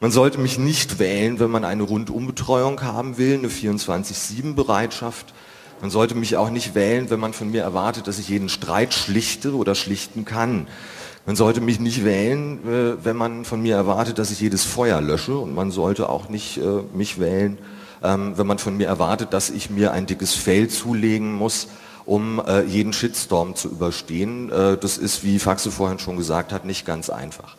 Man sollte mich nicht wählen, wenn man eine Rundumbetreuung haben will, eine 24-7-Bereitschaft. Man sollte mich auch nicht wählen, wenn man von mir erwartet, dass ich jeden Streit schlichte oder schlichten kann. Man sollte mich nicht wählen, äh, wenn man von mir erwartet, dass ich jedes Feuer lösche. Und man sollte auch nicht äh, mich wählen, ähm, wenn man von mir erwartet, dass ich mir ein dickes Fell zulegen muss, um äh, jeden Shitstorm zu überstehen. Das ist, wie Faxe vorhin schon gesagt hat, nicht ganz einfach.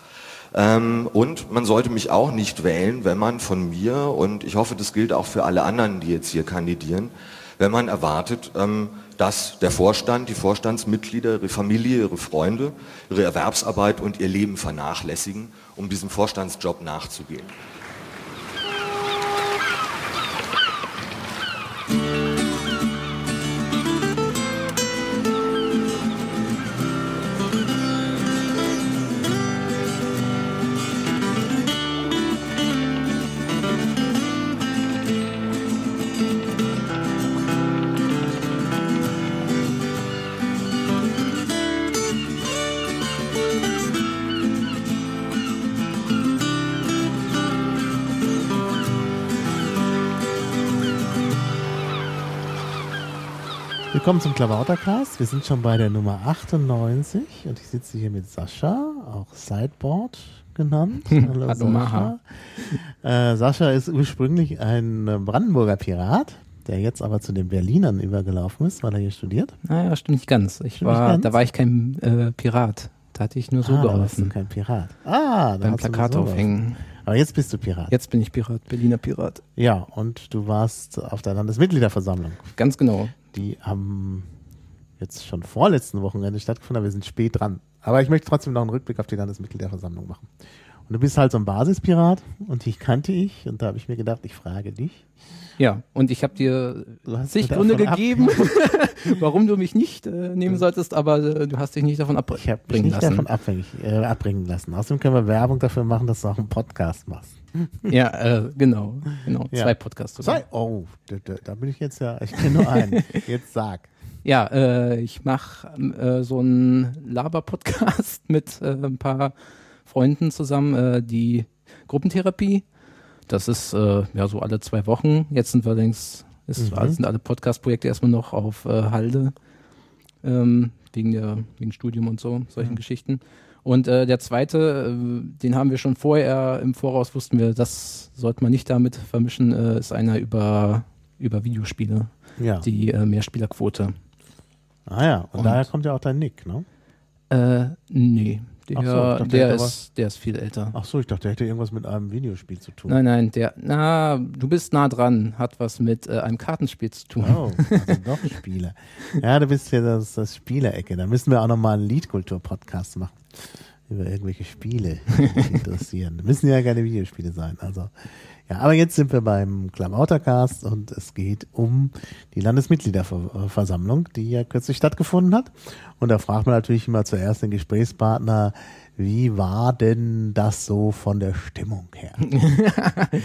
Ähm, und man sollte mich auch nicht wählen, wenn man von mir, und ich hoffe, das gilt auch für alle anderen, die jetzt hier kandidieren, wenn man erwartet, ähm, dass der Vorstand, die Vorstandsmitglieder, ihre Familie, ihre Freunde, ihre Erwerbsarbeit und ihr Leben vernachlässigen, um diesem Vorstandsjob nachzugehen. Willkommen zum Klavautercast. Wir sind schon bei der Nummer 98 und ich sitze hier mit Sascha, auch Sideboard genannt. Hallo, Hallo Sascha. Äh, Sascha ist ursprünglich ein Brandenburger Pirat, der jetzt aber zu den Berlinern übergelaufen ist, weil er hier studiert. Naja, stimmt nicht ganz. Ich stimmt war, ganz? Da war ich kein äh, Pirat. Da hatte ich nur so ah, geholfen. Da warst du kein Pirat. Ah, da Beim Plakat so aufhängen. Aber jetzt bist du Pirat. Jetzt bin ich Pirat, Berliner Pirat. Ja, und du warst auf der Landesmitgliederversammlung. Ganz genau die am jetzt schon vorletzten Wochenende stattgefunden haben. Wir sind spät dran. Aber ich möchte trotzdem noch einen Rückblick auf die Landesmitgliederversammlung machen. Und du bist halt so ein Basispirat und dich kannte ich und da habe ich mir gedacht, ich frage dich. Ja, und ich habe dir zig Gründe gegeben, warum du mich nicht äh, nehmen solltest, aber äh, du hast dich nicht davon abbringen ich hab mich nicht lassen. davon abhängig, äh, abbringen lassen. Außerdem können wir Werbung dafür machen, dass du auch einen Podcast machst. Ja, äh, genau, genau, ja. zwei Podcasts. Zwei? Oh, da, da, bin ich jetzt ja, ich kenne nur einen. jetzt sag. Ja, äh, ich mache äh, so einen Laber-Podcast mit ein paar Freunden zusammen, die Gruppentherapie das ist äh, ja so alle zwei Wochen. Jetzt sind wir allerdings, ist, mhm. sind alle Podcast-Projekte erstmal noch auf äh, Halde, ähm, wegen der wegen Studium und so, solchen mhm. Geschichten. Und äh, der zweite, äh, den haben wir schon vorher im Voraus, wussten wir, das sollte man nicht damit vermischen, äh, ist einer über, über Videospiele, ja. die äh, Mehrspielerquote. Ah ja, und, und daher kommt ja auch dein Nick, ne? Äh, nee. Der, so, dachte, der, ist, der ist viel älter. Ach so, ich dachte, der hätte irgendwas mit einem Videospiel zu tun. Nein, nein, der, na, du bist nah dran, hat was mit äh, einem Kartenspiel zu tun. Oh, also doch Spiele. Ja, du bist ja das, das Spielerecke. Da müssen wir auch nochmal einen Liedkultur-Podcast machen. Über irgendwelche Spiele, interessieren. müssen ja keine Videospiele sein. Also, ja, aber jetzt sind wir beim Klamautercast und es geht um die Landesmitgliederversammlung, die ja kürzlich stattgefunden hat. Und da fragt man natürlich immer zuerst den Gesprächspartner, wie war denn das so von der Stimmung her?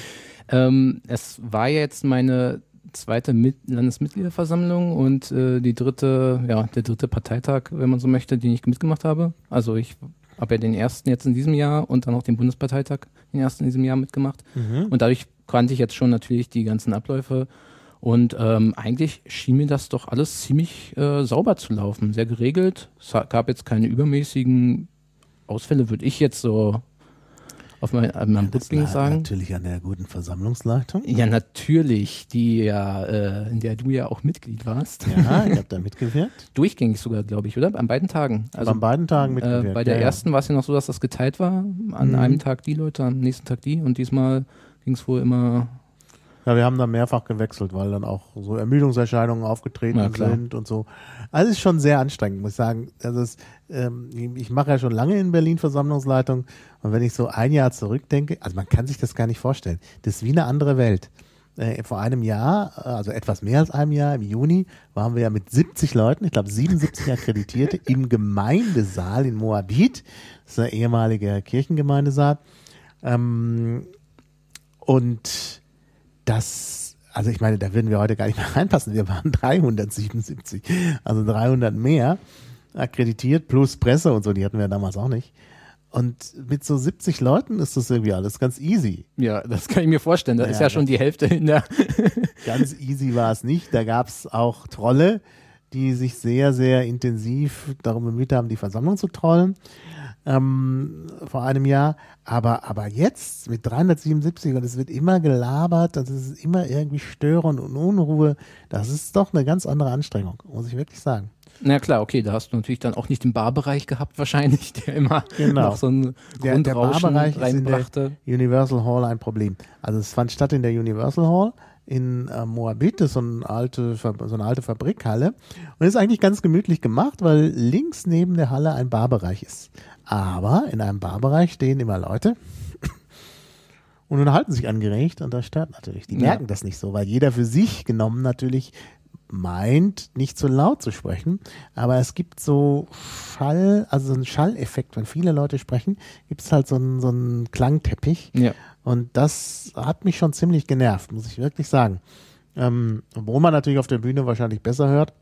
ähm, es war jetzt meine zweite Mit Landesmitgliederversammlung und äh, die dritte, ja, der dritte Parteitag, wenn man so möchte, den ich mitgemacht habe. Also ich habe ja den ersten jetzt in diesem Jahr und dann auch den Bundesparteitag den ersten in diesem Jahr mitgemacht. Mhm. Und dadurch kannte ich jetzt schon natürlich die ganzen Abläufe. Und ähm, eigentlich schien mir das doch alles ziemlich äh, sauber zu laufen, sehr geregelt. Es gab jetzt keine übermäßigen Ausfälle, würde ich jetzt so auf mein, an meinem Rückblick sagen. Natürlich an der guten Versammlungsleitung. Ja, natürlich, die ja, äh, in der du ja auch Mitglied warst. Ja, ich habe da mitgewirkt. Durchgängig sogar, glaube ich, oder? An beiden Tagen. Also, an beiden Tagen äh, mitgewirkt. Äh, bei der ja, ersten war es ja noch so, dass das geteilt war. An mhm. einem Tag die Leute, am nächsten Tag die. Und diesmal ging es wohl immer ja, wir haben da mehrfach gewechselt, weil dann auch so Ermüdungserscheinungen aufgetreten sind und so. Also es ist schon sehr anstrengend, muss ich sagen. Also es, ähm, ich mache ja schon lange in Berlin Versammlungsleitung und wenn ich so ein Jahr zurückdenke, also man kann sich das gar nicht vorstellen. Das ist wie eine andere Welt. Äh, vor einem Jahr, also etwas mehr als einem Jahr, im Juni, waren wir ja mit 70 Leuten, ich glaube 77 Akkreditierte, im Gemeindesaal in Moabit. Das ist der ehemalige Kirchengemeindesaal. Ähm, und das, also ich meine, da würden wir heute gar nicht mehr reinpassen. Wir waren 377, also 300 mehr akkreditiert, plus Presse und so, die hatten wir damals auch nicht. Und mit so 70 Leuten ist das irgendwie alles ganz easy. Ja, das kann ich mir vorstellen. Da naja, ist ja schon die Hälfte in der. ganz easy war es nicht. Da gab es auch Trolle, die sich sehr, sehr intensiv darum bemüht haben, die Versammlung zu trollen ähm, vor einem Jahr. Aber, aber jetzt mit 377 und es wird immer gelabert, das ist immer irgendwie störend und Unruhe. Das ist doch eine ganz andere Anstrengung, muss ich wirklich sagen. Na klar, okay, da hast du natürlich dann auch nicht den Barbereich gehabt wahrscheinlich, der immer genau. noch so ein Grundrauschen der, der Barbereich reinbrachte. Ist in der Universal Hall ein Problem. Also es fand statt in der Universal Hall in äh, Moabit, das ist so eine, alte, so eine alte Fabrikhalle und ist eigentlich ganz gemütlich gemacht, weil links neben der Halle ein Barbereich ist. Aber in einem Barbereich stehen immer Leute und unterhalten sich angeregt und das stört natürlich. Die merken ja. das nicht so, weil jeder für sich genommen natürlich meint, nicht zu laut zu sprechen, aber es gibt so Schall, also so einen Schalleffekt, wenn viele Leute sprechen, gibt es halt so einen, so einen Klangteppich. Ja. Und das hat mich schon ziemlich genervt, muss ich wirklich sagen. Ähm, wo man natürlich auf der Bühne wahrscheinlich besser hört,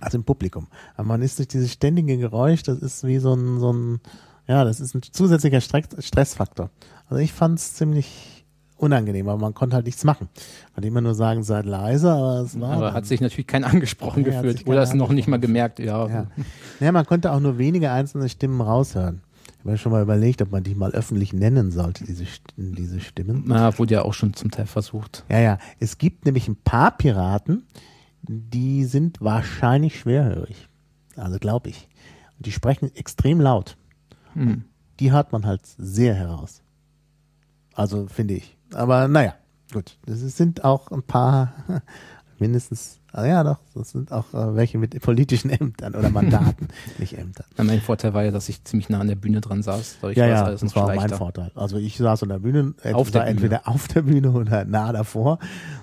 als im Publikum. Aber man ist durch dieses ständige Geräusch, das ist wie so ein, so ein ja, das ist ein zusätzlicher Stressfaktor. Also ich fand es ziemlich unangenehm, aber man konnte halt nichts machen. Man konnte immer nur sagen, seid leise, aber es war. Aber hat sich natürlich kein angesprochen ja, gefühlt oder es noch nicht mal gemerkt, ja. ja. ja. man konnte auch nur wenige einzelne Stimmen raushören. Ich habe mir schon mal überlegt, ob man die mal öffentlich nennen sollte, diese, diese Stimmen. Na, wurde ja auch schon zum Teil versucht. Ja, ja. Es gibt nämlich ein paar Piraten, die sind wahrscheinlich schwerhörig. Also glaube ich. Und die sprechen extrem laut. Hm. Die hört man halt sehr heraus. Also finde ich. Aber naja, gut. Das sind auch ein paar, mindestens Ah ja, doch, das sind auch äh, welche mit politischen Ämtern oder Mandaten, nicht Ämtern. Ja, mein Vorteil war ja, dass ich ziemlich nah an der Bühne dran saß. ja, ja, das war mein Vorteil. Also ich saß an der Bühne, auf der entweder Bühne. auf der Bühne oder nah davor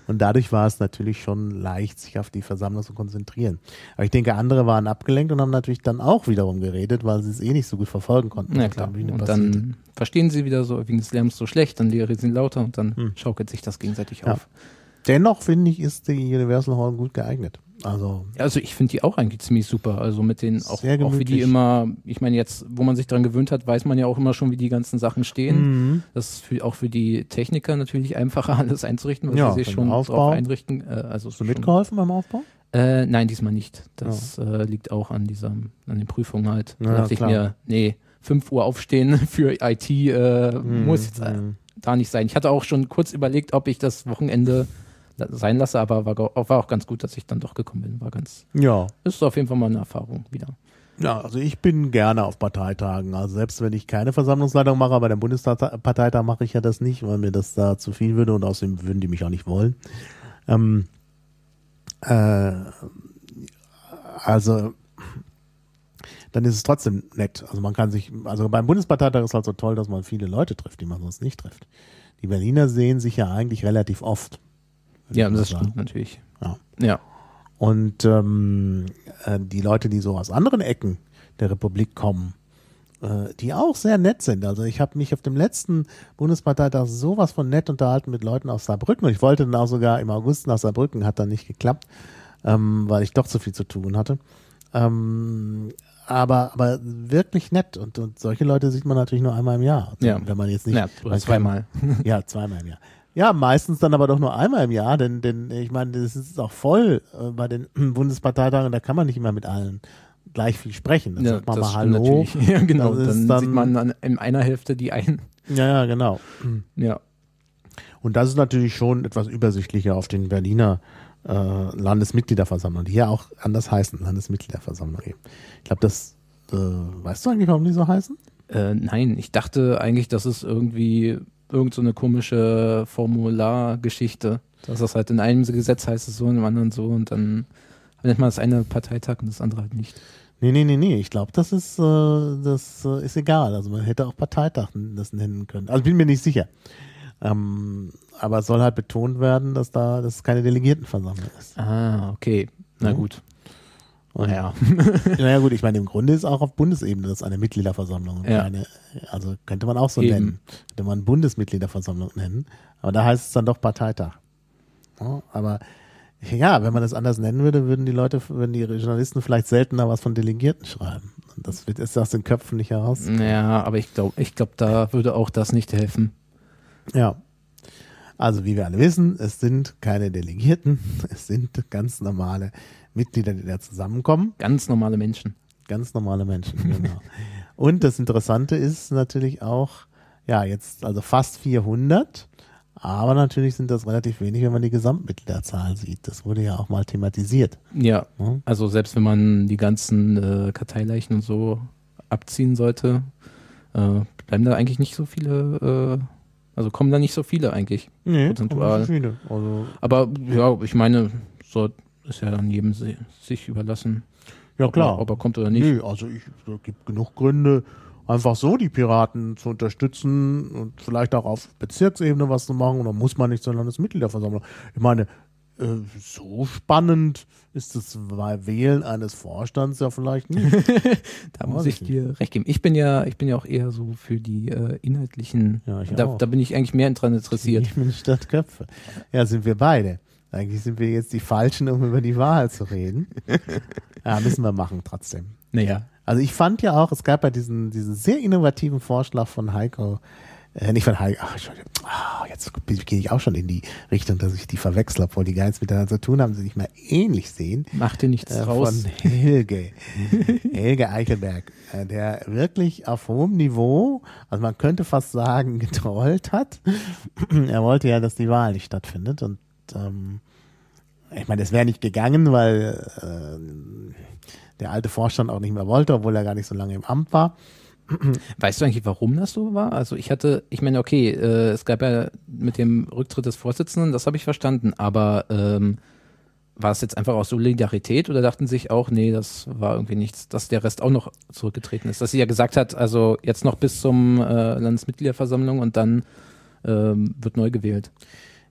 und dadurch war es natürlich schon leicht, sich auf die Versammlung zu konzentrieren. Aber ich denke, andere waren abgelenkt und haben natürlich dann auch wiederum geredet, weil sie es eh nicht so gut verfolgen konnten. Ja, klar. und passiert. dann verstehen sie wieder so, wegen des Lärms so schlecht, dann reden sie lauter und dann hm. schaukelt sich das gegenseitig ja. auf. Dennoch finde ich, ist die Universal Hall gut geeignet. Also, also ich finde die auch eigentlich ziemlich super. Also mit den auch, auch wie die immer, ich meine jetzt, wo man sich daran gewöhnt hat, weiß man ja auch immer schon, wie die ganzen Sachen stehen. Mhm. Das ist für, auch für die Techniker natürlich einfacher, alles einzurichten, weil ja, sie sich schon Aufbau. drauf einrichten. Äh, also Hast du mitgeholfen beim Aufbau? Äh, nein, diesmal nicht. Das ja. äh, liegt auch an dieser, an den Prüfungen halt. Da ja, dachte klar. ich mir, nee, 5 Uhr aufstehen für IT äh, mhm. muss jetzt äh, da nicht sein. Ich hatte auch schon kurz überlegt, ob ich das Wochenende sein lasse, aber war, war, auch ganz gut, dass ich dann doch gekommen bin. War ganz. Ja. Ist auf jeden Fall mal eine Erfahrung wieder. Ja, also ich bin gerne auf Parteitagen. Also selbst wenn ich keine Versammlungsleitung mache, aber der Bundesparteitag mache ich ja das nicht, weil mir das da zu viel würde und außerdem würden die mich auch nicht wollen. Ähm, äh, also dann ist es trotzdem nett. Also man kann sich, also beim Bundesparteitag ist halt so toll, dass man viele Leute trifft, die man sonst nicht trifft. Die Berliner sehen sich ja eigentlich relativ oft. Ja, das sagen. stimmt natürlich. Ja. ja. Und ähm, äh, die Leute, die so aus anderen Ecken der Republik kommen, äh, die auch sehr nett sind. Also ich habe mich auf dem letzten Bundesparteitag sowas von nett unterhalten mit Leuten aus Saarbrücken. Und ich wollte dann auch sogar im August nach Saarbrücken, hat dann nicht geklappt, ähm, weil ich doch zu viel zu tun hatte. Ähm, aber, aber wirklich nett. Und, und solche Leute sieht man natürlich nur einmal im Jahr. Ja. Wenn man jetzt nicht. Ja, zweimal. ja, zweimal im Jahr. Ja, meistens dann aber doch nur einmal im Jahr, denn, denn ich meine, das ist auch voll äh, bei den Bundesparteitagen, da kann man nicht immer mit allen gleich viel sprechen. Dann ja, sagt man mal Hallo. Ja, genau. Dann, dann, sieht man an, in einer Hälfte die einen. Ja, ja, genau. Ja. Und das ist natürlich schon etwas übersichtlicher auf den Berliner äh, Landesmitgliederversammlungen, die ja auch anders heißen, Landesmitgliederversammlung eben. Ich glaube, das, äh, weißt du eigentlich, warum die so heißen? Äh, nein, ich dachte eigentlich, dass es irgendwie irgend so eine komische Formulargeschichte. Dass das halt in einem Gesetz heißt es so, in dem anderen so und dann nennt man das eine Parteitag und das andere halt nicht. Nee, nee, nee, nee. Ich glaube, das ist, äh, das äh, ist egal. Also man hätte auch Parteitag das nennen können. Also bin mir nicht sicher. Ähm, aber es soll halt betont werden, dass da das keine Delegiertenversammlung ist. Ah, okay. Na ja. gut. Naja. naja gut, ich meine, im Grunde ist auch auf Bundesebene das eine Mitgliederversammlung. Ja. Eine, also könnte man auch so Eben. nennen. Könnte man Bundesmitgliederversammlung nennen. Aber da heißt es dann doch Parteitag. Ja, aber ja, wenn man das anders nennen würde, würden die Leute, würden die Journalisten vielleicht seltener was von Delegierten schreiben. Das wird ist aus den Köpfen nicht heraus. Ja, aber ich glaube, ich glaube, da würde auch das nicht helfen. Ja. Also wie wir alle wissen, es sind keine Delegierten, es sind ganz normale Mitglieder, die da zusammenkommen. Ganz normale Menschen. Ganz normale Menschen, genau. Und das Interessante ist natürlich auch, ja, jetzt also fast 400, aber natürlich sind das relativ wenig, wenn man die Gesamtmitgliederzahl sieht. Das wurde ja auch mal thematisiert. Ja, ja. also selbst wenn man die ganzen äh, Karteileichen und so abziehen sollte, äh, bleiben da eigentlich nicht so viele, äh, also kommen da nicht so viele eigentlich. Nee, prozentual. Viele. Also aber ja, ich meine, so ist ja dann jedem sich überlassen. Ja, klar. Ob er, kommt oder nicht. Nee, also ich, es gibt genug Gründe, einfach so die Piraten zu unterstützen und vielleicht auch auf Bezirksebene was zu machen. Dann muss man nicht zur Landesmitgliederversammlung. Ich meine, äh, so spannend ist das Wählen eines Vorstands ja vielleicht nicht. da muss ich dir recht geben. Ich bin ja, ich bin ja auch eher so für die äh, inhaltlichen. Ja, da, da, bin ich eigentlich mehr dran interessiert. Ich bin statt Köpfe. Ja, sind wir beide. Eigentlich sind wir jetzt die Falschen, um über die Wahl zu reden. ja, müssen wir machen trotzdem. Naja. Also ich fand ja auch, es gab ja diesen, diesen sehr innovativen Vorschlag von Heiko, äh, nicht von Heiko, ach, oh, jetzt gehe ich auch schon in die Richtung, dass ich die verwechsel, obwohl die gar nichts miteinander zu tun haben, sie sich mal ähnlich sehen. Macht dir nichts äh, raus. Von Helge, Helge Eichelberg, äh, der wirklich auf hohem Niveau, also man könnte fast sagen, getrollt hat. er wollte ja, dass die Wahl nicht stattfindet und ähm, ich meine, es wäre nicht gegangen, weil äh, der alte Vorstand auch nicht mehr wollte, obwohl er gar nicht so lange im Amt war. Weißt du eigentlich, warum das so war? Also ich hatte, ich meine, okay, äh, es gab ja mit dem Rücktritt des Vorsitzenden, das habe ich verstanden, aber ähm, war es jetzt einfach aus Solidarität oder dachten sich auch, nee, das war irgendwie nichts, dass der Rest auch noch zurückgetreten ist? Dass sie ja gesagt hat, also jetzt noch bis zum äh, Landesmitgliederversammlung und dann ähm, wird neu gewählt.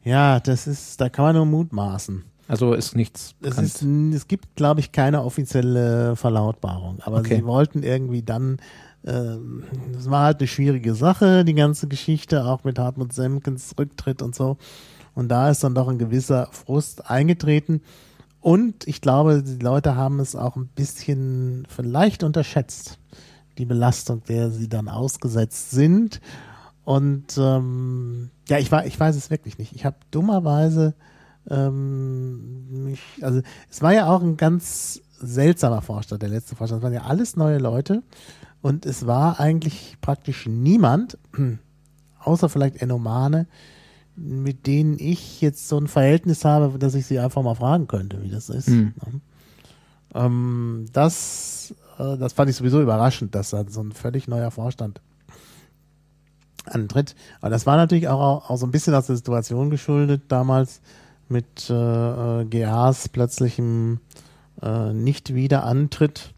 Ja, das ist, da kann man nur mutmaßen. Also ist nichts. Es, ist, es gibt, glaube ich, keine offizielle Verlautbarung. Aber okay. sie wollten irgendwie dann, ähm, das war halt eine schwierige Sache, die ganze Geschichte, auch mit Hartmut Semkens Rücktritt und so. Und da ist dann doch ein gewisser Frust eingetreten. Und ich glaube, die Leute haben es auch ein bisschen vielleicht unterschätzt, die Belastung, der sie dann ausgesetzt sind. Und ähm, ja, ich, war, ich weiß es wirklich nicht. Ich habe dummerweise ähm, mich, also es war ja auch ein ganz seltsamer Vorstand, der letzte Vorstand. Es waren ja alles neue Leute und es war eigentlich praktisch niemand, außer vielleicht Enomane, mit denen ich jetzt so ein Verhältnis habe, dass ich sie einfach mal fragen könnte, wie das ist. Mhm. Ähm, das, äh, das fand ich sowieso überraschend, dass da so ein völlig neuer Vorstand antritt. Aber das war natürlich auch, auch so ein bisschen aus der Situation geschuldet damals mit äh, äh GAs plötzlichem äh, Nicht-Wiederantritt.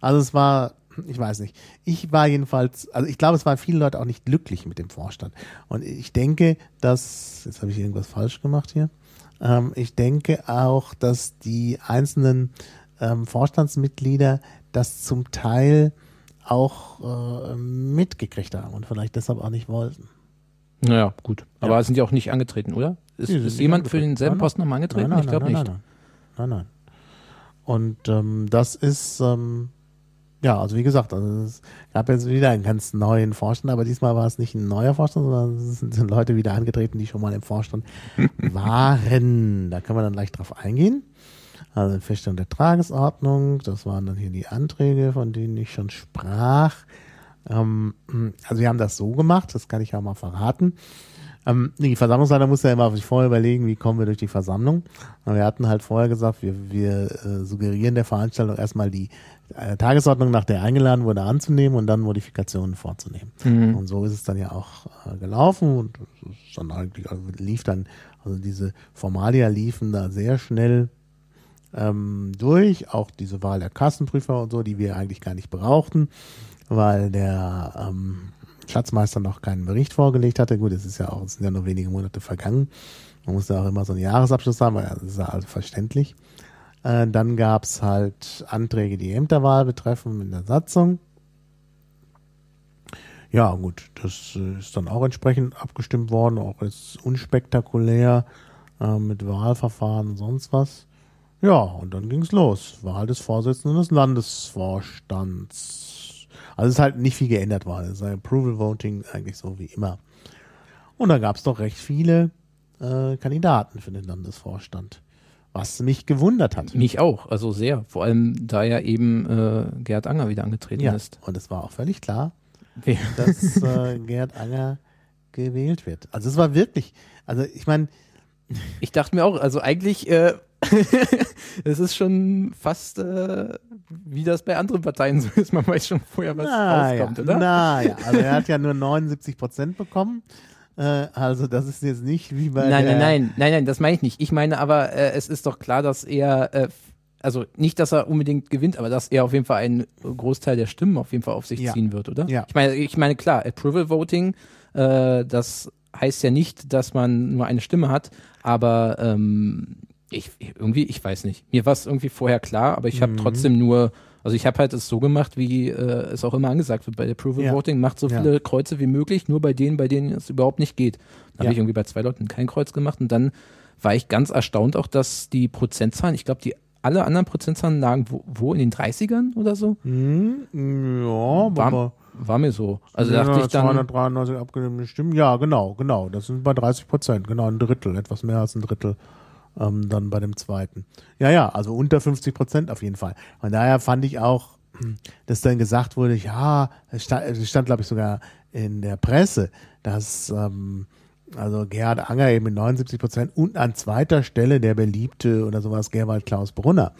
Also es war, ich weiß nicht, ich war jedenfalls, also ich glaube, es waren viele Leute auch nicht glücklich mit dem Vorstand. Und ich denke, dass, jetzt habe ich irgendwas falsch gemacht hier, ähm, ich denke auch, dass die einzelnen ähm, Vorstandsmitglieder das zum Teil auch äh, mitgekriegt haben und vielleicht deshalb auch nicht wollten. Naja, gut. Aber ja. sind die auch nicht angetreten, oder? Ist, ist jemand für denselben Posten nochmal angetreten? Nein, nein, ich glaube nicht. Nein, nein, nein. Und ähm, das ist, ähm, ja, also wie gesagt, also es gab jetzt wieder einen ganz neuen Vorstand, aber diesmal war es nicht ein neuer Vorstand, sondern es sind Leute wieder angetreten, die schon mal im Vorstand waren. Da können wir dann gleich drauf eingehen. Also Feststellung der Tagesordnung, das waren dann hier die Anträge, von denen ich schon sprach. Ähm, also wir haben das so gemacht, das kann ich auch mal verraten. Ähm, die Versammlungsleiter muss ja immer sich vorher überlegen, wie kommen wir durch die Versammlung. Und wir hatten halt vorher gesagt, wir, wir äh, suggerieren der Veranstaltung erstmal die äh, Tagesordnung, nach der eingeladen wurde, anzunehmen und dann Modifikationen vorzunehmen. Mhm. Und so ist es dann ja auch äh, gelaufen und dann eigentlich, also lief dann, also diese Formalia liefen da sehr schnell ähm, durch, auch diese Wahl der Kassenprüfer und so, die wir eigentlich gar nicht brauchten, weil der ähm, Schatzmeister noch keinen Bericht vorgelegt hatte. Gut, es ist ja auch, es sind ja nur wenige Monate vergangen. Man muss ja auch immer so einen Jahresabschluss haben, weil das ist ja also verständlich. Äh, dann gab es halt Anträge, die Ämterwahl betreffen in der Satzung. Ja, gut, das äh, ist dann auch entsprechend abgestimmt worden, auch jetzt unspektakulär äh, mit Wahlverfahren und sonst was. Ja, und dann ging's los. Wahl des Vorsitzenden des Landesvorstands. Also es ist halt nicht viel geändert worden. Es ist ein Approval Voting eigentlich so wie immer. Und da gab's doch recht viele äh, Kandidaten für den Landesvorstand. Was mich gewundert hat. Mich auch, also sehr. Vor allem, da ja eben äh, Gerd Anger wieder angetreten ja, ist. Und es war auch völlig klar, dass äh, Gerd Anger gewählt wird. Also es war wirklich, also ich meine. Ich dachte mir auch, also eigentlich, äh, es ist schon fast äh, wie das bei anderen Parteien so ist. Man weiß schon vorher, was na rauskommt, ja, oder? Naja, also er hat ja nur 79 Prozent bekommen. Äh, also das ist jetzt nicht wie bei Nein, nein, nein, nein, nein, das meine ich nicht. Ich meine aber, äh, es ist doch klar, dass er, äh, also nicht, dass er unbedingt gewinnt, aber dass er auf jeden Fall einen Großteil der Stimmen auf jeden Fall auf sich Ja. ziehen wird, oder? Ja. Ich meine, ich meine klar, Approval Voting, äh, das heißt ja nicht, dass man nur eine Stimme hat, aber ähm, ich irgendwie, ich weiß nicht. Mir war es irgendwie vorher klar, aber ich habe Mhm. trotzdem nur, also ich habe halt es so gemacht, wie äh, es auch immer angesagt wird bei Approval Ja. Voting, macht so Ja. viele Kreuze wie möglich, nur bei denen, bei denen es überhaupt nicht geht. Dann Ja. habe ich irgendwie bei zwei Leuten kein Kreuz gemacht und dann war ich ganz erstaunt auch, dass die Prozentzahlen, ich glaube, die alle anderen Prozentzahlen lagen wo, wo in den 30ern oder so? Hm, ja, War, aber war mir so. Also ja, dachte ich dann, 293 abgenommene Stimmen. Ja, genau, genau. Das sind bei 30 Prozent, genau ein Drittel, etwas mehr als ein Drittel. Ähm, dann bei dem zweiten. Ja, ja, also unter 50 Prozent auf jeden Fall. Von daher fand ich auch, hm, dass dann gesagt wurde, ja, es stand, stand glaube ich, sogar in der Presse, dass ähm, also Gerhard Anger eben mit 79 Prozent und an zweiter Stelle der beliebte oder sowas Gerwald Klaus Brunner.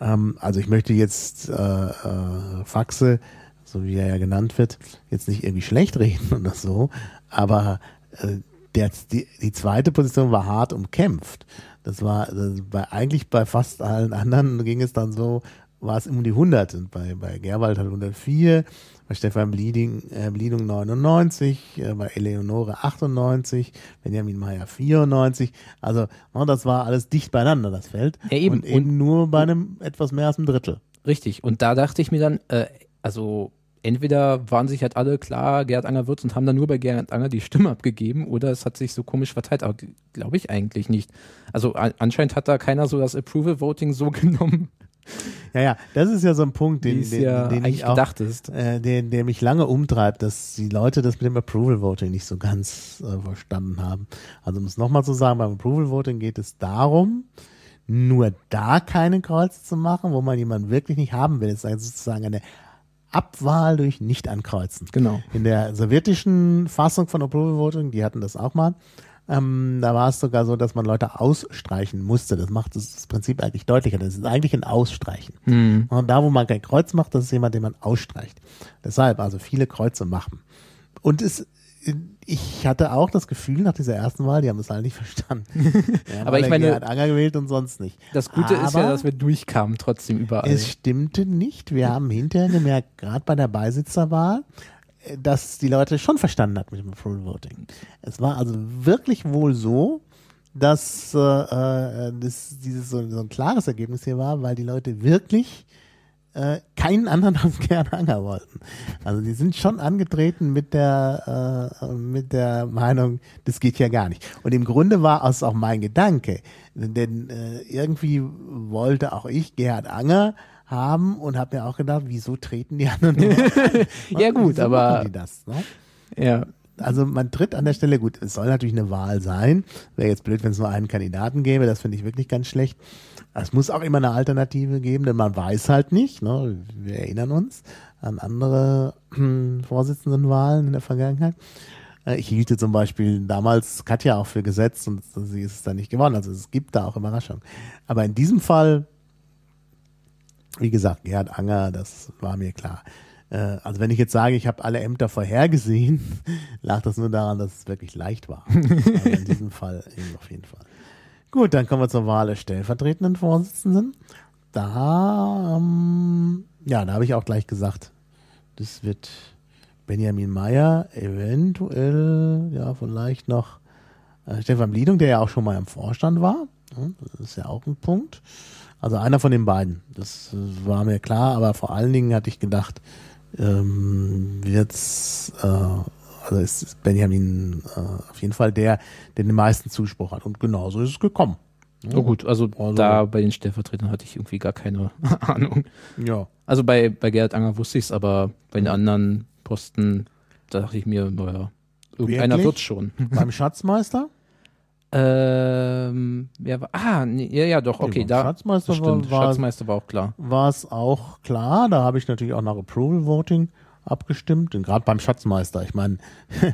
Ähm, also ich möchte jetzt äh, äh, Faxe, so wie er ja genannt wird, jetzt nicht irgendwie schlecht reden oder so, aber äh, der, die, die zweite Position war hart umkämpft. Das war das bei, eigentlich bei fast allen anderen ging es dann so, war es um die 100. Und bei, bei Gerwald hat 104, bei Stefan Blieding, äh, Bliedung 99, äh, bei Eleonore 98, Benjamin Meyer 94. Also ne, das war alles dicht beieinander, das Feld. Ja, eben. Und eben nur bei einem etwas mehr als einem Drittel. richtig. Und da dachte ich mir dann, äh, also entweder waren sich halt alle klar, Gerhard Anger wird's und haben dann nur bei Gerhard Anger die Stimme abgegeben oder es hat sich so komisch verteilt, aber glaube ich eigentlich nicht. Also an, anscheinend hat da keiner so das Approval Voting so genommen, Ja, ja, das ist ja so ein Punkt, den, den, ja den ich auch gedacht ist. äh, der, der mich lange umtreibt, dass die Leute das mit dem Approval Voting nicht so ganz äh, verstanden haben. Also um es nochmal zu sagen, beim Approval Voting geht es darum, nur da keine Kreuze zu machen, wo man jemanden wirklich nicht haben will. Es ist sozusagen eine Abwahl durch Nicht-Ankreuzen. Genau. In der sowjetischen Fassung von Approval Voting, die hatten das auch mal, ähm, da war es sogar so, dass man Leute ausstreichen musste. Das macht das, Prinzip eigentlich deutlicher. Das ist eigentlich ein Ausstreichen. Hm. Und da, wo man kein Kreuz macht, das ist jemand, den man ausstreicht. Deshalb also viele Kreuze machen. Und es, ich hatte auch das Gefühl nach dieser ersten Wahl, die haben es halt nicht verstanden. Aber ich alle meine- Gerhard Anger gewählt und sonst nicht. Das Gute ist ja, Aber dass wir durchkamen trotzdem überall. Es stimmte nicht. Wir haben hinterher gemerkt, gerade bei der Beisitzerwahl, äh, dass die Leute schon verstanden hat mit dem Approval Voting. Es war also wirklich wohl so, dass äh, äh, das, dieses so, so ein klares Ergebnis hier war, weil die Leute wirklich äh, keinen anderen als Gerd Anger wollten. Also die sind schon angetreten mit der äh, mit der Meinung, das geht ja gar nicht. Und im Grunde war es auch mein Gedanke, denn äh, irgendwie wollte auch ich Gerhard Anger haben und habe mir auch gedacht, wieso treten die anderen? Ja, gut, wieso aber- das? Ne? ja. Also man tritt an der Stelle, gut, es soll natürlich eine Wahl sein. Wäre jetzt blöd, wenn es nur einen Kandidaten gäbe, das finde ich wirklich ganz schlecht. Es muss auch immer eine Alternative geben, denn man weiß halt nicht, ne? wir erinnern uns an andere hm, Vorsitzendenwahlen in der Vergangenheit. Äh, Ich hielte zum Beispiel damals Katja auch für Gesetz und sie ist es dann nicht geworden. Also es gibt da auch Überraschungen. Aber in diesem Fall, wie gesagt, Gerhard Anger, das war mir klar. Äh, Also wenn ich jetzt sage, ich habe alle Ämter vorhergesehen, lag das nur daran, dass es wirklich leicht war. Aber in diesem Fall eben auf jeden Fall. Gut, dann kommen wir zur Wahl des stellvertretenden Vorsitzenden. Da, ähm, ja, da habe ich auch gleich gesagt, das wird Benjamin Meyer, eventuell, ja, vielleicht noch äh, Stefan Bliedung, der ja auch schon mal im Vorstand war. Das ist ja auch ein Punkt. Also einer von den beiden. Das äh, war mir klar, aber vor allen Dingen hatte ich gedacht, ähm, wird's, äh, also ist Benjamin äh, auf jeden Fall der, der den meisten Zuspruch hat. Und genauso ist es gekommen. Oh gut, also, also, da bei den Stellvertretern hatte ich irgendwie gar keine Ahnung. Ja. Also bei, bei Gerhard Anger wusste ich es, aber bei den anderen Posten, da dachte ich mir, naja, irgendeiner wird schon. Beim Schatzmeister? Ähm, ja, ah, nee, ja, ja, doch, okay, da. Schatzmeister stimmt, war, Schatzmeister war auch klar. War es auch klar, da habe ich natürlich auch nach Approval Voting abgestimmt, gerade beim Schatzmeister. Ich meine,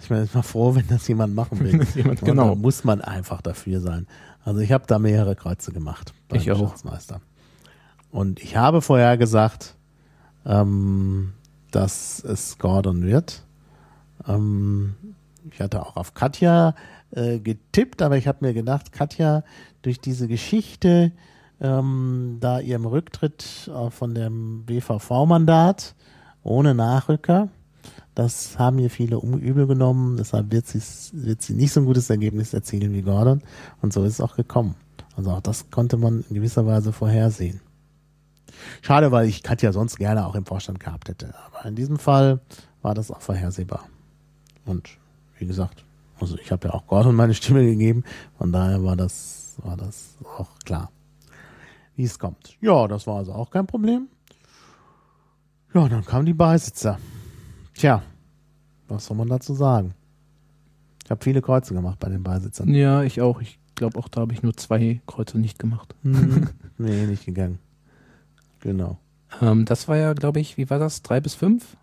ich bin mal froh, wenn das jemand machen will. jemand, genau. Da muss man einfach dafür sein. Also ich habe da mehrere Kreuze gemacht beim ich auch. Schatzmeister. Und ich habe vorher gesagt, ähm, dass es Gordon wird. Ähm, ich hatte auch auf Katja äh, getippt, aber ich habe mir gedacht, Katja, durch diese Geschichte, ähm, da ihrem Rücktritt äh, von dem BVV-Mandat ohne Nachrücker, das haben mir viele übel genommen, deshalb wird, wird sie nicht so ein gutes Ergebnis erzielen wie Gordon und so ist es auch gekommen. Also auch das konnte man in gewisser Weise vorhersehen. Schade, weil ich Katja sonst gerne auch im Vorstand gehabt hätte. Aber in diesem Fall war das auch vorhersehbar. Und wie gesagt, also ich habe ja auch Gordon meine Stimme gegeben, von daher war das, war das auch klar, wie es kommt. Ja, das war also auch kein Problem. Ja, dann kamen die Beisitzer. Tja, was soll man dazu sagen? Ich habe viele Kreuze gemacht bei den Beisitzern. Ja, ich auch. Ich glaube auch, da habe ich nur zwei Kreuze nicht gemacht. Hm, nee, nicht gegangen. Genau. Ähm, das war ja, glaube ich, wie war das? Drei bis fünf?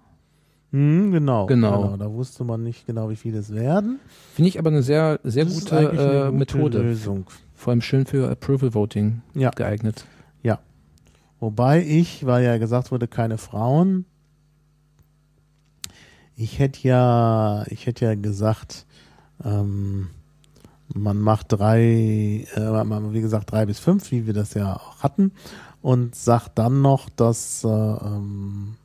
Hm, genau, genau, genau. Da wusste man nicht genau, wie viele es werden. Finde ich aber eine sehr, sehr gute, äh, gute, Methode. Lösung. Vor allem schön für Approval Voting ja. geeignet. Ja. Wobei ich, weil ja gesagt wurde, keine Frauen. Ich hätte ja, ich hätte ja gesagt, ähm, man macht drei, äh, wie gesagt, drei bis fünf, wie wir das ja auch hatten, und sagt dann noch, dass äh, ähm,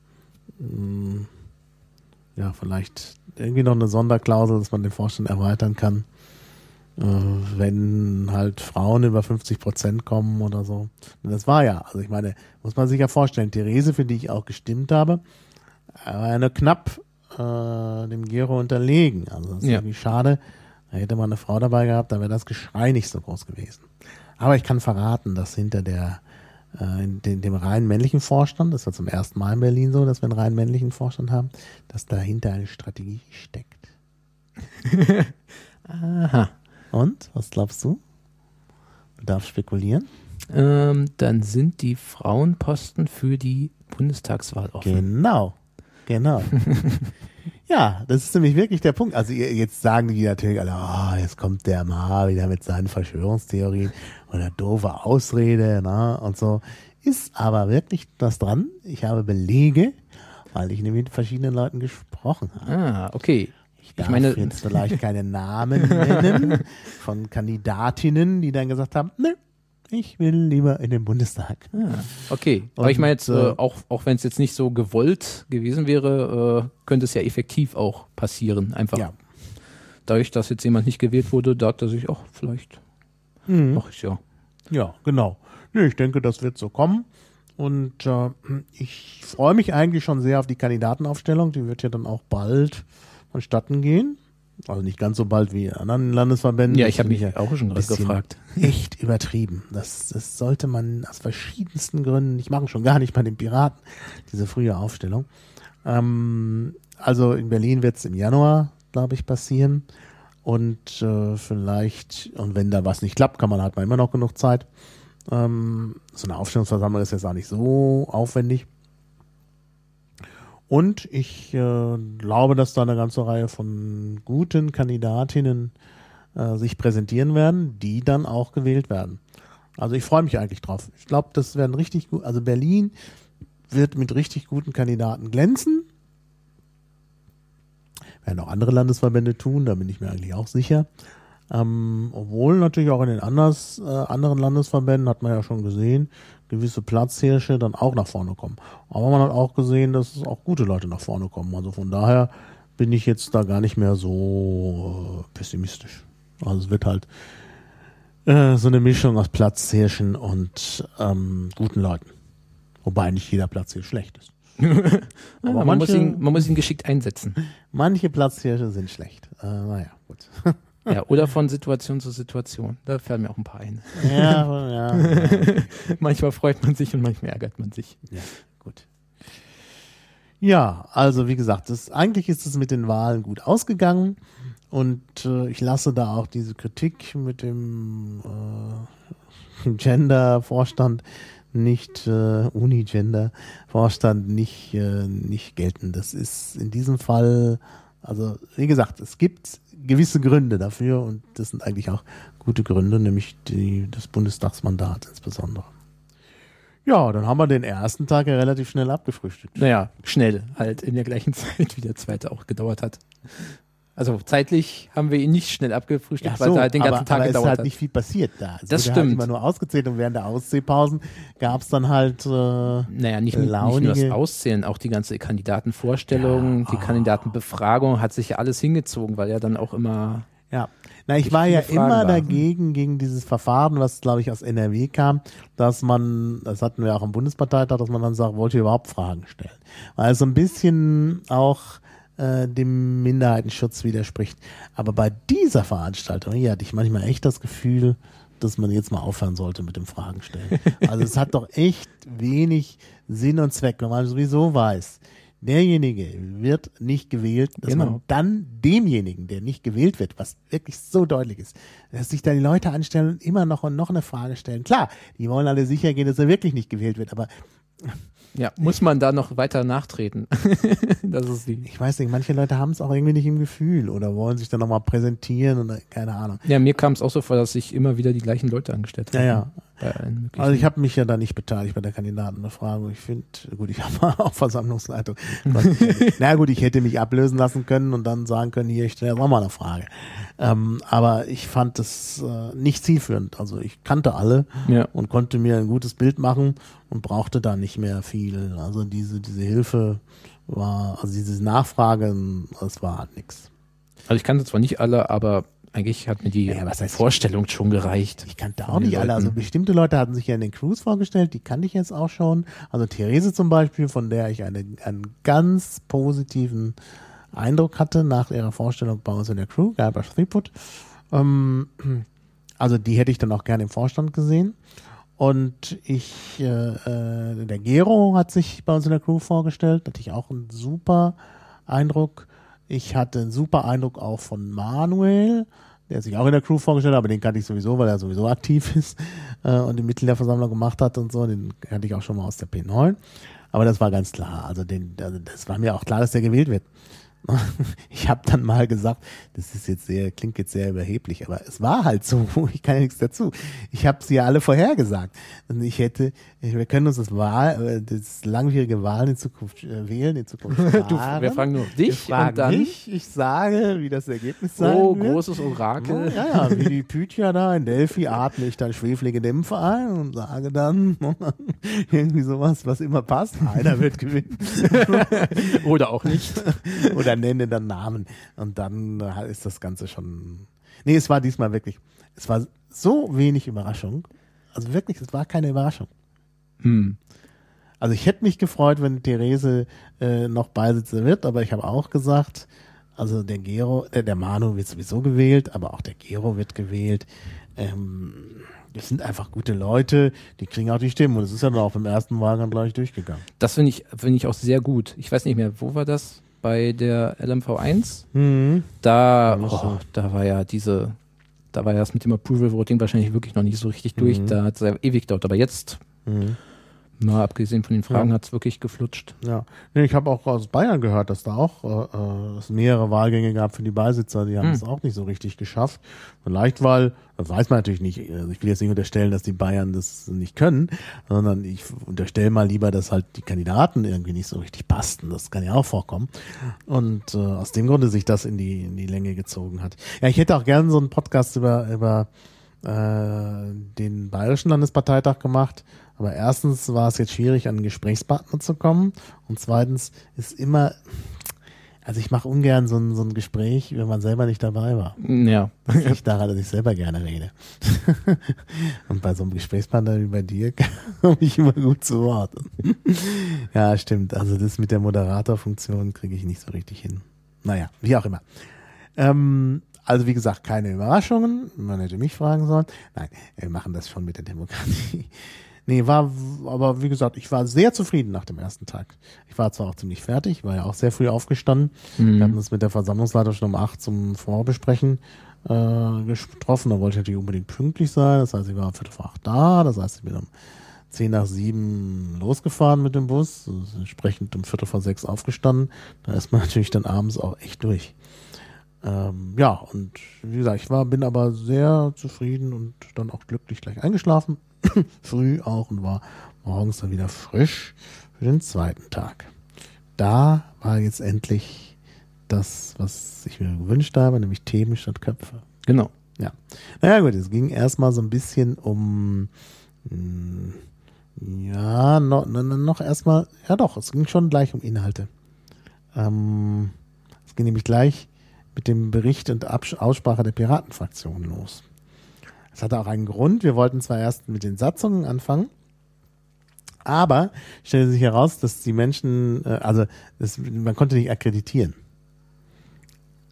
ja, vielleicht irgendwie noch eine Sonderklausel, dass man den Vorstand erweitern kann, wenn halt Frauen über 50 Prozent kommen oder so. Das war ja, also ich meine, muss man sich ja vorstellen, Therese, für die ich auch gestimmt habe, war ja nur knapp äh, dem Gero unterlegen. Also das ist ja. irgendwie schade. Da hätte man eine Frau dabei gehabt, dann wäre das Geschrei nicht so groß gewesen. Aber ich kann verraten, dass hinter der äh, dem rein männlichen Vorstand, das war zum ersten Mal in Berlin so, dass wir einen rein männlichen Vorstand haben, dass dahinter eine Strategie steckt. Aha. Und, was glaubst du? Du darfst spekulieren. Ähm, dann sind die Frauenposten für die Bundestagswahl offen. Genau, genau. Ja, das ist nämlich wirklich der Punkt. Also jetzt sagen die natürlich alle, oh, jetzt kommt der mal wieder mit seinen Verschwörungstheorien oder doofe Ausrede ne, und so. Ist aber wirklich das dran. Ich habe Belege, weil ich nämlich mit verschiedenen Leuten gesprochen habe. Ah, okay. Ich darf meine, jetzt vielleicht keine Namen nennen von Kandidatinnen, die dann gesagt haben, ne, ich will lieber in den Bundestag. Ah, okay, aber ich meine jetzt, äh, äh, auch, auch wenn es jetzt nicht so gewollt gewesen wäre, äh, könnte es ja effektiv auch passieren. Einfach ja. dadurch, dass jetzt jemand nicht gewählt wurde, dacht er sich, auch vielleicht mhm. mache ich ja. Ja, genau. Nee, ich denke, das wird so kommen. Und äh, ich freue mich eigentlich schon sehr auf die Kandidatenaufstellung. Die wird ja dann auch bald vonstatten gehen. Also nicht ganz so bald wie in anderen Landesverbänden. Ja, ich habe mich auch schon gerade gefragt. Echt übertrieben. Das, das sollte man aus verschiedensten Gründen nicht machen, schon gar nicht bei den Piraten, diese frühe Aufstellung. Ähm, also in Berlin wird es im Januar, glaube ich, passieren. Und äh, vielleicht, und wenn da was nicht klappt, kann man halt mal immer noch genug Zeit. Ähm, so eine Aufstellungsversammlung ist jetzt auch nicht so aufwendig. Und ich äh, glaube, dass da eine ganze Reihe von guten Kandidatinnen äh, sich präsentieren werden, die dann auch gewählt werden. Also ich freue mich eigentlich drauf. Ich glaube, das werden richtig gut. Also Berlin wird mit richtig guten Kandidaten glänzen. Werden auch andere Landesverbände tun, da bin ich mir eigentlich auch sicher. Ähm, obwohl natürlich auch in den anders, äh, anderen Landesverbänden, hat man ja schon gesehen, gewisse Platzhirsche dann auch nach vorne kommen. Aber man hat auch gesehen, dass auch gute Leute nach vorne kommen. Also von daher bin ich jetzt da gar nicht mehr so äh, pessimistisch. Also es wird halt äh, so eine Mischung aus Platzhirschen und ähm, guten Leuten. Wobei nicht jeder Platz hier schlecht ist. Aber man, manche, muss ihn, man muss ihn geschickt einsetzen. Manche Platzhirsche sind schlecht. Äh, naja, gut. Ja, oder von Situation zu Situation. Da fallen mir auch ein paar ein. Ja, ja. ja. manchmal freut man sich und manchmal ärgert man sich. Ja, gut. Ja, also wie gesagt, das, eigentlich ist es mit den Wahlen gut ausgegangen und äh, ich lasse da auch diese Kritik mit dem äh, Gender-Vorstand nicht äh, Unigender-Vorstand nicht, äh, nicht gelten. Das ist in diesem Fall, also wie gesagt, es gibt gewisse Gründe dafür und das sind eigentlich auch gute Gründe, nämlich die, das Bundestagsmandat insbesondere. Ja, dann haben wir den ersten Tag ja relativ schnell abgefrühstückt. Naja, schnell, halt in der gleichen Zeit, wie der zweite auch gedauert hat. Also zeitlich haben wir ihn nicht schnell abgefrühstückt, so, weil er halt den ganzen aber, Tag aber gedauert hat. Es ist halt nicht viel passiert da. Es das stimmt. Halt immer nur ausgezählt und während der Auszählpausen gab es dann halt äh, Naja, nicht, nicht, nur das Auszählen, auch die ganze Kandidatenvorstellung, ja, die Kandidatenbefragung hat sich ja alles hingezogen, weil ja dann auch immer ja, na, ich war ja immer waren. dagegen, gegen dieses Verfahren, was, glaube ich, aus NRW kam, dass man, das hatten wir auch am Bundesparteitag, dass man dann sagt, wollt ihr überhaupt Fragen stellen? Weil es so ein bisschen auch äh, dem Minderheitenschutz widerspricht. Aber bei dieser Veranstaltung hier hatte ich manchmal echt das Gefühl, dass man jetzt mal aufhören sollte mit dem Fragen stellen. Also es hat doch echt wenig Sinn und Zweck, wenn man sowieso weiß, derjenige wird nicht gewählt, dass genau. man dann demjenigen, der nicht gewählt wird, was wirklich so deutlich ist, dass sich da die Leute anstellen und immer noch und noch eine Frage stellen. Klar, die wollen alle sicher gehen, dass er wirklich nicht gewählt wird, aber ja, muss man da noch weiter nachtreten? das ist die. Ich weiß nicht, manche Leute haben es auch irgendwie nicht im Gefühl oder wollen sich dann nochmal präsentieren oder keine Ahnung. Ja, mir kam es auch so vor, dass sich immer wieder die gleichen Leute angestellt haben. Ja, ja. Also ich habe mich ja da nicht beteiligt bei der Kandidatenbefragung. Ich finde, gut, ich habe auch Versammlungsleitung. Na gut, ich hätte mich ablösen lassen können und dann sagen können, hier, ich stelle auch mal eine Frage. Ähm, aber ich fand das äh, nicht zielführend. Also ich kannte alle ja. und konnte mir ein gutes Bild machen und brauchte da nicht mehr viel. Also diese, diese Hilfe war, also diese Nachfrage, das war halt nichts. Also ich kannte zwar nicht alle, aber eigentlich hat mir die ja, Vorstellung schon gereicht. Ich kannte auch nicht alle. Also bestimmte Leute hatten sich ja in den Crews vorgestellt, die kannte ich jetzt auch schon. Also Therese zum Beispiel, von der ich eine, einen ganz positiven Eindruck hatte nach ihrer Vorstellung bei uns in der Crew, Galbach Threepwood. Ähm, also die hätte ich dann auch gerne im Vorstand gesehen. Und ich, äh, äh, der Gero hat sich bei uns in der Crew vorgestellt, hatte ich auch einen super Eindruck. Ich hatte einen super Eindruck auch von Manuel, der sich auch in der Crew vorgestellt hat, aber den kannte ich sowieso, weil er sowieso aktiv ist äh, und die Mitgliederversammlung gemacht hat und so. Den kannte ich auch schon mal aus der P9. Aber das war ganz klar. Also, den, also das war mir auch klar, dass der gewählt wird. ich habe dann mal gesagt, das ist jetzt sehr, klingt jetzt sehr überheblich, aber es war halt so, ich kann ja nichts dazu. Ich habe sie ja alle vorhergesagt. Und ich hätte, wir können uns das Wahl, äh, das langwierige Wahlen in Zukunft äh, wählen, in Zukunft du, wir fragen nur dich wir und dann mich, ich sage, wie das Ergebnis sein Oh, wird. großes Orakel. Ja, ja, wie die Pythia da in Delphi atme ich dann schweflige Dämpfe ein und sage dann irgendwie sowas, was immer passt. Einer wird gewinnen. Oder auch nicht. Oder oder nenne dann Namen. Und dann äh, ist das Ganze schon. Nee, es war diesmal wirklich. Es war so wenig Überraschung. Also wirklich, es war keine Überraschung. Hm. Also ich hätte mich gefreut, wenn Therese äh, noch Beisitzer wird, aber ich habe auch gesagt, also der Gero, äh, der Manu wird sowieso gewählt, aber auch der Gero wird gewählt. Ähm, das sind einfach gute Leute, die kriegen auch die Stimmen. Und es ist ja dann auch im ersten Wahlgang gleich durchgegangen. Das finde ich, finde ich auch sehr gut. Ich weiß nicht mehr, wo war das? Bei der LMV1. Mhm. Da, oh, da war ja diese, da war ja das mit dem Approval Voting wahrscheinlich wirklich noch nicht so richtig durch. Mhm. Da hat es ja ewig gedauert. Aber jetzt mhm. Mal abgesehen von den Fragen ja. hat es wirklich geflutscht. Ja, nee, ich habe auch aus Bayern gehört, dass da auch äh, äh es mehrere Wahlgänge gab für die Beisitzer. Die haben hm. es auch nicht so richtig geschafft. Vielleicht, weil, das weiß man natürlich nicht. Also ich will jetzt nicht unterstellen, dass die Bayern das nicht können, sondern ich unterstelle mal lieber, dass halt die Kandidaten irgendwie nicht so richtig passten. Das kann ja auch vorkommen. Und äh, aus dem Grunde sich das in die, in die Länge gezogen hat. Ja, ich hätte auch gerne so einen Podcast über, über äh, den Bayerischen Landesparteitag gemacht aber erstens war es jetzt schwierig, an einen Gesprächspartner zu kommen. Und zweitens ist immer, also ich mache ungern so ein, so ein Gespräch, wenn man selber nicht dabei war. Ja. Ich daran, dass ich selber gerne rede. Und bei so einem Gesprächspartner wie bei dir komme ich immer gut zu Wort. Ja, stimmt. Also das mit der Moderatorfunktion kriege ich nicht so richtig hin. Naja, wie auch immer. Ähm, also wie gesagt, keine Überraschungen. Man hätte mich fragen sollen. Nein, wir machen das schon mit der Demokratie. Nee, war, aber wie gesagt, ich war sehr zufrieden nach dem ersten Tag. Ich war zwar auch ziemlich fertig, war ja auch sehr früh aufgestanden. Mhm. Wir hatten uns mit der Versammlungsleiter schon um acht zum Vorbesprechen äh, getroffen. Da wollte ich natürlich unbedingt pünktlich sein. Das heißt, ich war um Viertel vor acht da. Das heißt, ich bin um zehn nach sieben losgefahren mit dem Bus. Entsprechend um Viertel vor sechs aufgestanden. Da ist man natürlich dann abends auch echt durch. Ähm, ja, und wie gesagt, ich war, bin aber sehr zufrieden und dann auch glücklich gleich eingeschlafen. Früh auch und war morgens dann wieder frisch für den zweiten Tag. Da war jetzt endlich das, was ich mir gewünscht habe, nämlich Themen statt Köpfe. Genau. Ja. Naja, gut, es ging erstmal so ein bisschen um, mh, hm, ja, noch, noch erstmal, ja doch, es ging schon gleich um Inhalte. Ähm, es ging nämlich gleich mit dem Bericht und Aussprache der Piratenfraktion los. Das hatte auch einen Grund. Wir wollten zwar erst mit den Satzungen anfangen, aber stellte sich heraus, dass die Menschen, äh, also das, man konnte nicht akkreditieren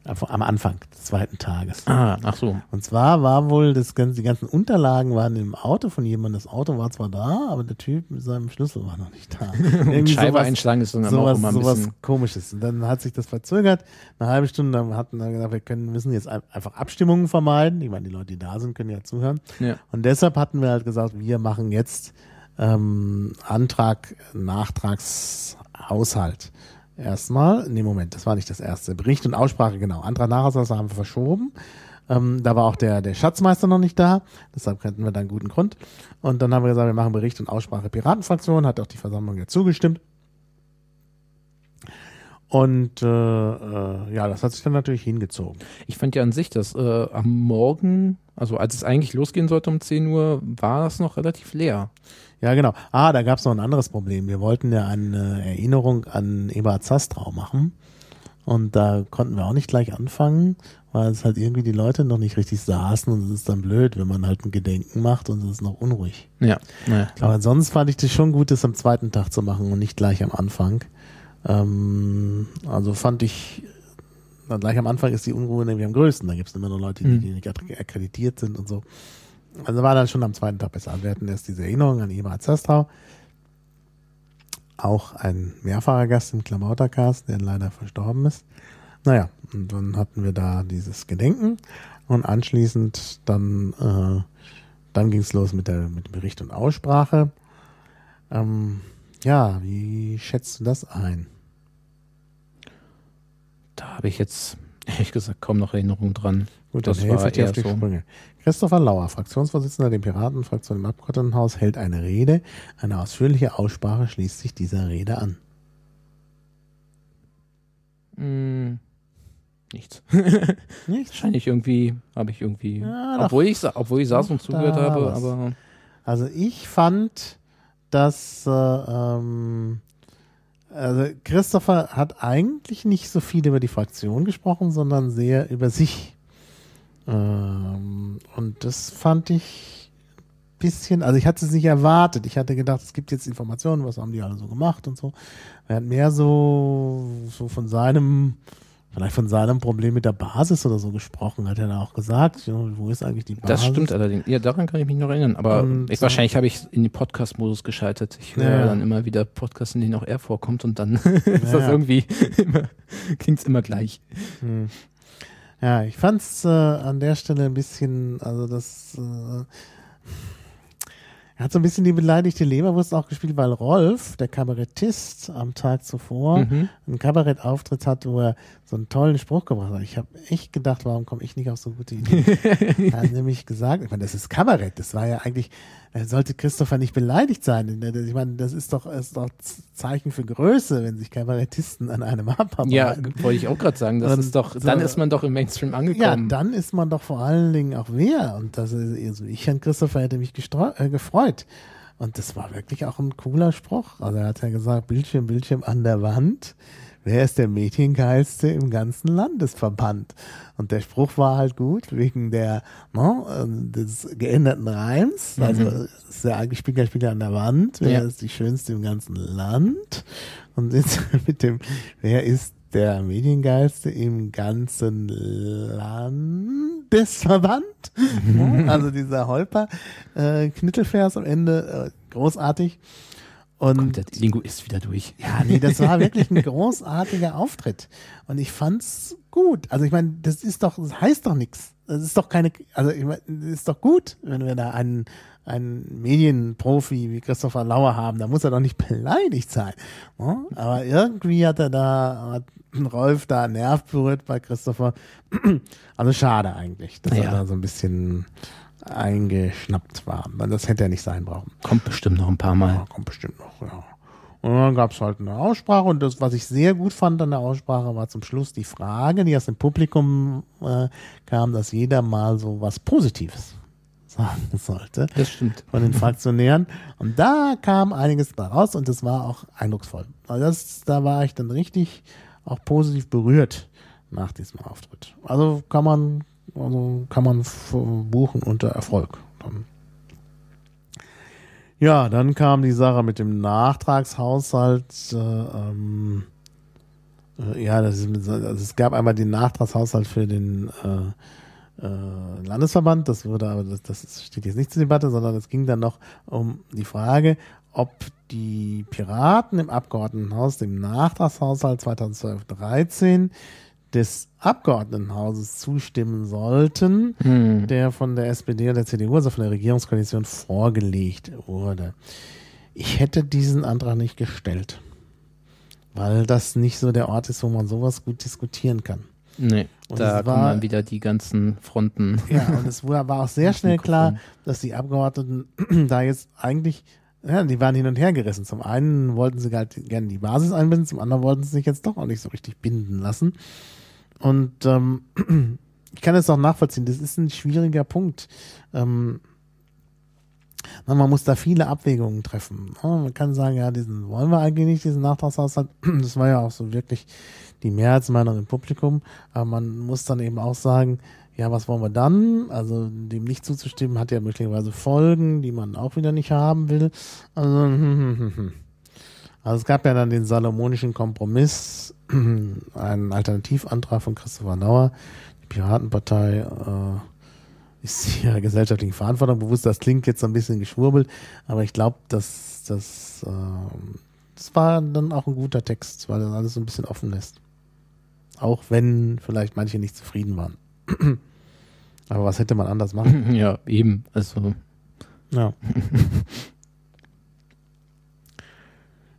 am Anfang des zweiten Tages. Ah, ach so. Und zwar war wohl das ganze, die ganzen Unterlagen waren im Auto von jemandem. Das Auto war zwar da, aber der Typ mit seinem Schlüssel war noch nicht da. Und Scheibe sowas, einschlagen ist dann sowas, auch immer ein sowas bisschen komisches. Und dann hat sich das verzögert. Eine halbe Stunde dann hatten wir gesagt, wir können, müssen jetzt einfach Abstimmungen vermeiden. Ich meine, die Leute, die da sind, können ja zuhören. Ja. Und deshalb hatten wir halt gesagt, wir machen jetzt ähm, Antrag, Nachtragshaushalt. Erstmal, nee, Moment, das war nicht das erste. Bericht und Aussprache, genau. Antrag Nachhaushalt haben wir verschoben. Ähm, da war auch der, der Schatzmeister noch nicht da, deshalb hatten wir da einen guten Grund. Und dann haben wir gesagt, wir machen Bericht und Aussprache Piratenfraktion, hat auch die Versammlung ja zugestimmt. Und äh, äh, ja, das hat sich dann natürlich hingezogen. Ich fand ja an sich, dass äh, am Morgen, also als es eigentlich losgehen sollte um 10 Uhr, war das noch relativ leer. Ja, genau. Ah, da gab es noch ein anderes Problem. Wir wollten ja eine Erinnerung an Eberhard Zastrau machen. Und da konnten wir auch nicht gleich anfangen, weil es halt irgendwie die Leute noch nicht richtig saßen und es ist dann blöd, wenn man halt ein Gedenken macht und es ist noch unruhig. Ja. ja Aber sonst fand ich das schon gut, das am zweiten Tag zu machen und nicht gleich am Anfang. Ähm, also fand ich, gleich am Anfang ist die Unruhe nämlich am größten. Da gibt es immer nur Leute, die, mhm. die nicht akkreditiert sind und so. Also war dann schon am zweiten Tag besser. Wir hatten erst diese Erinnerung an Eberhard Zestrau. Auch ein mehrfacher Gast im Klamautercast, der leider verstorben ist. Naja, und dann hatten wir da dieses Gedenken und anschließend dann, äh, dann ging es los mit, der, mit dem Bericht und Aussprache. Ähm, ja, wie schätzt du das ein? Da habe ich jetzt ehrlich gesagt kaum noch Erinnerungen dran. Gut, das war eher auf die so. Sprünge. Christopher Lauer, Fraktionsvorsitzender der Piratenfraktion im Abgeordnetenhaus, hält eine Rede. Eine ausführliche Aussprache schließt sich dieser Rede an. Mm, nichts. nichts? Wahrscheinlich irgendwie, habe ich irgendwie, ja, obwohl, ich, obwohl ich saß und zugehört habe, was. aber. Also ich fand, dass äh, ähm, also Christopher hat eigentlich nicht so viel über die Fraktion gesprochen, sondern sehr über sich. Ähm, und das fand ich ein bisschen, also ich hatte es nicht erwartet. Ich hatte gedacht, es gibt jetzt Informationen, was haben die alle so gemacht und so. Er hat mehr so, so von seinem vielleicht von seinem Problem mit der Basis oder so gesprochen, hat er da auch gesagt. Wo ist eigentlich die Basis? Das stimmt allerdings. Ja, daran kann ich mich noch erinnern. Aber ich, so wahrscheinlich habe ich in den Podcast-Modus geschaltet. Ich höre ja. dann immer wieder Podcasts, in denen auch er vorkommt und dann ist ja, das irgendwie immer, klingt's immer gleich. Hm. Ja, ich fand's äh, an der Stelle ein bisschen, also das äh, er hat so ein bisschen die beleidigte Leberwurst auch gespielt, weil Rolf, der Kabarettist, am Tag zuvor mhm. einen Kabarettauftritt hat, wo er so einen tollen Spruch gebracht hat. Ich habe echt gedacht, warum komme ich nicht auf so gute Ideen? er hat nämlich gesagt, ich meine, das ist Kabarett. Das war ja eigentlich, sollte Christopher nicht beleidigt sein. Ich meine, das ist doch, ist doch Zeichen für Größe, wenn sich Kabarettisten an einem abarbeiten. Ja, wollte ich auch gerade sagen. Das und ist doch, dann ist man doch im Mainstream angekommen. Ja, dann ist man doch vor allen Dingen auch wer. Und das ist, also ich und Christopher hätte mich äh, gefreut. Und das war wirklich auch ein cooler Spruch. Also er hat ja gesagt, Bildschirm, Bildschirm an der Wand wer ist der Mädchengeilste im ganzen Landesverband? Und der Spruch war halt gut, wegen der no, ne, des geänderten Reims. Mhm. Also es ist eigentlich Spieler, Spieler an der Wand, wer ja. ist die schönste im ganzen Land? Und jetzt mit dem, wer ist der Mediengeilste im ganzen Landesverband. Mhm. also dieser Holper äh, Knittelvers am Ende, äh, großartig. Und Kommt der Linguist wieder durch. Ja, nee, das war wirklich ein großartiger Auftritt. Und ich fand's gut. Also ich meine, das ist doch, das heißt doch nichts. Das ist doch keine, also ich meine, das ist doch gut, wenn wir da einen, einen Medienprofi wie Christopher Lauer haben. Da muss er doch nicht beleidigt sein. Aber irgendwie hat er da, hat Rolf da Nerv berührt bei Christopher. Also schade eigentlich, dass ja. er da so ein bisschen eingeschnappt war. Das hätte er nicht sein brauchen. Kommt bestimmt noch ein paar Mal. Ja, kommt bestimmt noch, ja. Und dann gab es halt eine Aussprache und das, was ich sehr gut fand an der Aussprache, war zum Schluss die Frage, die aus dem Publikum äh, kam, dass jeder mal so was Positives sagen sollte. Das stimmt. Von den Fraktionären. Und da kam einiges da raus und das war auch eindrucksvoll. Also das, da war ich dann richtig auch positiv berührt nach diesem Auftritt. Also kann man also kann man buchen unter Erfolg. Ja, dann kam die Sache mit dem Nachtragshaushalt. Äh, ähm, äh, ja, das ist, also es gab einmal den Nachtragshaushalt für den äh, äh, Landesverband. Das wurde aber, das, das steht jetzt nicht zur Debatte, sondern es ging dann noch um die Frage, ob die Piraten im Abgeordnetenhaus dem Nachtragshaushalt 2012-13 des Abgeordnetenhauses zustimmen sollten, hm. der von der SPD und der CDU, also von der Regierungskoalition, vorgelegt wurde. Ich hätte diesen Antrag nicht gestellt, weil das nicht so der Ort ist, wo man sowas gut diskutieren kann. Nee, und da kommen dann wieder die ganzen Fronten. Ja, und es war auch sehr schnell klar, dass die Abgeordneten da jetzt eigentlich ja, die waren hin und her gerissen. Zum einen wollten sie halt gerne die Basis einbinden, zum anderen wollten sie sich jetzt doch auch nicht so richtig binden lassen. Und ähm, ich kann es auch nachvollziehen, das ist ein schwieriger Punkt. Ähm, man muss da viele Abwägungen treffen. man kann sagen, ja, diesen wollen wir eigentlich nicht, diesen Nachtragshaushalt. Das war ja auch so wirklich die Mehrheitsmeinung im Publikum. Aber man muss dann eben auch sagen, ja, was wollen wir dann? Also dem nicht zuzustimmen hat ja möglicherweise Folgen, die man auch wieder nicht haben will. Also, also es gab ja dann den salomonischen Kompromiss, einen Alternativantrag von Christopher Nauer. Die Piratenpartei äh, ist ihrer gesellschaftlichen Verantwortung bewusst. Das klingt jetzt ein bisschen geschwurbelt, aber ich glaube, dass das, äh, das war dann auch ein guter Text, weil das alles so ein bisschen offen lässt. Auch wenn vielleicht manche nicht zufrieden waren. aber was hätte man anders machen? Ja, eben. Also. Ja.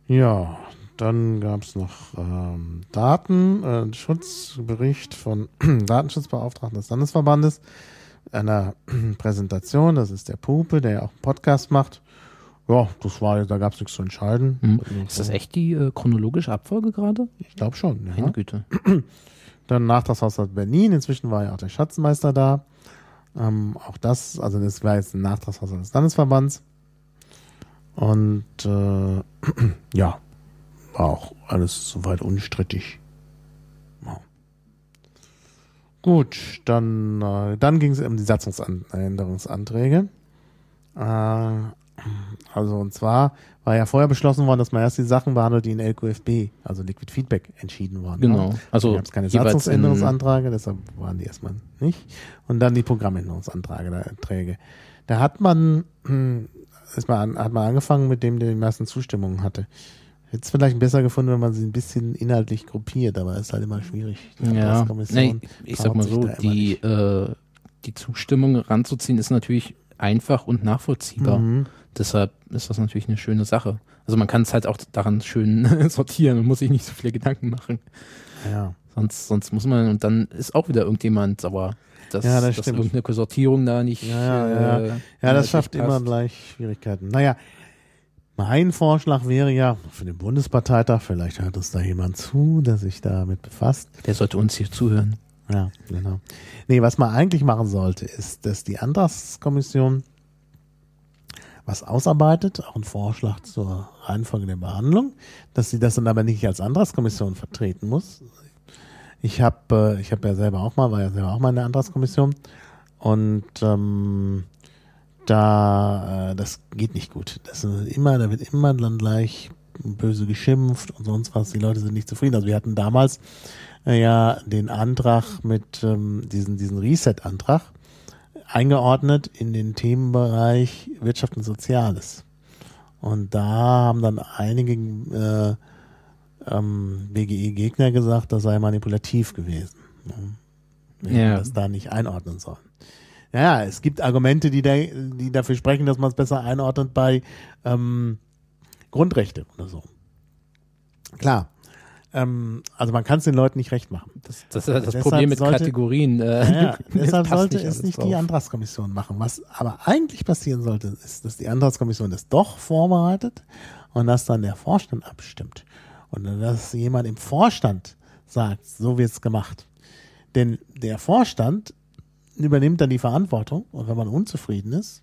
ja, dann gab es noch ähm, Datenschutzbericht äh, von Datenschutzbeauftragten des Landesverbandes, einer Präsentation, das ist der Pupe, der ja auch einen Podcast macht. Ja, das war, da gab es nichts zu entscheiden. Hm. Ist das echt die äh, chronologische Abfolge gerade? Ich glaube schon, ja. Meine Güte. Dann Nachtragshaushalt Berlin, inzwischen war ja auch der Schatzmeister da. Ähm, auch das, also das war jetzt ein Nachtragshaushalt des Landesverbands. Und äh, ja, war auch alles soweit unstrittig. Ja. Gut, dann, äh, dann ging es um die Satzungsänderungsanträge. Äh, also und zwar war ja vorher beschlossen worden, dass man erst die Sachen behandelt, die in LQFB, also Liquid Feedback, entschieden waren. Genau. Ne? Also gab es keine Satzungsänderungsanträge, deshalb waren die erstmal nicht. Und dann die Programmänderungsanträge. Da hat man, hm, ist man, hat man angefangen mit dem, der die meisten Zustimmungen hatte. Hätte es vielleicht besser gefunden, wenn man sie ein bisschen inhaltlich gruppiert, aber es ist halt immer schwierig. Ja, nee, ich sag mal so, die, äh, die Zustimmung ranzuziehen ist natürlich einfach und nachvollziehbar. Mhm. Deshalb ist das natürlich eine schöne Sache. Also man kann es halt auch daran schön sortieren und muss sich nicht so viele Gedanken machen. Ja. Sonst, sonst muss man, und dann ist auch wieder irgendjemand sauer, dass, ja, das dass irgendeine Sortierung da nicht. Ja, ja, ja. Äh, ja das schafft immer gleich Schwierigkeiten. Naja, mein Vorschlag wäre ja für den Bundesparteitag, vielleicht hört uns da jemand zu, der sich damit befasst. Der sollte uns hier zuhören. Ja, genau. Nee, was man eigentlich machen sollte, ist, dass die Antragskommission was ausarbeitet, auch einen Vorschlag zur Reihenfolge der Behandlung, dass sie das dann aber nicht als Antragskommission vertreten muss. Ich habe äh, ich hab ja selber auch mal, war ja selber auch mal in der Antragskommission und ähm, da, äh, das geht nicht gut. Das ist immer, da wird immer dann gleich böse geschimpft und sonst was. Die Leute sind nicht zufrieden. Also wir hatten damals äh, ja den Antrag mit ähm, diesen, diesen Reset-Antrag eingeordnet in den Themenbereich Wirtschaft und Soziales. Und da haben dann einige äh, ähm, BGE-Gegner gesagt, das sei manipulativ gewesen. Ne? Ja. das da nicht einordnen sollen. Ja, es gibt Argumente, die, da, die dafür sprechen, dass man es besser einordnet bei ähm, Grundrechte oder so. Klar. Ähm, also man kann es den Leuten nicht recht machen. Das, das ist das Problem mit sollte, Kategorien. Äh, ja, deshalb sollte nicht es nicht drauf. die Antragskommission machen. Was aber eigentlich passieren sollte, ist, dass die Antragskommission das doch vorbereitet und dass dann der Vorstand abstimmt. Und dass jemand im Vorstand sagt, so wird es gemacht. Denn der Vorstand übernimmt dann die Verantwortung und wenn man unzufrieden ist,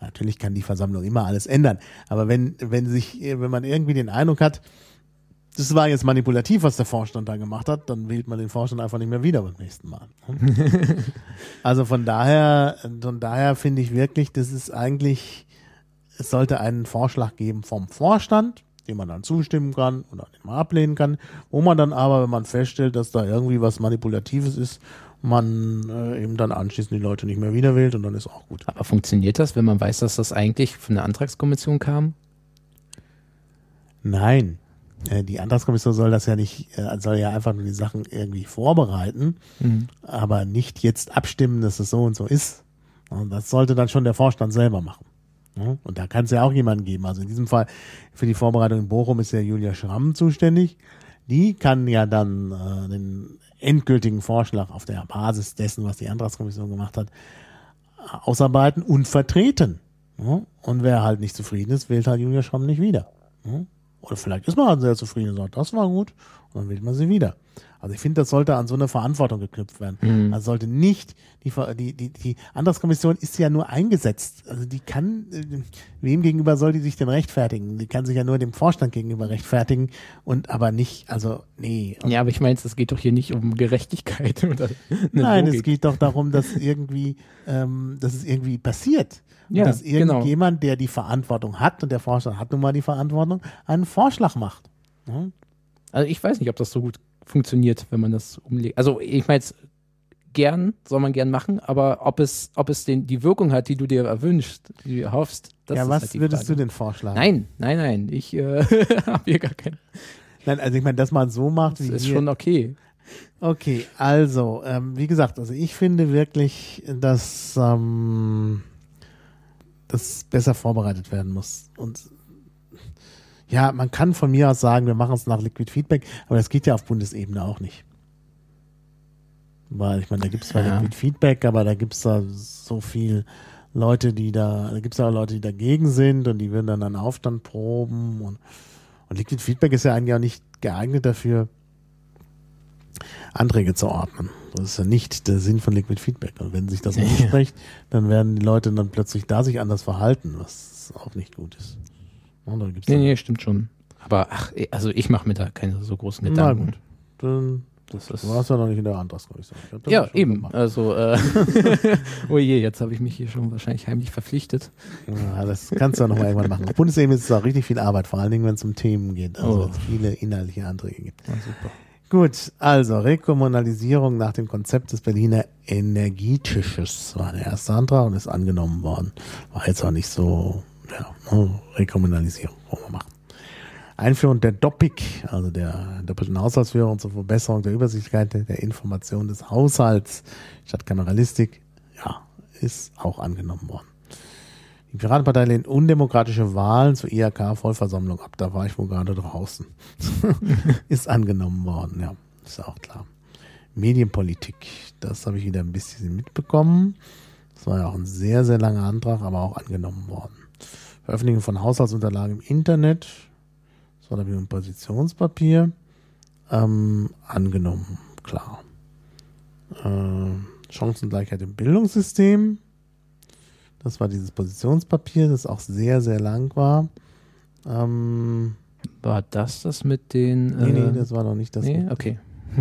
natürlich kann die Versammlung immer alles ändern, aber wenn, wenn sich, wenn man irgendwie den Eindruck hat, das war jetzt manipulativ, was der Vorstand da gemacht hat, dann wählt man den Vorstand einfach nicht mehr wieder beim nächsten Mal. also von daher, von daher finde ich wirklich, das ist eigentlich, es sollte einen Vorschlag geben vom Vorstand, dem man dann zustimmen kann oder den man ablehnen kann, wo man dann aber, wenn man feststellt, dass da irgendwie was Manipulatives ist, man äh, eben dann anschließend die Leute nicht mehr wieder wählt und dann ist auch gut. Aber funktioniert das, wenn man weiß, dass das eigentlich von der Antragskommission kam? Nein. Äh, die Antragskommission soll das ja nicht, äh, soll ja einfach nur die Sachen irgendwie vorbereiten, mhm. aber nicht jetzt abstimmen, dass es so und so ist. Und das sollte dann schon der Vorstand selber machen. Und da kann es ja auch jemanden geben. Also in diesem Fall für die Vorbereitung in Bochum ist ja Julia Schramm zuständig. Die kann ja dann äh, den endgültigen Vorschlag auf der Basis dessen, was die Antragskommission gemacht hat, ausarbeiten und vertreten. Und wer halt nicht zufrieden ist, wählt halt Julia Schramm nicht wieder. Oder vielleicht ist man halt sehr zufrieden und sagt, das war gut, und dann wählt man sie wieder. Also ich finde, das sollte an so eine Verantwortung geknüpft werden. Mhm. Also sollte nicht, die, die, die, die Antragskommission ist ja nur eingesetzt. Also die kann, äh, wem gegenüber soll die sich denn rechtfertigen? Die kann sich ja nur dem Vorstand gegenüber rechtfertigen und aber nicht, also nee. Ja, aber ich meine, es geht doch hier nicht um Gerechtigkeit oder Nein, Logik. es geht doch darum, dass irgendwie, ähm, dass es irgendwie passiert. Ja, dass genau. irgendjemand, genau. der die Verantwortung hat und der Vorstand hat nun mal die Verantwortung, einen Vorschlag macht. Ja? Also ich weiß nicht, ob das so gut funktioniert, wenn man das umlegt. Also ich meine jetzt gern, soll man gern machen, aber ob es, ob es den, die Wirkung hat, die du dir erwünschst, die du hoffst, das ja, ist was halt würdest Frage. du denn vorschlagen? Nein, nein, nein, ich äh, habe hier gar keinen. Nein, also ich meine, dass man so macht, das ist hier. schon okay. Okay, also ähm, wie gesagt, also ich finde wirklich, dass ähm, das besser vorbereitet werden muss und ja, man kann von mir aus sagen, wir machen es nach Liquid Feedback, aber das geht ja auf Bundesebene auch nicht. Weil ich meine, da gibt es zwar ja. Liquid Feedback, aber da gibt es da so viel Leute, die da, da gibt es auch Leute, die dagegen sind und die würden dann einen Aufstand proben und, und Liquid Feedback ist ja eigentlich auch nicht geeignet dafür, Anträge zu ordnen. Das ist ja nicht der Sinn von Liquid Feedback. Und wenn sich das anspricht, dann werden die Leute dann plötzlich da sich anders verhalten, was auch nicht gut ist. Oder gibt's nee, nee, stimmt schon. Aber ach, also ich mache mir da keine so großen Gedanken. Na gut. Dann das ist, du warst ja noch nicht in der Antragskommission. Ja, eben. Gemacht. Also, äh, oh je, jetzt habe ich mich hier schon wahrscheinlich heimlich verpflichtet. Ja, das kannst du ja nochmal irgendwann machen. Auf Bundesebene ist es auch richtig viel Arbeit, vor allen Dingen, wenn es um Themen geht. Also, oh. es viele inhaltliche Anträge gibt. Ja, super. Gut, also Rekommunalisierung nach dem Konzept des Berliner Energietisches war der erste Antrag und ist angenommen worden. War jetzt auch nicht so ja, ne, Rekommunalisierung wollen wir machen. Einführung der DOPIC, also der doppelten Haushaltsführung zur Verbesserung der Übersichtlichkeit der Information des Haushalts statt Kameralistik, ja, ist auch angenommen worden. Die Piratenpartei lehnt undemokratische Wahlen zur IHK-Vollversammlung ab. Da war ich wohl gerade draußen. ist angenommen worden, ja, ist auch klar. Medienpolitik, das habe ich wieder ein bisschen mitbekommen. Das war ja auch ein sehr, sehr langer Antrag, aber auch angenommen worden. Veröffentlichung von Haushaltsunterlagen im Internet. Das war dann wieder ein Positionspapier. Ähm, angenommen, klar. Äh, Chancengleichheit im Bildungssystem. Das war dieses Positionspapier, das auch sehr, sehr lang war. Ähm, war das das mit den. Äh, nee, nee, das war noch nicht das. Nee, okay.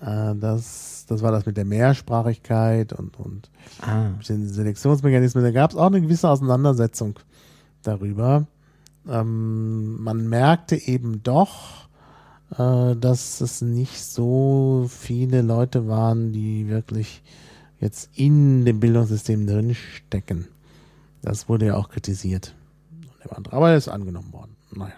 äh, das, das war das mit der Mehrsprachigkeit und, und ah. den Selektionsmechanismen. Da gab es auch eine gewisse Auseinandersetzung darüber. ähm, man merkte eben doch, äh, dass es nicht so viele Leute waren, die wirklich jetzt in dem Bildungssystem drin stecken. Das wurde ja auch kritisiert. Aber er ist angenommen worden. Naja.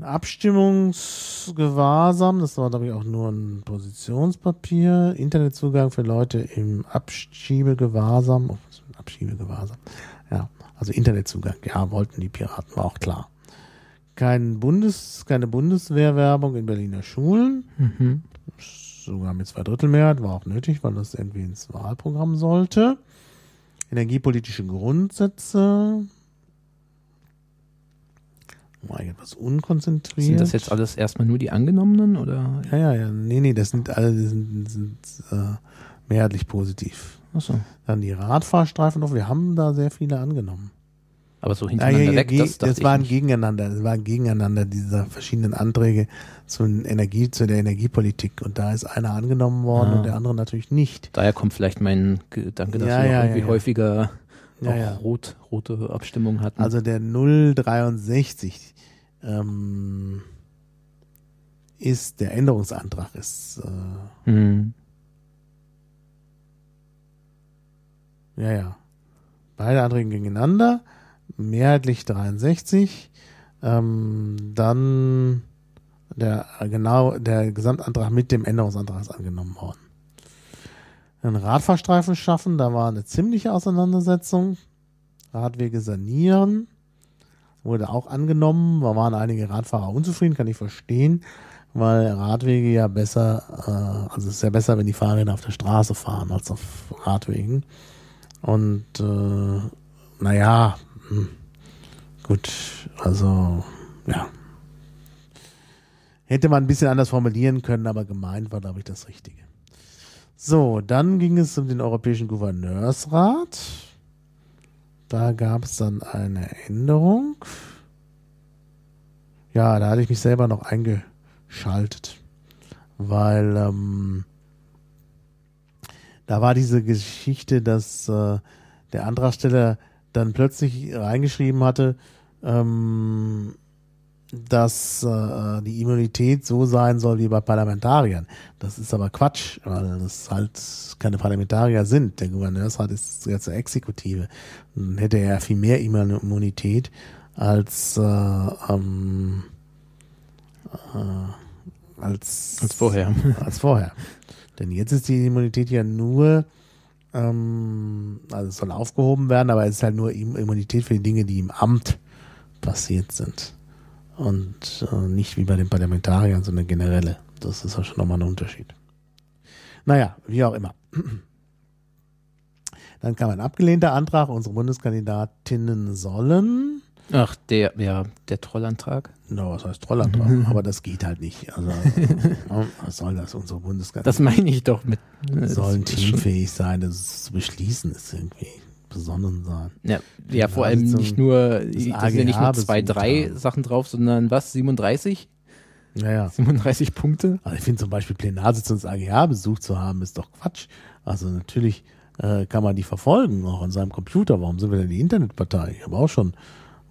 Abstimmungsgewahrsam, das war glaube ich auch nur ein Positionspapier. Internetzugang für Leute im Abschiebegewahrsam. Oh, Abschiebegewahrsam. Ja, also Internetzugang. Ja, wollten die Piraten, war auch klar. Kein Bundes, keine Bundeswehrwerbung in Berliner Schulen. Mhm. Sogar mit zwei Drittel Mehrheit war auch nötig, weil das irgendwie ins Wahlprogramm sollte. Energiepolitische Grundsätze war etwas unkonzentriert. Sind das jetzt alles erstmal nur die angenommenen oder? Ja, ja, ja. Nee, nee, das sind alle die sind, sind äh, mehrheitlich positiv. Achso. Dann die Radfahrstreifen noch, wir haben da sehr viele angenommen. Aber so hintereinander ja, ja, weg, das, das waren nicht. gegeneinander, das waren gegeneinander diese verschiedenen Anträge zu Energie, zu der Energiepolitik und da ist einer angenommen worden ah. und der andere natürlich nicht. Daher kommt vielleicht mein Gedanke, dass ja, wir ja, irgendwie häufiger auch ja. Rot, rote Abstimmungen hatten. Also der 063 ähm, ist der Änderungsantrag ist äh, hm. Ja ja beide Anträge gegeneinander mehrheitlich 63 ähm, dann der genau der Gesamtantrag mit dem Änderungsantrag ist angenommen worden einen Radfahrstreifen schaffen, da war eine ziemliche Auseinandersetzung. Radwege sanieren, wurde auch angenommen. Da waren einige Radfahrer unzufrieden, kann ich verstehen, weil Radwege ja besser, äh, also es ist ja besser, wenn die Fahrräder auf der Straße fahren als auf Radwegen. Und äh, naja, hm, gut, also ja. Hätte man ein bisschen anders formulieren können, aber gemeint war, glaube ich, das Richtige. So, dann ging es um den Europäischen Gouverneursrat. Da gab es dann eine Änderung. Ja, da hatte ich mich selber noch eingeschaltet, weil ähm, da war diese Geschichte, dass äh, der Antragsteller dann plötzlich reingeschrieben hatte, ähm, dass äh, die Immunität so sein soll wie bei Parlamentariern. Das ist aber Quatsch, weil das halt keine Parlamentarier sind. Der Gouverneursrat ist jetzt eine Exekutive. Dann hätte er viel mehr Immunität als äh, ähm, äh, als, als vorher. Als vorher. Denn jetzt ist die Immunität ja nur ähm, also es soll aufgehoben werden, aber es ist halt nur Immunität für die Dinge, die im Amt passiert sind und äh, nicht wie bei den Parlamentariern, sondern generelle. Das ist ja schon nochmal ein Unterschied. Naja, wie auch immer. Dann kam ein abgelehnter Antrag, unsere Bundeskandidatinnen sollen. Ach, der, ja, der Trollantrag? No, was heißt Trollantrag? Aber das geht halt nicht. Also, was soll das, unsere Bundeskandidatinnen? Das meine ich doch mit. Sollen teamfähig sein, das zu beschließen ist irgendwie besonnen sein. Ja, ja vor allem nicht nur, da sind ja nicht nur zwei, drei Sachen drauf, sondern was, 37? Naja. 37 Punkte? Also ich finde zum Beispiel Plenarsitzung des AGH besucht zu haben, ist doch Quatsch. Also natürlich äh, kann man die verfolgen, auch an seinem Computer. Warum sind wir denn die Internetpartei? Ich habe auch schon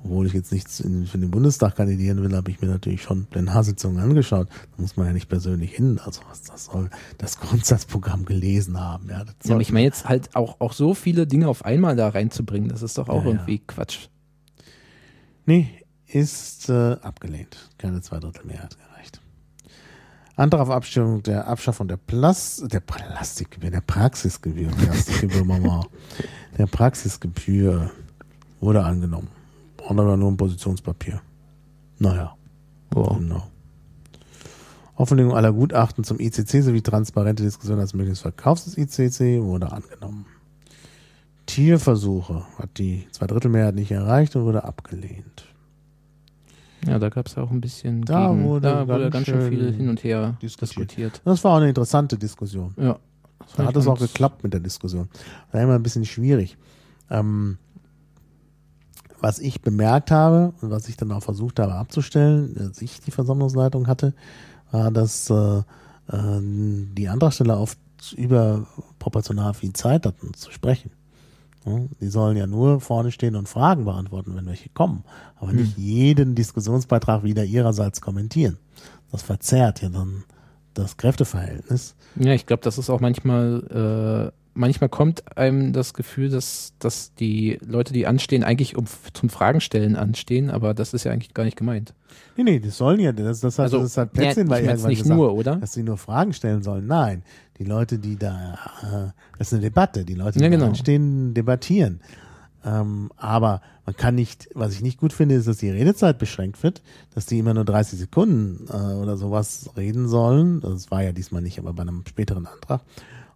obwohl ich jetzt nichts in, für den Bundestag kandidieren will, habe ich mir natürlich schon Plenarsitzungen angeschaut. Da muss man ja nicht persönlich hin. Also was das soll, das Grundsatzprogramm gelesen haben. Ja, ja aber ich meine jetzt halt auch, auch so viele Dinge auf einmal da reinzubringen, das ist doch auch ja, irgendwie ja. Quatsch. Nee, ist äh, abgelehnt. Keine Zweidrittelmehrheit gereicht. Antrag auf Abstimmung der Abschaffung der Plas der Plastikgebühr, der Praxisgebühr, Plastikgebühr, der Praxisgebühr wurde angenommen aber nur ein Positionspapier. Naja. Wow. Genau. Offenlegung aller Gutachten zum ICC sowie transparente Diskussion als mögliches Verkaufs des ICC wurde angenommen. Tierversuche hat die Zweidrittelmehrheit nicht erreicht und wurde abgelehnt. Ja, da gab es auch ein bisschen. Da gegen, wurde, da wurde ganz, schön viel hin und her diskutiert. diskutiert. Das war auch eine interessante Diskussion. Ja. Da hat es auch geklappt mit der Diskussion. War immer ein bisschen schwierig. Ähm, was ich bemerkt habe und was ich dann auch versucht habe abzustellen, als ich die Versammlungsleitung hatte, war, dass äh, äh, die Antragsteller oft überproportional viel Zeit hatten zu sprechen. Die sollen ja nur vorne stehen und Fragen beantworten, wenn welche kommen, aber hm. nicht jeden Diskussionsbeitrag wieder ihrerseits kommentieren. Das verzerrt ja dann das Kräfteverhältnis. Ja, ich glaube, das ist auch manchmal, äh, manchmal kommt einem das Gefühl, dass, dass die Leute, die anstehen, eigentlich um zum Fragenstellen anstehen, aber das ist ja eigentlich gar nicht gemeint. Nee, nee, das sollen ja, das, das, also, das ist halt Plätzchen, ja, weil irgendwann nicht gesagt, nur, oder? Dass sie nur Fragen stellen sollen. Nein, die Leute, die da, äh, das ist eine Debatte, die Leute, die ja, genau. da anstehen, debattieren. Ähm, aber man kann nicht, was ich nicht gut finde, ist, dass die Redezeit beschränkt wird, dass die immer nur 30 Sekunden äh, oder sowas reden sollen. Das war ja diesmal nicht, aber bei einem späteren Antrag.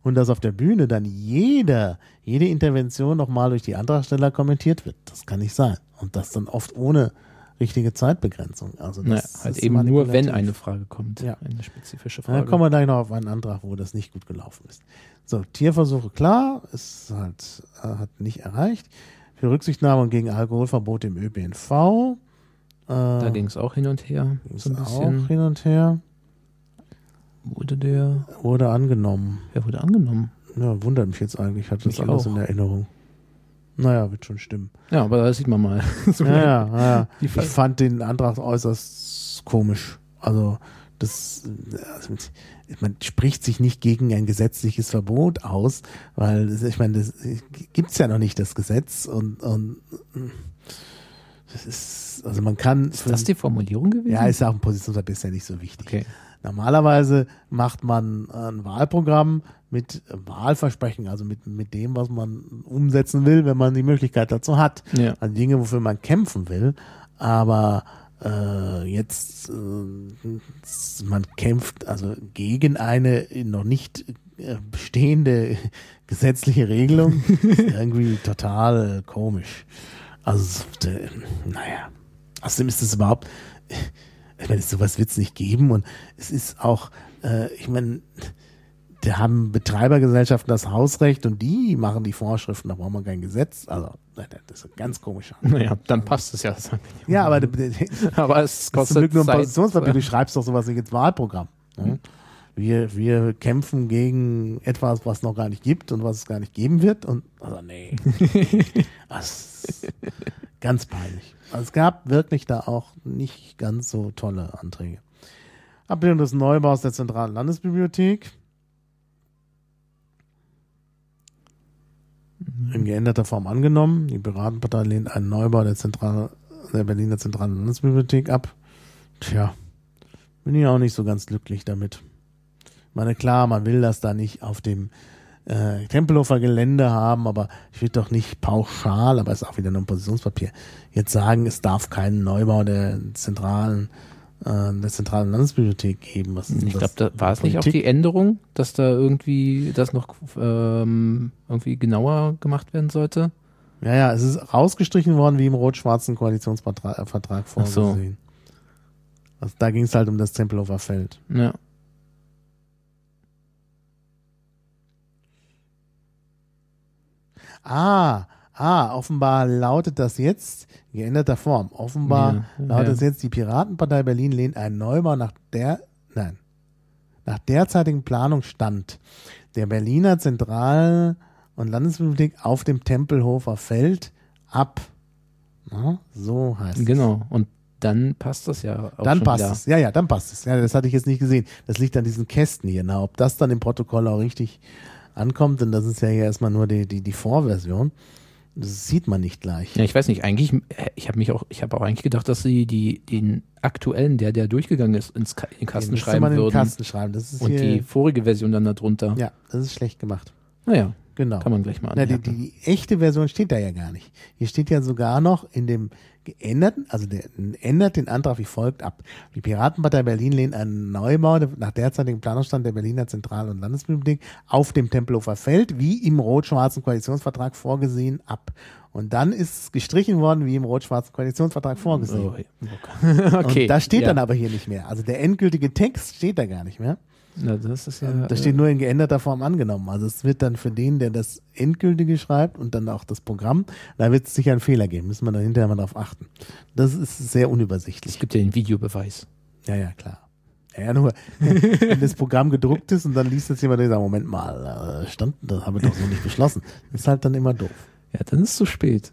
Und dass auf der Bühne dann jeder, jede Intervention nochmal durch die Antragsteller kommentiert wird. Das kann nicht sein. Und das dann oft ohne richtige Zeitbegrenzung. Also das naja, halt eben nur, wenn eine Frage kommt. Ja. Eine spezifische Frage. Dann kommen wir gleich noch auf einen Antrag, wo das nicht gut gelaufen ist. So, Tierversuche, klar, ist halt, äh, hat nicht erreicht. Für Rücksichtnahme gegen Alkoholverbot im ÖPNV. Äh, da ging es auch hin und her. So ein bisschen. Auch hin und her. Wurde der. Wurde angenommen. Wer wurde angenommen? Ja, wundert mich jetzt eigentlich. Ich hatte das alles auch. in Erinnerung. Naja, wird schon stimmen. Ja, aber da sieht man mal. so ja, ja, ja. Ich fand den Antrag äußerst komisch. Also, das, also, man spricht sich nicht gegen ein gesetzliches Verbot aus, weil, ich meine, das gibt's ja noch nicht, das Gesetz und, und das ist, also man kann. Ist das die Formulierung gewesen? Ja, ist ja auch ein Positionspapier, ist ja nicht so wichtig. Okay. Normalerweise macht man ein Wahlprogramm mit Wahlversprechen, also mit, mit dem, was man umsetzen will, wenn man die Möglichkeit dazu hat. Ja. Also Dinge, wofür man kämpfen will. Aber äh, jetzt, äh, man kämpft also gegen eine noch nicht äh, bestehende gesetzliche Regelung. irgendwie total komisch. Also, äh, naja. Außerdem ist es überhaupt, ich meine, sowas wird es nicht geben und es ist auch, äh, ich meine, da haben Betreibergesellschaften das Hausrecht und die machen die Vorschriften, da braucht man kein Gesetz. Also, das ist ganz komisch. Naja, dann passt es ja. Ja, aber, aber es kostet ist nur ein Positionspapier. Du schreibst doch sowas nicht ins Wahlprogramm. Ne? Wir, wir kämpfen gegen etwas, was noch gar nicht gibt und was es gar nicht geben wird. Und also nee. das ganz peinlich. Also es gab wirklich da auch nicht ganz so tolle Anträge. Abbildung des Neubaus der Zentralen Landesbibliothek. In geänderter Form angenommen. Die Piratenpartei lehnt einen Neubau der, Zentral der Berliner Zentralen Landesbibliothek ab. Tja, bin ich auch nicht so ganz glücklich damit. Ich meine, klar, man will das da nicht auf dem äh, Tempelhofer Gelände haben, aber ich will doch nicht pauschal, aber es ist auch wieder nur ein Positionspapier, jetzt sagen, es darf keinen Neubau der zentralen äh, der zentralen Landesbibliothek geben. Was ich glaube, da war es nicht auch die Änderung, dass da irgendwie das noch ähm, irgendwie genauer gemacht werden sollte? Ja, ja, es ist rausgestrichen worden, wie im rot-schwarzen Koalitionsvertrag äh, vorgesehen. So. Also da ging es halt um das Tempelhofer Feld. Ja. Ah, ah, offenbar lautet das jetzt, geänderter Form, offenbar ja, lautet es jetzt, die Piratenpartei Berlin lehnt einen Neubau nach der, nein, nach derzeitigem Planungsstand der Berliner Zentral- und Landesbibliothek auf dem Tempelhofer Feld ab. Na, so heißt es. Genau, und dann passt das ja auch Dann passt wieder. es, ja, ja, dann passt es. Ja, das hatte ich jetzt nicht gesehen. Das liegt an diesen Kästen hier. Na, ob das dann im Protokoll auch richtig ankommt, denn das ist ja hier erstmal nur die, die, die Vorversion. Das sieht man nicht gleich. Ja, ich weiß nicht, eigentlich, ich habe mich auch, ich habe auch eigentlich gedacht, dass sie die, den aktuellen, der, der durchgegangen ist, ins Ka in den Kasten okay, schreiben würden. In den Kasten schreiben. Das ist Und die vorige Version dann darunter. Ja, das ist schlecht gemacht. Naja, genau. Kann man gleich mal anmerken. Na, die, die, echte Version steht da ja gar nicht. Hier steht ja sogar noch in dem geänderten, also der ändert den Antrag wie folgt ab. Die Piratenpartei Berlin lehnt einen Neubau nach derzeitigem Planungsstand der Berliner Zentral- und Landesbibliothek auf dem Tempelhofer Feld, wie im rot-schwarzen Koalitionsvertrag vorgesehen, ab. Und dann ist gestrichen worden, wie im rot-schwarzen Koalitionsvertrag vorgesehen. Oh, okay. Und das steht ja. dann aber hier nicht mehr. Also der endgültige Text steht da gar nicht mehr. Na, das ja, das steht nur in geänderter Form angenommen. Also es wird dann für den, der das endgültige schreibt und dann auch das Programm, da wird es sicher einen Fehler geben. Müssen wir dann hinterher mal darauf achten. Das ist sehr unübersichtlich. Es gibt ja den Videobeweis. Ja, ja, klar. Ja, nur, wenn das Programm gedruckt ist und dann liest jetzt jemand und sagt, Moment mal, stand, das haben wir doch so nicht beschlossen. Das ist halt dann immer doof. Ja, dann ist es zu spät.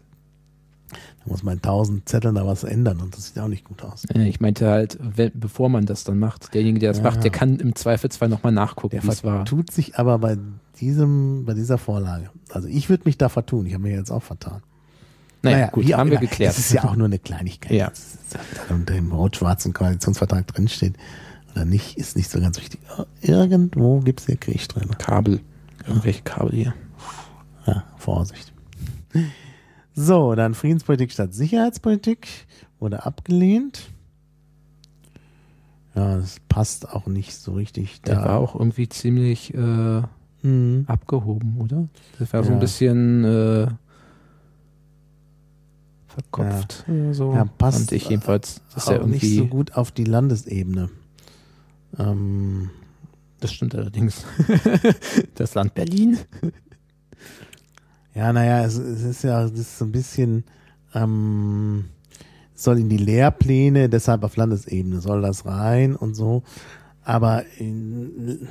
Da muss man in tausend Zetteln da was ändern und das sieht auch nicht gut aus. Ich meinte halt, bevor man das dann macht, derjenige, der das ja, macht, der kann im Zweifelsfall nochmal nachgucken, es war. tut sich aber bei diesem, bei dieser Vorlage. Also ich würde mich da vertun. Ich habe mir jetzt auch vertan. Naja, naja gut, haben wir geklärt. Das ist ja auch nur eine Kleinigkeit. Ja. unter dem rot-schwarzen Koalitionsvertrag drinsteht oder nicht, ist nicht so ganz wichtig. Irgendwo gibt es hier Krieg drin. Kabel. Irgendwelche Kabel hier. Ja, Vorsicht. So, dann Friedenspolitik statt Sicherheitspolitik wurde abgelehnt. Ja, das passt auch nicht so richtig. Der da. war auch irgendwie ziemlich äh, mhm. abgehoben, oder? Das war ja. so ein bisschen äh, verkopft. Ja. So ja, passt fand ich jedenfalls. Das auch ja nicht so gut auf die Landesebene. Ähm, das stimmt allerdings. das Land Berlin. Ja, naja, es, es ist ja es ist so ein bisschen, ähm, soll in die Lehrpläne, deshalb auf Landesebene soll das rein und so. Aber in,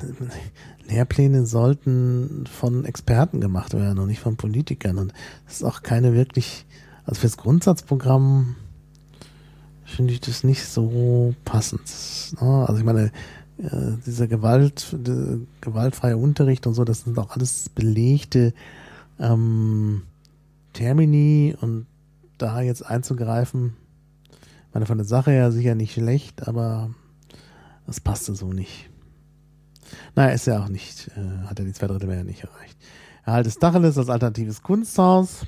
Lehrpläne sollten von Experten gemacht werden und nicht von Politikern. Und das ist auch keine wirklich, also fürs Grundsatzprogramm finde ich das nicht so passend. Ne? Also ich meine, äh, dieser Gewalt, gewaltfreie Unterricht und so, das sind auch alles belegte ähm, Termini und da jetzt einzugreifen, meine von der Sache her sicher nicht schlecht, aber das passte so nicht. Naja, ist ja auch nicht, äh, hat er die zwei Drittel mehr nicht erreicht. Erhalt des Dacheles als alternatives Kunsthaus.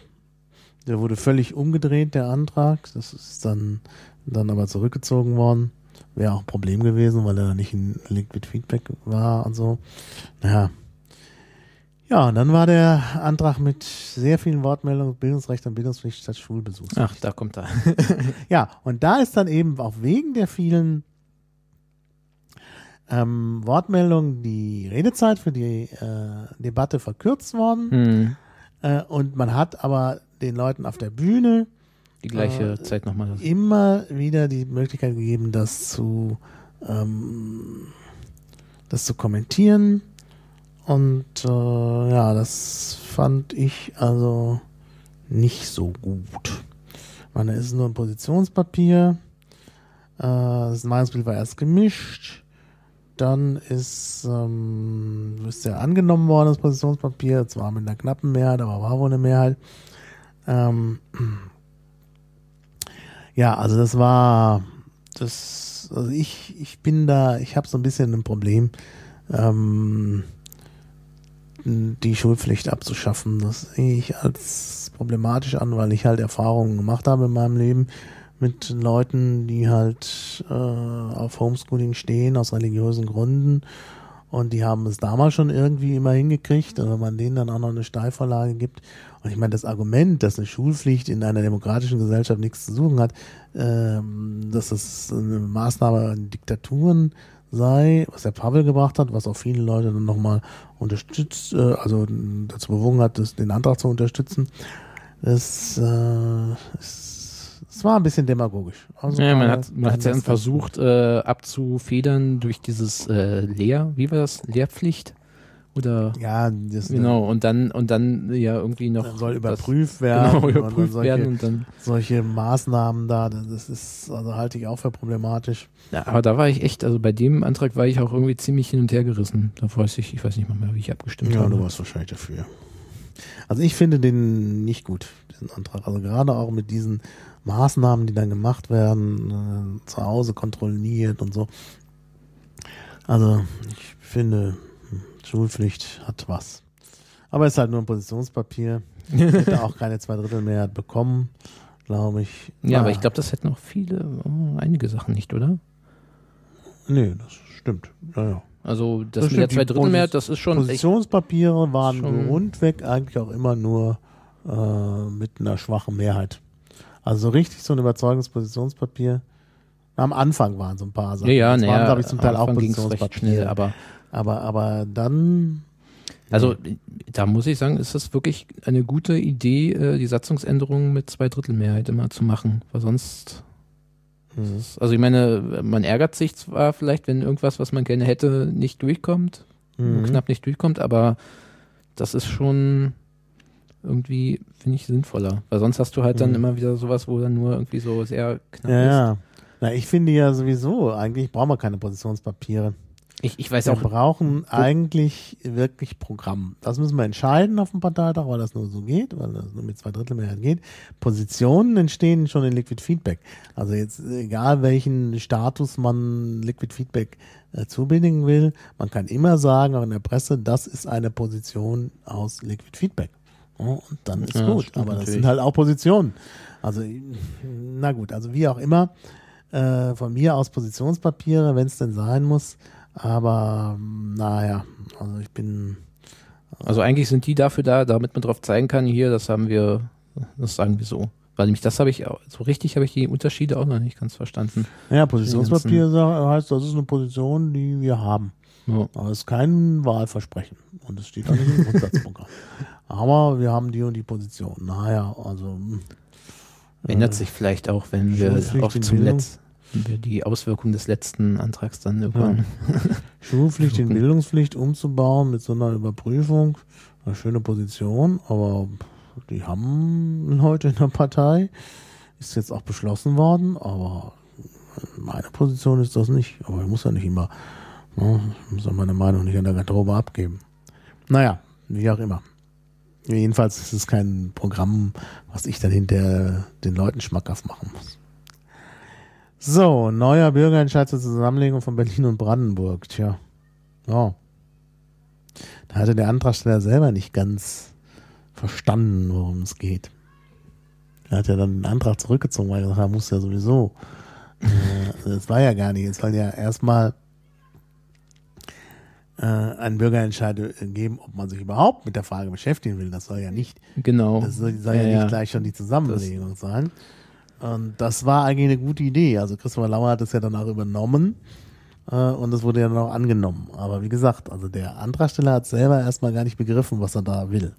Der wurde völlig umgedreht, der Antrag. Das ist dann, dann aber zurückgezogen worden. Wäre auch ein Problem gewesen, weil er nicht in Liquid Feedback war und so. Naja, ja, und dann war der Antrag mit sehr vielen Wortmeldungen, Bildungsrecht und Bildungspflicht statt Schulbesuch. Ach, da kommt er. ja, und da ist dann eben auch wegen der vielen ähm, Wortmeldungen die Redezeit für die äh, Debatte verkürzt worden. Mhm. Äh, und man hat aber den Leuten auf der Bühne die gleiche äh, Zeit nochmal immer wieder die Möglichkeit gegeben, das zu ähm, das zu kommentieren und äh, ja, das fand ich also nicht so gut. meine, es ist nur ein Positionspapier. Äh, das Meinungsbild war erst gemischt. Dann ist, ähm, ist ja angenommen worden, das Positionspapier. Zwar mit einer knappen Mehrheit, aber war wohl eine Mehrheit. Ähm, ja, also das war, das, also ich, ich bin da, ich habe so ein bisschen ein Problem. Ähm, die Schulpflicht abzuschaffen. Das sehe ich als problematisch an, weil ich halt Erfahrungen gemacht habe in meinem Leben mit Leuten, die halt äh, auf Homeschooling stehen aus religiösen Gründen und die haben es damals schon irgendwie immer hingekriegt, und wenn man denen dann auch noch eine Steilvorlage gibt. Und ich meine, das Argument, dass eine Schulpflicht in einer demokratischen Gesellschaft nichts zu suchen hat, ähm, dass es eine Maßnahme in Diktaturen sei, was der Pavel gebracht hat, was auch viele Leute dann nochmal unterstützt, äh, also dazu bewogen hat, das, den Antrag zu unterstützen. Das, äh, es, es war ein bisschen demagogisch. Also ja, man hat man hat ja dann versucht äh, abzufedern durch dieses äh, Lehr, wie war das, Lehrpflicht? Oder ja, das genau und dann und dann ja irgendwie noch soll überprüft das, werden, genau, überprüft solche, werden und dann solche Maßnahmen da, das ist also halte ich auch für problematisch. Ja, aber da war ich echt, also bei dem Antrag war ich auch irgendwie ziemlich hin und her gerissen. Da weiß ich, ich weiß nicht mal mehr, wie ich abgestimmt ja, habe. Ja, du warst wahrscheinlich dafür. Also ich finde den nicht gut, diesen Antrag. Also gerade auch mit diesen Maßnahmen, die dann gemacht werden, äh, zu Hause kontrolliert und so. Also ich finde Schulpflicht hat was. Aber es ist halt nur ein Positionspapier. Ich hätte auch keine Zweidrittelmehrheit bekommen, glaube ich. Ja, ah. aber ich glaube, das hätten auch viele, oh, einige Sachen nicht, oder? Nee, das stimmt. Ja, ja. Also das, das mit der Zweidrittelmehrheit, das ist schon. Positionspapiere waren schon rundweg eigentlich auch immer nur äh, mit einer schwachen Mehrheit. Also so richtig so ein Überzeugungspositionspapier. Am Anfang waren so ein paar Sachen. Ja, ja, das waren, glaube ich, zum Teil auch Positionspapiere. aber aber, aber dann. Also da muss ich sagen, ist das wirklich eine gute Idee, äh, die Satzungsänderungen mit Zweidrittelmehrheit immer zu machen, weil sonst. Also ich meine, man ärgert sich zwar vielleicht, wenn irgendwas, was man gerne hätte, nicht durchkommt, mhm. knapp nicht durchkommt, aber das ist schon irgendwie, finde ich, sinnvoller. Weil sonst hast du halt dann mhm. immer wieder sowas, wo dann nur irgendwie so sehr knapp ja, ist. Ja, na, ich finde ja sowieso, eigentlich brauchen wir keine Positionspapiere. Ich, ich weiß wir auch. Wir brauchen eigentlich wirklich Programm. Das müssen wir entscheiden auf dem Parteitag, weil das nur so geht, weil das nur mit zwei Drittel Mehrheit geht. Positionen entstehen schon in Liquid Feedback. Also jetzt egal welchen Status man Liquid Feedback äh, zubilligen will, man kann immer sagen, auch in der Presse, das ist eine Position aus Liquid Feedback. Und dann ist ja, gut. Aber das sind halt auch Positionen. Also, na gut, also wie auch immer, äh, von mir aus Positionspapiere, wenn es denn sein muss. Aber naja, also ich bin. Also eigentlich sind die dafür da, damit man drauf zeigen kann, hier, das haben wir, das sagen wir so. Weil nämlich das habe ich, so richtig habe ich die Unterschiede auch noch nicht ganz verstanden. Ja, Positionspapier heißt, das ist eine Position, die wir haben. Ja. Aber es ist kein Wahlversprechen. Und es steht auch nicht im Grundsatzprogramm. Aber wir haben die und die Position. Naja, also. Ändert äh, sich vielleicht auch, wenn wir auch zum letzten wir die Auswirkungen des letzten Antrags dann irgendwann. Ja. Schulpflicht in Bildungspflicht umzubauen mit so einer Überprüfung, eine schöne Position, aber die haben Leute in der Partei, ist jetzt auch beschlossen worden, aber meine Position ist das nicht. Aber ich muss ja nicht immer, ne, ich muss ja meine Meinung nicht an der Garderobe abgeben. Naja, wie auch immer. Jedenfalls ist es kein Programm, was ich dann hinter den Leuten schmackhaft machen muss. So, neuer Bürgerentscheid zur Zusammenlegung von Berlin und Brandenburg. Tja. Oh. Da hatte der Antragsteller selber nicht ganz verstanden, worum es geht. Er hat ja dann den Antrag zurückgezogen, weil er gesagt hat, er muss ja sowieso. Äh, das war ja gar nicht. Es soll ja erstmal äh, einen Bürgerentscheid geben, ob man sich überhaupt mit der Frage beschäftigen will. Das soll ja nicht. Genau. Das soll, soll ja, ja, nicht gleich schon die Zusammenlegung das sein. Und das war eigentlich eine gute Idee. Also Christopher Lauer hat es ja dann auch übernommen äh, und es wurde ja dann auch angenommen. Aber wie gesagt, also der Antragsteller hat selber erstmal gar nicht begriffen, was er da will.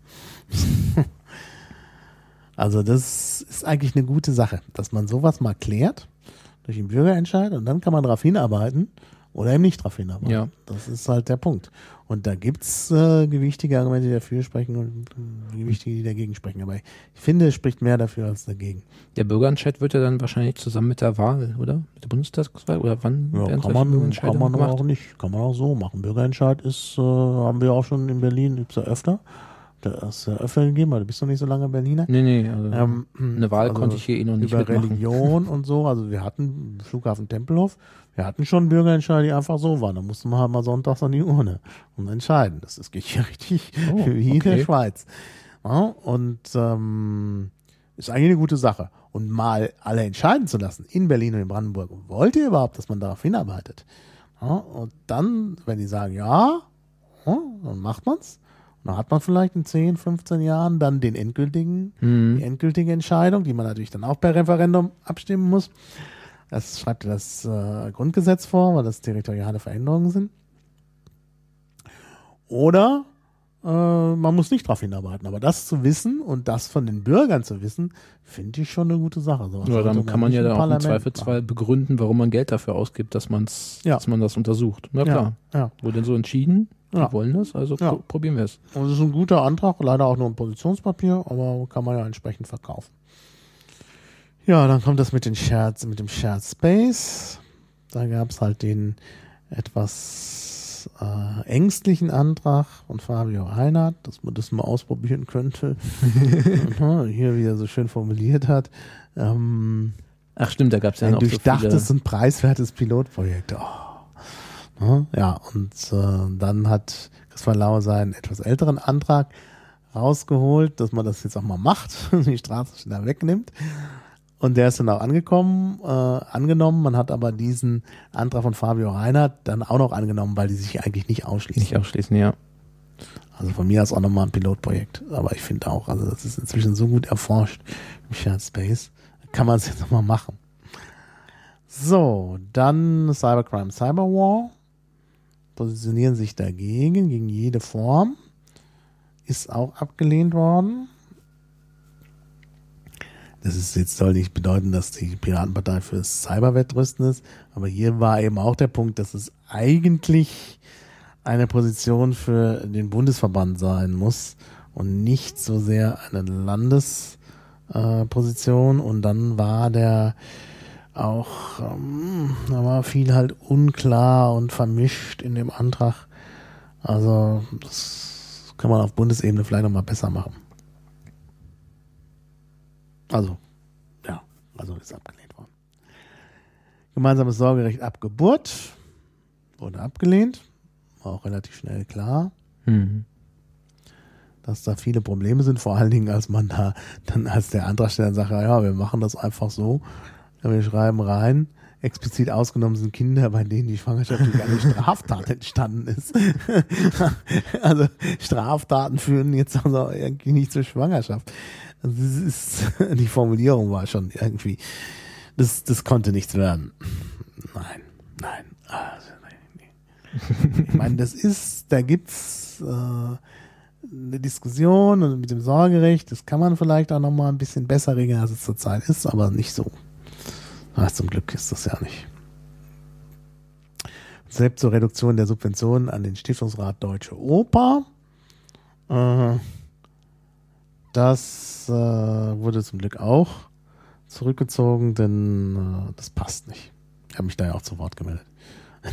also das ist eigentlich eine gute Sache, dass man sowas mal klärt durch den Bürgerentscheid und dann kann man darauf hinarbeiten oder eben nicht darauf hinarbeiten. Ja. Das ist halt der Punkt. Und da gibt's äh, gewichtige Argumente, die dafür sprechen und äh, gewichtige, die dagegen sprechen. Aber ich finde, es spricht mehr dafür als dagegen. Der Bürgerentscheid wird ja dann wahrscheinlich zusammen mit der Wahl, oder? Mit der Bundestagswahl? Oder wann ja, kann man, kann man aber auch nicht. Kann man auch so machen. Bürgerentscheid ist, äh, haben wir auch schon in Berlin, gibt's ja öfter. Da ist ja öfter gegeben, weil du bist noch nicht so lange Berliner. Nee, nee, also ähm, eine Wahl also konnte ich hier eh noch nicht Über mitmachen. Religion und so, also wir hatten Flughafen Tempelhof, wir hatten schon Bürgerentscheide, die einfach so waren. Da mussten wir halt mal sonntags an die Urne und entscheiden. Das ist hier richtig oh, wie okay. in der Schweiz. Ja, und ähm, ist eigentlich eine gute Sache. Und mal alle entscheiden zu lassen, in Berlin und in Brandenburg, wollt ihr überhaupt, dass man darauf hinarbeitet? Ja, und dann, wenn die sagen, ja, ja dann macht man's. Und dann hat man vielleicht in 10, 15 Jahren dann den endgültigen, mhm. die endgültige Entscheidung, die man natürlich dann auch per Referendum abstimmen muss. Das schreibt das äh, Grundgesetz vor, weil das territoriale Veränderungen sind. Oder äh, man muss nicht darauf hinarbeiten. Aber das zu wissen und das von den Bürgern zu wissen, finde ich schon eine gute Sache. So, ja, dann kann man ja da auch im Zweifelsfall begründen, warum man Geld dafür ausgibt, dass, man's, ja. dass man das untersucht. Na klar. Ja, ja. Wurde denn so entschieden? Die ja. wollen das, also ja. probieren wir es. Und es ist ein guter Antrag, leider auch nur ein Positionspapier, aber kann man ja entsprechend verkaufen. Ja, dann kommt das mit den Scherz, mit dem Shared Space. Da gab es halt den etwas äh, ängstlichen Antrag von Fabio Reinhardt, dass man das mal ausprobieren könnte. Hier, wie er so schön formuliert hat. Ähm, Ach stimmt, da gab es ja noch ein durchdachtes so und preiswertes Pilotprojekt. Oh. Ja, und äh, dann hat Christopher Lau seinen etwas älteren Antrag rausgeholt, dass man das jetzt auch mal macht, die Straße schneller wegnimmt. Und der ist dann auch angekommen, äh, angenommen. Man hat aber diesen Antrag von Fabio Reinhardt dann auch noch angenommen, weil die sich eigentlich nicht ausschließen. Nicht ausschließen, ja. Also von mir aus auch nochmal ein Pilotprojekt. Aber ich finde auch, also das ist inzwischen so gut erforscht im Shared Space. Kann man es jetzt nochmal machen. So, dann Cybercrime Cyberwar. Positionieren sich dagegen, gegen jede Form. Ist auch abgelehnt worden. Das ist jetzt soll nicht bedeuten, dass die Piratenpartei fürs Cyberwettrüsten ist, aber hier war eben auch der Punkt, dass es eigentlich eine Position für den Bundesverband sein muss und nicht so sehr eine Landesposition. Äh, und dann war der auch, ähm, da war viel halt unklar und vermischt in dem Antrag. Also das kann man auf Bundesebene vielleicht nochmal besser machen. Also, ja, also ist abgelehnt worden. Gemeinsames Sorgerecht ab Geburt wurde abgelehnt. War auch relativ schnell klar. Mhm. Dass da viele Probleme sind, vor allen Dingen, als man da dann als der Antragsteller sagt, ja, wir machen das einfach so. Wir schreiben rein, explizit ausgenommen sind Kinder, bei denen die Schwangerschaft durch eine Straftat entstanden ist. also Straftaten führen jetzt also irgendwie nicht zur Schwangerschaft. Also ist, die Formulierung war schon irgendwie, das, das konnte nichts werden. Nein, nein. Also, nein, Ich meine, das ist, da gibt's äh, eine Diskussion und mit dem Sorgerecht, das kann man vielleicht auch nochmal ein bisschen besser regeln, als es zurzeit ist, aber nicht so. Ach, zum Glück ist das ja nicht. Selbst zur Reduktion der Subventionen an den Stiftungsrat Deutsche Oper. Äh, das äh, wurde zum Glück auch zurückgezogen, denn äh, das passt nicht. Ich habe mich da ja auch zu Wort gemeldet.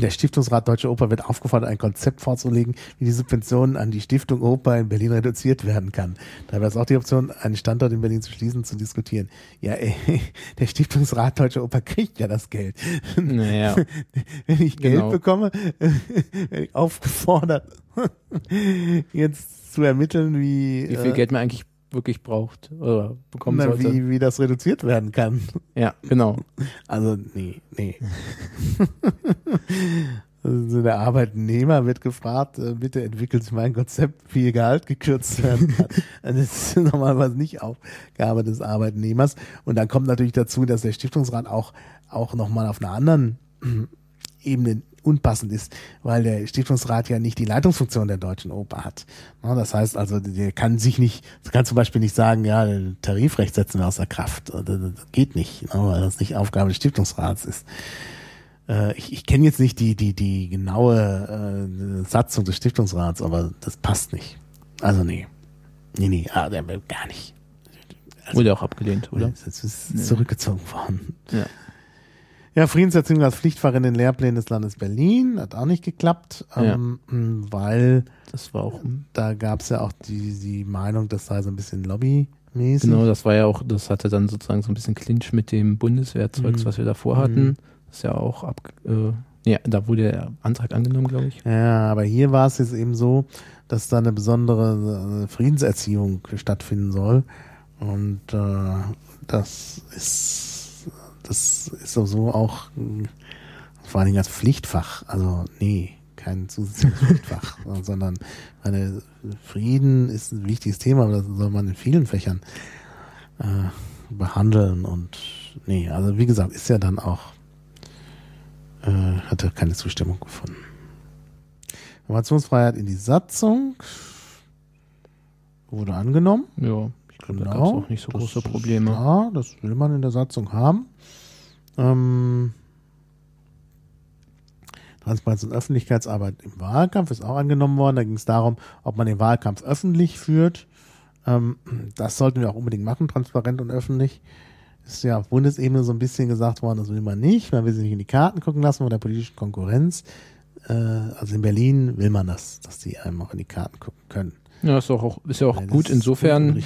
Der Stiftungsrat Deutsche Oper wird aufgefordert, ein Konzept vorzulegen, wie die Subventionen an die Stiftung Oper in Berlin reduziert werden kann. Da wäre es auch die Option, einen Standort in Berlin zu schließen, zu diskutieren. Ja, ey, der Stiftungsrat Deutsche Oper kriegt ja das Geld. Naja. Wenn ich Geld genau. bekomme, werde ich aufgefordert, jetzt zu ermitteln, wie. Wie viel äh, Geld man eigentlich wirklich braucht oder bekommen Na, sollte. Wie, wie das reduziert werden kann. Ja, genau. Also, nee, nee. Also der Arbeitnehmer wird gefragt, äh, bitte entwickelt sich mein Konzept, wie ihr Gehalt gekürzt werden kann. das ist normalerweise nicht Aufgabe des Arbeitnehmers. Und dann kommt natürlich dazu, dass der Stiftungsrat auch, auch nochmal auf einer anderen Ebene unpassend ist, weil der Stiftungsrat ja nicht die Leitungsfunktion der Deutschen Oper hat. Das heißt also, der kann sich nicht, kann zum Beispiel nicht sagen, ja, Tarifrecht setzen wir außer Kraft. Das geht nicht, weil das nicht Aufgabe des Stiftungsrats ist. Äh, ich, ich kenne jetzt nicht die, die, die genaue äh, Satzung des Stiftungsrats, aber das passt nicht. Also nee. Nee, nee, ah, gar nicht. Also, Wurde auch abgelehnt, oder? Das ist zurückgezogen worden. Ja. Ja, Friedenserziehung als Pflichtfach in den Lehrplänen des Landes Berlin hat auch nicht geklappt, ja. ähm, weil das war auch da gab es ja auch die, die Meinung, das sei so ein bisschen lobbymäßig. Genau, das war ja auch, das hatte dann sozusagen so ein bisschen Clinch mit dem Bundeswehrzeugs, mhm. was wir davor hatten. Mhm. Das ist ja auch ab, äh, ja, da wurde der Antrag angenommen, glaube ich. Ja, aber hier war es jetzt eben so, dass da eine besondere Friedenserziehung stattfinden soll. Und äh, das ist das ist sowieso auch vor allen Dingen als Pflichtfach. Also nee, kein zusätzliches Pflichtfach, sondern meine, Frieden ist ein wichtiges Thema, aber das soll man in vielen Fächern äh, behandeln und nee, also wie gesagt, ist ja dann auch äh, hatte keine Zustimmung gefunden. Informationsfreiheit in die Satzung wurde angenommen. Ja, glaube, genau. da gab es auch nicht so große Probleme. Ja, das will man in der Satzung haben. Ähm, Transparenz und Öffentlichkeitsarbeit im Wahlkampf ist auch angenommen worden. Da ging es darum, ob man den Wahlkampf öffentlich führt. Ähm, das sollten wir auch unbedingt machen, transparent und öffentlich. Ist ja auf Bundesebene so ein bisschen gesagt worden, das will man nicht. Man will sich nicht in die Karten gucken lassen von der politischen Konkurrenz. Äh, also in Berlin will man das, dass die einem auch in die Karten gucken können. Ja, ist, auch, ist ja auch Nein, gut. Insofern,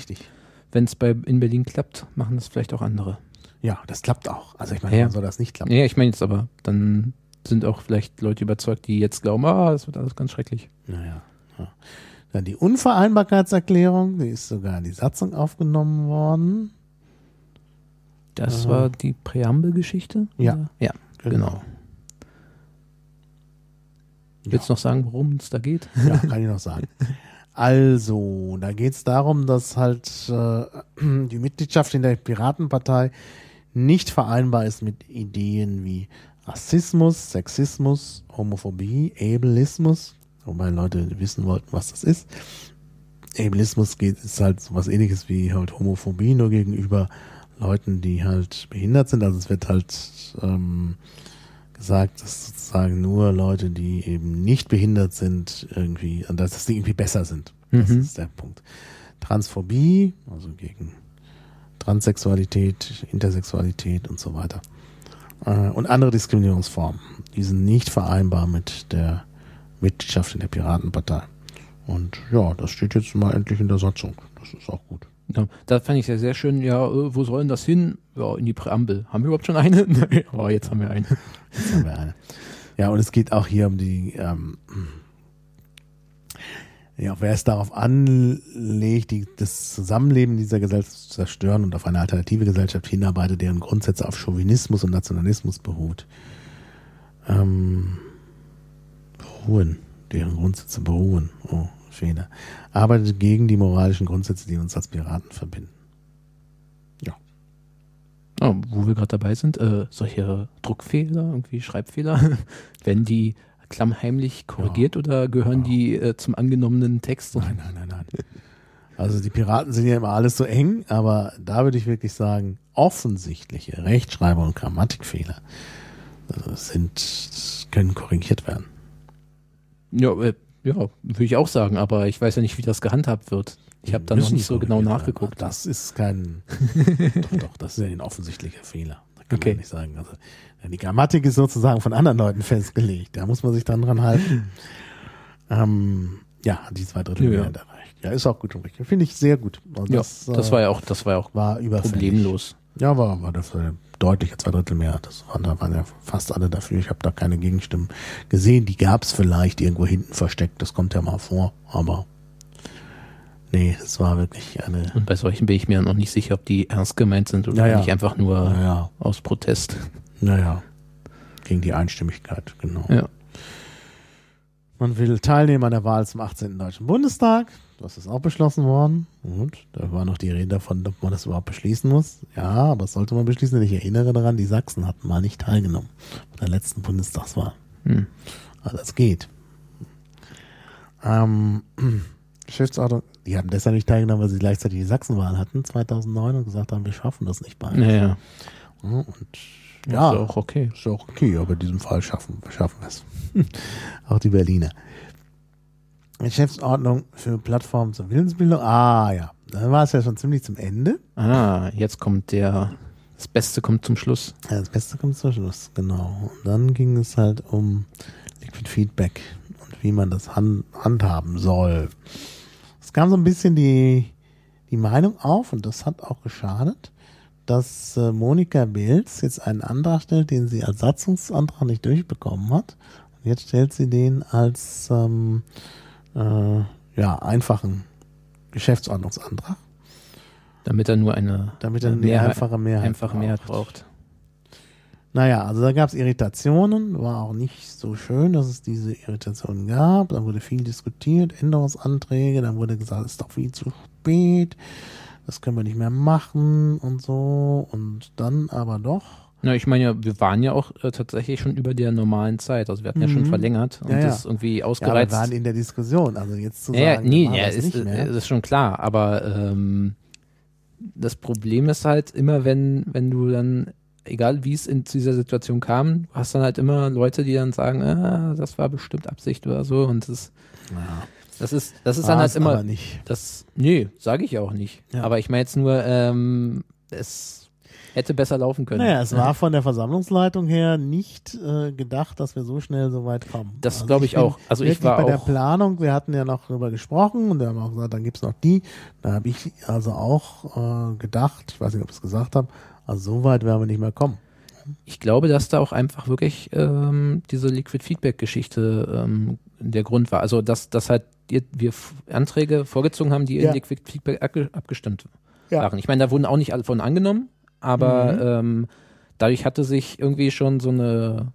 wenn es in Berlin klappt, machen das vielleicht auch andere. Ja, das klappt auch. Also ich meine, ja. soll das nicht klappen. Ja, ich meine jetzt aber, dann sind auch vielleicht Leute überzeugt, die jetzt glauben, ah, das wird alles ganz schrecklich. Naja. Ja. Dann die Unvereinbarkeitserklärung, die ist sogar in die Satzung aufgenommen worden. Das äh, war die Präambelgeschichte? Ja. Ja, genau. genau. Willst du noch sagen, worum es da geht? Ja, kann ich noch sagen. Also, da geht es darum, dass halt äh, die Mitgliedschaft in der Piratenpartei nicht vereinbar ist mit Ideen wie Rassismus, Sexismus, Homophobie, Ableismus, wobei Leute wissen wollten, was das ist. Ableismus geht, ist halt so was ähnliches wie halt Homophobie, nur gegenüber Leuten, die halt behindert sind. Also es wird halt ähm, gesagt, dass sozusagen nur Leute, die eben nicht behindert sind, irgendwie, dass sie irgendwie besser sind. Das mhm. ist der Punkt. Transphobie, also gegen Transsexualität, Intersexualität und so weiter. Äh, und andere Diskriminierungsformen. Die sind nicht vereinbar mit der Mitgliedschaft in der Piratenpartei. Und ja, das steht jetzt mal endlich in der Satzung. Das ist auch gut. Ja, da fand ich ja sehr schön, ja, äh, wo soll denn das hin? Ja, in die Präambel. Haben wir überhaupt schon eine? Oh, jetzt haben wir eine. Jetzt haben wir eine. Ja, und es geht auch hier um die, ähm, ja, wer es darauf anlegt, die, das Zusammenleben dieser Gesellschaft zu zerstören und auf eine alternative Gesellschaft hinarbeitet, deren Grundsätze auf Chauvinismus und Nationalismus beruht. Ähm, beruhen, deren Grundsätze beruhen. Oh, Fehler. Arbeitet gegen die moralischen Grundsätze, die uns als Piraten verbinden. Ja. Oh, wo wir gerade dabei sind, äh, solche Druckfehler, irgendwie Schreibfehler, wenn die klammheimlich korrigiert ja. oder gehören ja. die äh, zum angenommenen Text? Nein, nein, nein, nein. Also die Piraten sind ja immer alles so eng, aber da würde ich wirklich sagen, offensichtliche Rechtschreiber- und Grammatikfehler äh, sind, können korrigiert werden. Ja, äh, ja, würde ich auch sagen, aber ich weiß ja nicht, wie das gehandhabt wird. Ich habe da noch nicht so genau nachgeguckt. Das ist kein, doch, doch, das ist ja ein offensichtlicher Fehler. Da kann okay. man nicht sagen. Also, die Grammatik ist sozusagen von anderen Leuten festgelegt. Da muss man sich dann dran halten. ähm, ja, die zwei Drittel ja, Mehrheit erreicht. Ja, ist auch gut und richtig. Finde ich sehr gut. Also das, ja, das war ja auch, das war ja auch war problemlos. Ja, war, war das deutliche zwei Drittel mehr. Das waren, da waren ja fast alle dafür. Ich habe da keine Gegenstimmen gesehen. Die gab es vielleicht irgendwo hinten versteckt. Das kommt ja mal vor. Aber nee, es war wirklich eine. Und bei solchen bin ich mir noch nicht sicher, ob die ernst gemeint sind oder ja, nicht einfach nur ja. aus Protest. Naja, gegen die Einstimmigkeit, genau. Ja. Man will teilnehmen an der Wahl zum 18. Deutschen Bundestag. Das ist auch beschlossen worden. Und da war noch die Rede davon, ob man das überhaupt beschließen muss. Ja, aber das sollte man beschließen. Ich erinnere daran, die Sachsen hatten mal nicht teilgenommen bei der letzten Bundestagswahl. Hm. Also das geht. Ähm, Geschäftsordnung, die hatten deshalb nicht teilgenommen, weil sie gleichzeitig die Sachsenwahl hatten, 2009, und gesagt haben, wir schaffen das nicht beide. Ja, ja. Und ja, ist auch okay. Ist auch okay, aber in diesem Fall schaffen, schaffen wir es. auch die Berliner. Geschäftsordnung für Plattformen zur Willensbildung. Ah, ja. Da war es ja schon ziemlich zum Ende. Ah, jetzt kommt der, das Beste kommt zum Schluss. Ja, das Beste kommt zum Schluss, genau. Und dann ging es halt um Liquid Feedback und wie man das hand, handhaben soll. Es kam so ein bisschen die, die Meinung auf und das hat auch geschadet, dass äh, Monika Bilz jetzt einen Antrag stellt, den sie als Satzungsantrag nicht durchbekommen hat. Und jetzt stellt sie den als ähm, äh, ja, einfachen Geschäftsordnungsantrag. Damit er nur eine, damit er eine Mehrheit, einfache Mehrheit, einfache Mehrheit braucht. Naja, also da gab es Irritationen, war auch nicht so schön, dass es diese Irritationen gab. Da wurde viel diskutiert, Änderungsanträge, dann wurde gesagt, es ist doch viel zu spät, das können wir nicht mehr machen und so. Und dann aber doch na, ich meine ja, wir waren ja auch äh, tatsächlich schon über der normalen Zeit. Also wir hatten mhm. ja schon mhm. verlängert und ja, ja. das irgendwie ausgereizt. Ja, wir waren in der Diskussion. Also jetzt zu ja, sagen, nee, ja, ist, ist schon klar. Aber ähm, das Problem ist halt immer, wenn, wenn du dann, egal wie es in dieser Situation kam, hast dann halt immer Leute, die dann sagen, ah, das war bestimmt Absicht oder so. Und das, ja. das ist, das ist dann halt immer. Aber nicht. Das, nee, sage ich auch nicht. Aber ich meine jetzt nur, ähm, es hätte besser laufen können. Naja, es war von der Versammlungsleitung her nicht äh, gedacht, dass wir so schnell so weit kommen. Das also glaube ich, ich auch. Also ich war bei auch der Planung, wir hatten ja noch darüber gesprochen und wir haben auch gesagt, dann gibt's noch die. Da habe ich also auch äh, gedacht, ich weiß nicht, ob ich es gesagt habe, also so weit werden wir nicht mehr kommen. Ich glaube, dass da auch einfach wirklich ähm, diese Liquid Feedback Geschichte ähm, der Grund war. Also dass, dass halt wir Anträge vorgezogen haben, die ja. in Liquid Feedback abgestimmt ja. waren. Ich meine, da wurden auch nicht alle von angenommen, aber mhm. ähm, dadurch hatte sich irgendwie schon so eine,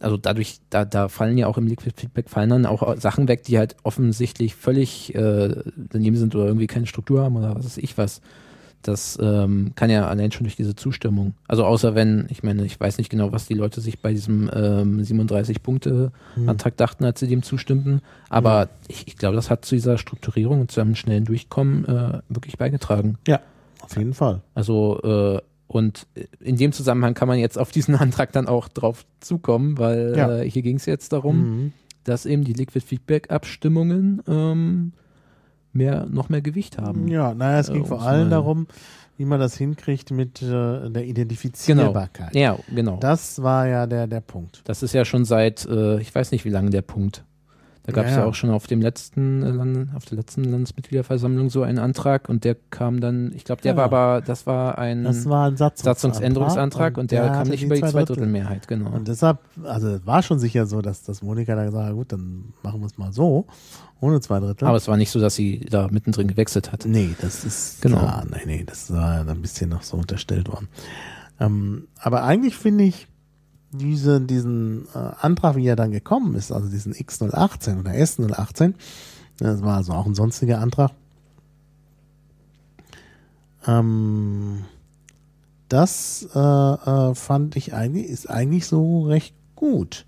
also dadurch, da, da fallen ja auch im Liquid Feedback fallen dann auch Sachen weg, die halt offensichtlich völlig äh, daneben sind oder irgendwie keine Struktur haben oder was weiß ich was. Das ähm, kann ja allein schon durch diese Zustimmung. Also außer wenn, ich meine, ich weiß nicht genau, was die Leute sich bei diesem ähm, 37-Punkte-Antrag mhm. dachten, als sie dem zustimmten. Aber mhm. ich, ich glaube, das hat zu dieser Strukturierung und zu einem schnellen Durchkommen äh, wirklich beigetragen. Ja, auf jeden Fall. Also, äh, und in dem Zusammenhang kann man jetzt auf diesen Antrag dann auch drauf zukommen, weil ja. äh, hier ging es jetzt darum, mhm. dass eben die Liquid Feedback Abstimmungen ähm, mehr, noch mehr Gewicht haben. Ja, naja, es ging äh, vor allem darum, wie man das hinkriegt mit äh, der Identifizierbarkeit. Genau. Ja, genau. Das war ja der, der Punkt. Das ist ja schon seit, äh, ich weiß nicht wie lange der Punkt. Da gab es ja, ja. auch schon auf dem letzten äh, auf der letzten Landesmitgliederversammlung so einen Antrag und der kam dann, ich glaube, der ja. war aber, das war ein, das war ein Satzungsänderungsantrag und, und der, der kam nicht über die Zweidrittelmehrheit, genau. Und deshalb, also war schon sicher so, dass, dass Monika da gesagt hat, gut, dann machen wir es mal so, ohne zwei Drittel. Aber es war nicht so, dass sie da mittendrin gewechselt hat. Nee, das ist genau. klar. Nee, nee, das war ein bisschen noch so unterstellt worden. Ähm, aber eigentlich finde ich, diese, diesen äh, Antrag, wie er dann gekommen ist, also diesen X018 oder S018, das war also auch ein sonstiger Antrag, ähm, das äh, äh, fand ich eigentlich, ist eigentlich so recht gut.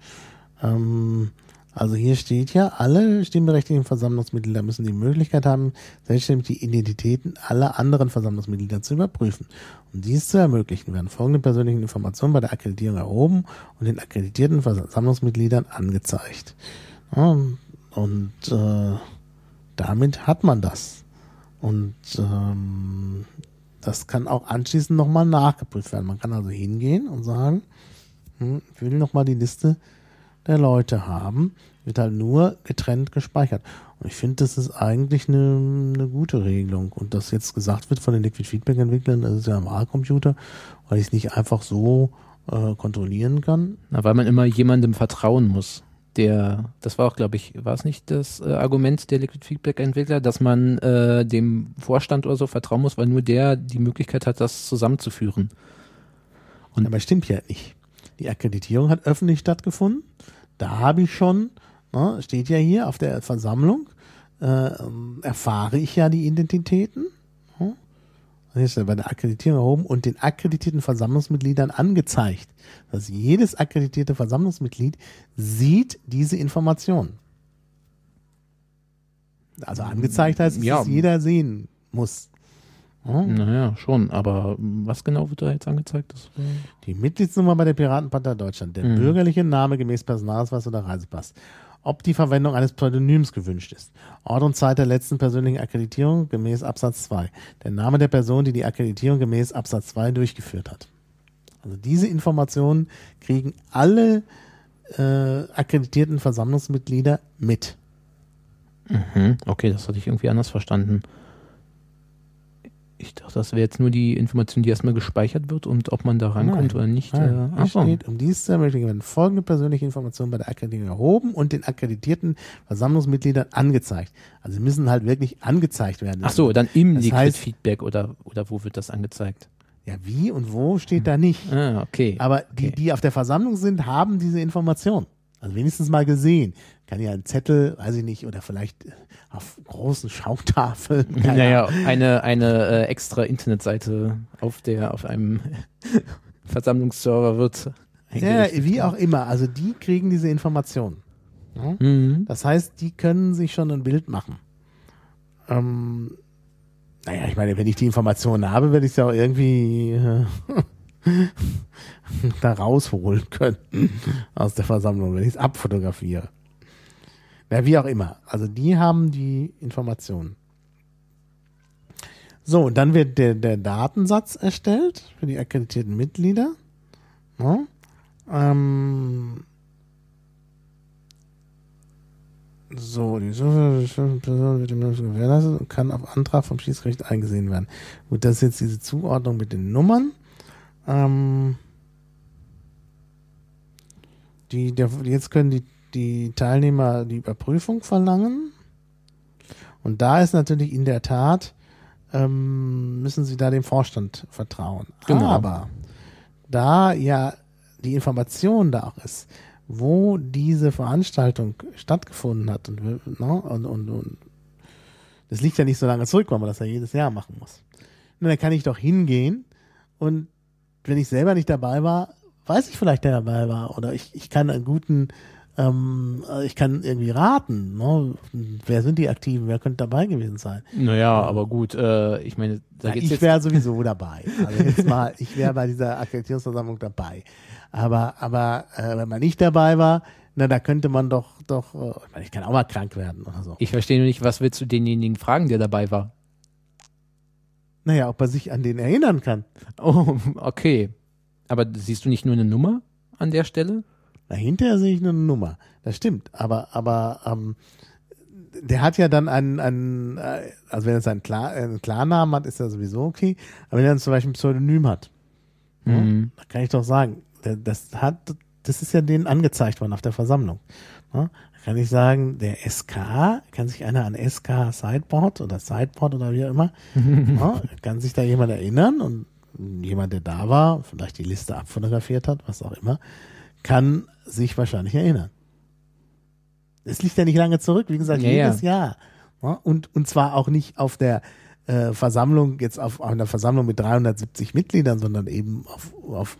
Ähm, also hier steht ja, alle stimmberechtigten Versammlungsmitglieder müssen die Möglichkeit haben, selbstständig die Identitäten aller anderen Versammlungsmitglieder zu überprüfen. Um dies zu ermöglichen, werden folgende persönlichen Informationen bei der Akkreditierung erhoben und den akkreditierten Versammlungsmitgliedern angezeigt. Ja, und äh, damit hat man das. Und ähm, das kann auch anschließend nochmal nachgeprüft werden. Man kann also hingehen und sagen, hm, ich will nochmal die Liste der Leute haben, wird halt nur getrennt gespeichert. Und ich finde, das ist eigentlich eine, eine gute Regelung. Und dass jetzt gesagt wird von den Liquid Feedback Entwicklern, das ist ja ein Wahlcomputer, weil ich es nicht einfach so äh, kontrollieren kann. Na, weil man immer jemandem vertrauen muss. Der, das war auch, glaube ich, war es nicht das äh, Argument der Liquid Feedback Entwickler, dass man äh, dem Vorstand oder so vertrauen muss, weil nur der die Möglichkeit hat, das zusammenzuführen. Und Aber stimmt ja nicht. Die Akkreditierung hat öffentlich stattgefunden. Da habe ich schon, ne, steht ja hier auf der Versammlung, äh, erfahre ich ja die Identitäten. Ne? Das ist ja bei der Akkreditierung erhoben und den akkreditierten Versammlungsmitgliedern angezeigt. dass jedes akkreditierte Versammlungsmitglied sieht diese Information. Also angezeigt heißt, dass ja. jeder sehen muss. Oh. Naja, schon. Aber was genau wird da jetzt angezeigt? Das, die Mitgliedsnummer bei der Piratenpartei Deutschland, der mhm. bürgerliche Name gemäß Personalausweis oder Reisepass. Ob die Verwendung eines Pseudonyms gewünscht ist. Ort und Zeit der letzten persönlichen Akkreditierung gemäß Absatz 2. Der Name der Person, die die Akkreditierung gemäß Absatz 2 durchgeführt hat. Also diese Informationen kriegen alle äh, akkreditierten Versammlungsmitglieder mit. Mhm. Okay, das hatte ich irgendwie anders verstanden. Ich dachte, das wäre jetzt nur die Information, die erstmal gespeichert wird und ob man da rankommt oder nicht. Nein. Äh, steht, um dies zu ermöglichen, werden folgende persönliche Informationen bei der Akkreditierung erhoben und den akkreditierten Versammlungsmitgliedern angezeigt. Also sie müssen halt wirklich angezeigt werden. Ach so, dann im das Liquid Feedback oder, oder wo wird das angezeigt? Ja, wie und wo steht da nicht. Ah, okay. Aber die, okay. die auf der Versammlung sind, haben diese Information. Also wenigstens mal gesehen. Kann ja ein Zettel, weiß ich nicht, oder vielleicht auf großen Schautafeln. Naja, eine, eine äh, extra Internetseite auf der, auf einem Versammlungsserver wird. Ja, wie auch immer. Also die kriegen diese Informationen. Ja? Mhm. Das heißt, die können sich schon ein Bild machen. Ähm, naja, ich meine, wenn ich die Informationen habe, werde ich sie auch irgendwie äh, da rausholen können aus der Versammlung, wenn ich es abfotografiere. Ja, wie auch immer. Also die haben die Informationen. So, und dann wird der, der Datensatz erstellt für die akkreditierten Mitglieder. Ja, ähm, so, die Person wird dem gewährleistet und kann auf Antrag vom Schiedsgericht eingesehen werden. Gut, das ist jetzt diese Zuordnung mit den Nummern. Ähm, die, der, jetzt können die, die Teilnehmer die Überprüfung verlangen. Und da ist natürlich in der Tat, ähm, müssen sie da dem Vorstand vertrauen. Genau. Aber da ja die Information da auch ist, wo diese Veranstaltung stattgefunden hat und, ne, und, und, und das liegt ja nicht so lange zurück, weil man das ja jedes Jahr machen muss. Und dann kann ich doch hingehen und wenn ich selber nicht dabei war, weiß ich vielleicht, der dabei war. Oder ich, ich kann einen guten, ähm, ich kann irgendwie raten, ne? wer sind die Aktiven, wer könnte dabei gewesen sein. Naja, aber gut, äh, ich meine, da ja, geht's Ich wäre sowieso dabei. Also jetzt mal, ich wäre bei dieser Akkreditierungsversammlung dabei. Aber, aber äh, wenn man nicht dabei war, na, da könnte man doch, doch, äh, ich kann auch mal krank werden oder so. Ich verstehe nur nicht, was willst du denjenigen fragen, der dabei war? Naja, ob er sich an den erinnern kann. Oh, okay. Aber siehst du nicht nur eine Nummer an der Stelle? Na, hinterher sehe ich nur eine Nummer. Das stimmt. Aber, aber, ähm, der hat ja dann einen, einen äh, also wenn er seinen Klar, äh, einen Klarnamen hat, ist er sowieso okay. Aber wenn er dann zum Beispiel ein Pseudonym hat, mhm. ja, kann ich doch sagen, das hat, das ist ja denen angezeigt worden auf der Versammlung. Ja, da kann ich sagen, der SK, kann sich einer an SK Sideboard oder Sideboard oder wie auch immer, ja, kann sich da jemand erinnern und jemand, der da war, vielleicht die Liste abfotografiert hat, was auch immer, kann sich wahrscheinlich erinnern. Es liegt ja nicht lange zurück, wie gesagt, ja, jedes ja. Jahr. Ja, und, und zwar auch nicht auf der äh, Versammlung, jetzt auf, auf einer Versammlung mit 370 Mitgliedern, sondern eben auf, auf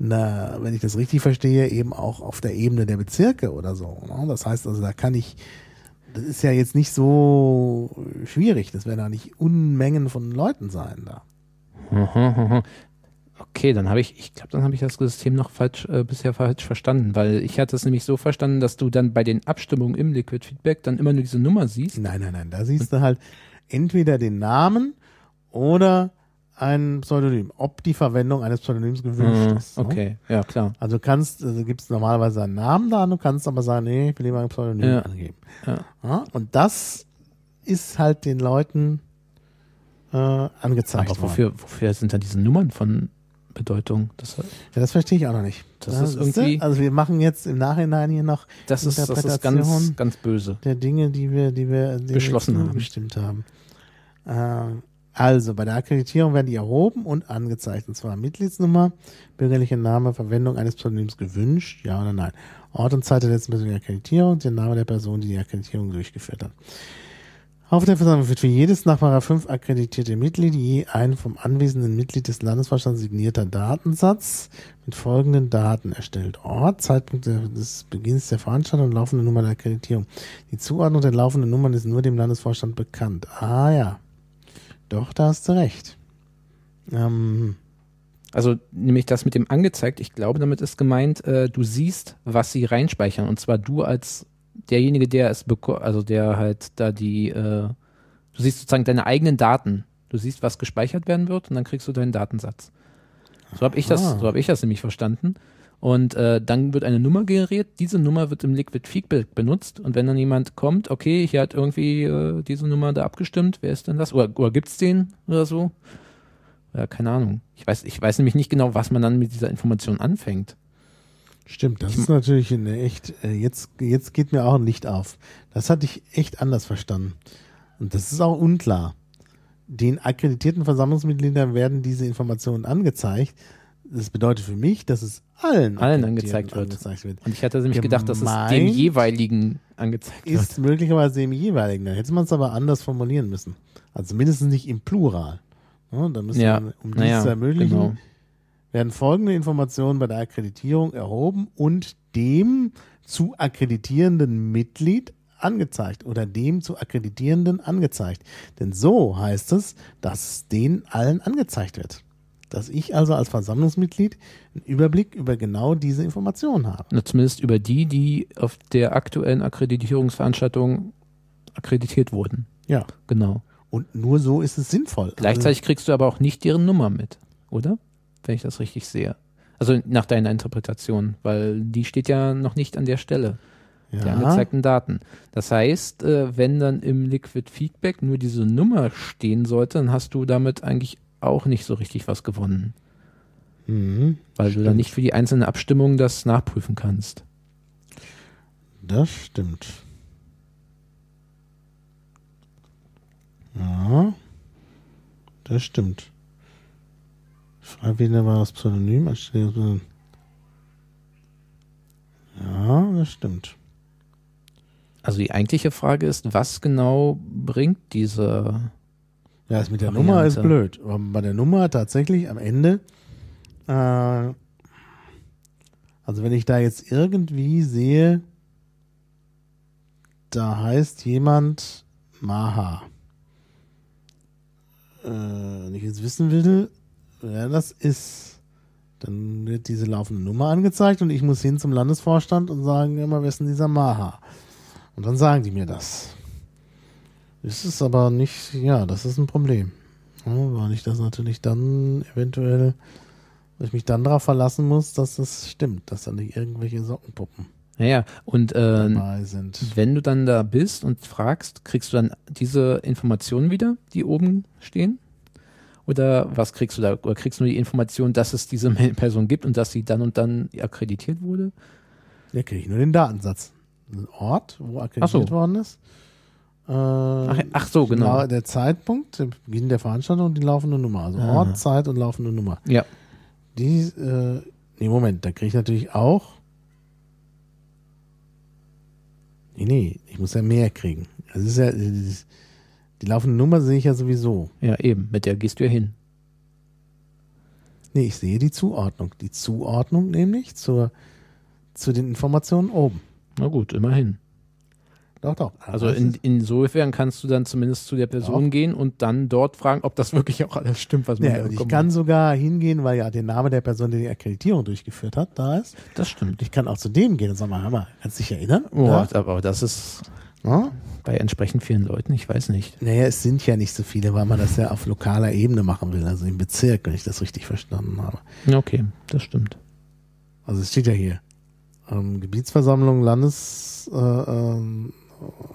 einer, wenn ich das richtig verstehe, eben auch auf der Ebene der Bezirke oder so. Ne? Das heißt also, da kann ich, das ist ja jetzt nicht so schwierig, das werden da nicht Unmengen von Leuten sein da. Okay, dann habe ich, ich glaube, dann habe ich das System noch falsch, äh, bisher falsch verstanden, weil ich hatte es nämlich so verstanden, dass du dann bei den Abstimmungen im Liquid Feedback dann immer nur diese Nummer siehst. Nein, nein, nein, da siehst du halt entweder den Namen oder ein Pseudonym, ob die Verwendung eines Pseudonyms gewünscht mhm, ist. Ne? Okay, ja klar. Also kannst, also gibt es normalerweise einen Namen da, du kannst aber sagen, nee, ich will lieber ein Pseudonym ja. angeben. Ja. ja. Und das ist halt den Leuten äh, angezeigt aber wofür, worden. Wofür sind dann diese Nummern von Bedeutung. Das, ja, das verstehe ich auch noch nicht. Das, das ist irgendwie. Also wir machen jetzt im Nachhinein hier noch das ist, das ist ganz, ganz böse. Der Dinge, die wir, die wir, die beschlossen wir bestimmt haben. haben. Äh, also bei der Akkreditierung werden die erhoben und angezeigt. Und zwar Mitgliedsnummer, bürgerlicher Name, Verwendung eines Pseudonyms gewünscht, ja oder nein. Ort und Zeit der letzten persönlichen Akkreditierung, der Name der Person, die die Akkreditierung durchgeführt hat. Auf der Versammlung wird für jedes nach 5 akkreditierte Mitglied je ein vom anwesenden Mitglied des Landesvorstands signierter Datensatz mit folgenden Daten erstellt. Ort, Zeitpunkt des Beginns der Veranstaltung und laufende Nummer der Akkreditierung. Die Zuordnung der laufenden Nummern ist nur dem Landesvorstand bekannt. Ah ja. Doch, da hast du recht. Ähm, also nämlich das mit dem angezeigt, ich glaube, damit ist gemeint, äh, du siehst, was sie reinspeichern. Und zwar du als derjenige, der es bekommt, also der halt da die, äh, du siehst sozusagen deine eigenen Daten. Du siehst, was gespeichert werden wird und dann kriegst du deinen Datensatz. So habe ich das, so habe ich das nämlich verstanden. Und äh, dann wird eine Nummer generiert. Diese Nummer wird im Liquid Feedback benutzt. Und wenn dann jemand kommt, okay, hier hat irgendwie äh, diese Nummer da abgestimmt, wer ist denn das? Oder, oder gibt's den oder so? Ja, keine Ahnung. Ich weiß, ich weiß nämlich nicht genau, was man dann mit dieser Information anfängt. Stimmt, das ist natürlich eine echt, äh, jetzt, jetzt geht mir auch ein Licht auf. Das hatte ich echt anders verstanden. Und das ist auch unklar. Den akkreditierten Versammlungsmitgliedern werden diese Informationen angezeigt. Das bedeutet für mich, dass es allen, allen angezeigt wird. angezeigt wird. Und ich hatte nämlich gedacht, dass es dem jeweiligen angezeigt wird. Ist möglicherweise dem jeweiligen. Dann hätte man es aber anders formulieren müssen. Also mindestens nicht im Plural. Ja, da müssen ja. wir, um dies ja, zu ermöglichen, genau werden folgende Informationen bei der Akkreditierung erhoben und dem zu akkreditierenden Mitglied angezeigt oder dem zu akkreditierenden angezeigt. Denn so heißt es, dass den allen angezeigt wird. Dass ich also als Versammlungsmitglied einen Überblick über genau diese Informationen habe. Na, zumindest über die, die auf der aktuellen Akkreditierungsveranstaltung akkreditiert wurden. Ja. Genau. Und nur so ist es sinnvoll. Gleichzeitig also, kriegst du aber auch nicht deren Nummer mit, oder? Wenn ich das richtig sehe. Also nach deiner Interpretation, weil die steht ja noch nicht an der Stelle. Ja. Die angezeigten Daten. Das heißt, äh, wenn dann im Liquid Feedback nur diese Nummer stehen sollte, dann hast du damit eigentlich auch nicht so richtig was gewonnen. Mhm, weil stimmt. du dann nicht für die einzelne Abstimmung das nachprüfen kannst. Das stimmt. Ja, das stimmt. Freiwilliger war das Pseudonym. Ja, das stimmt. Also die eigentliche Frage ist, was genau bringt diese. Ja, das mit der Variante? Nummer ist blöd. Aber bei der Nummer tatsächlich am Ende. Äh, also wenn ich da jetzt irgendwie sehe, da heißt jemand Maha. Äh, wenn ich jetzt wissen will, wer das ist, Dann wird diese laufende Nummer angezeigt und ich muss hin zum Landesvorstand und sagen immer, wer ist denn dieser Maha? Und dann sagen die mir das. Das ist aber nicht, ja, das ist ein Problem. Ja, weil ich das natürlich dann eventuell, weil ich mich dann darauf verlassen muss, dass das stimmt, dass da nicht irgendwelche Sockenpuppen naja, und äh, wenn du dann da bist und fragst, kriegst du dann diese Informationen wieder, die oben stehen? Oder was kriegst du da? Oder kriegst du nur die Information, dass es diese Person gibt und dass sie dann und dann akkreditiert wurde? Ja, kriege ich nur den Datensatz. Ein Ort, wo akkreditiert so. worden ist. Äh, ach, ach, so, genau. Der Zeitpunkt, der Beginn der Veranstaltung und die laufende Nummer. Also ah. Ort, Zeit und laufende Nummer. Ja. Die, äh, nee, Moment, da kriege ich natürlich auch Nee, nee, ich muss ja mehr kriegen. Das ist ja, die laufende Nummer sehe ich ja sowieso. Ja, eben, mit der gehst du ja hin. Nee, ich sehe die Zuordnung. Die Zuordnung nämlich zur, zu den Informationen oben. Na gut, immerhin. Doch, doch. Also in, insofern kannst du dann zumindest zu der Person doch. gehen und dann dort fragen, ob das wirklich auch alles stimmt, was man ja, Ich kann hat. sogar hingehen, weil ja der Name der Person, die die Akkreditierung durchgeführt hat, da ist. Das stimmt. Ich kann auch zu dem gehen und sagen, hör mal, kannst du dich erinnern? Oh, ja? aber das ist ja? bei entsprechend vielen Leuten, ich weiß nicht. Naja, es sind ja nicht so viele, weil man das ja auf lokaler Ebene machen will, also im Bezirk, wenn ich das richtig verstanden habe. Okay, das stimmt. Also es steht ja hier. Ähm, Gebietsversammlung, Landes, äh, ähm,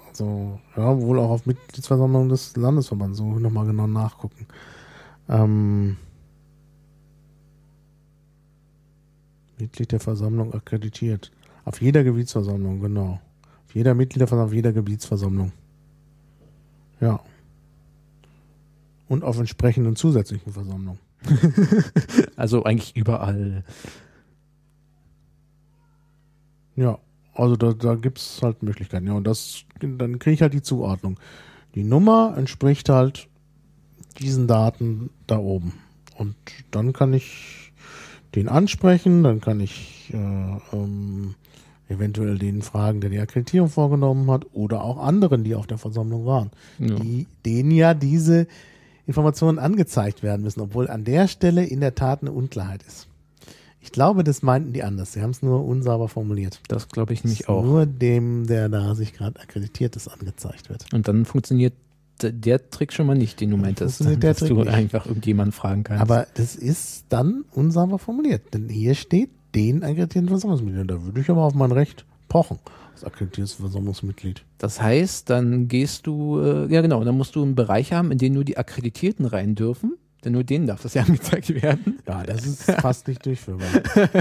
also, ja, wohl auch auf Mitgliedsversammlung des Landesverbands, so nochmal genau nachgucken. Ähm, Mitglied der Versammlung akkreditiert. Auf jeder Gebietsversammlung, genau. Jeder Mitgliederversammlung, auf jeder Gebietsversammlung. Ja. Und auf entsprechenden zusätzlichen Versammlungen. also eigentlich überall. Ja. Also da, da gibt es halt Möglichkeiten. Ja, und das, dann kriege ich halt die Zuordnung. Die Nummer entspricht halt diesen Daten da oben. Und dann kann ich den ansprechen, dann kann ich äh, ähm, eventuell den fragen, der die Akkreditierung vorgenommen hat, oder auch anderen, die auf der Versammlung waren, ja. die, denen ja diese Informationen angezeigt werden müssen, obwohl an der Stelle in der Tat eine Unklarheit ist. Ich glaube, das meinten die anders. Sie haben es nur unsauber formuliert. Das glaube ich nämlich auch. Nur dem, der da sich gerade akkreditiert ist, angezeigt wird. Und dann funktioniert der Trick schon mal nicht, den du meintest, dass Trick du nicht. einfach irgendjemanden fragen kannst. Aber das ist dann unsauber formuliert. Denn hier steht den akkreditierten Versammlungsmitglied. Da würde ich aber auf mein Recht pochen als akkreditiertes Versammlungsmitglied. Das heißt, dann gehst du, äh, ja genau, dann musst du einen Bereich haben, in den nur die Akkreditierten rein dürfen. Denn nur denen darf das ja angezeigt werden. Ja, das ist fast nicht durchführbar.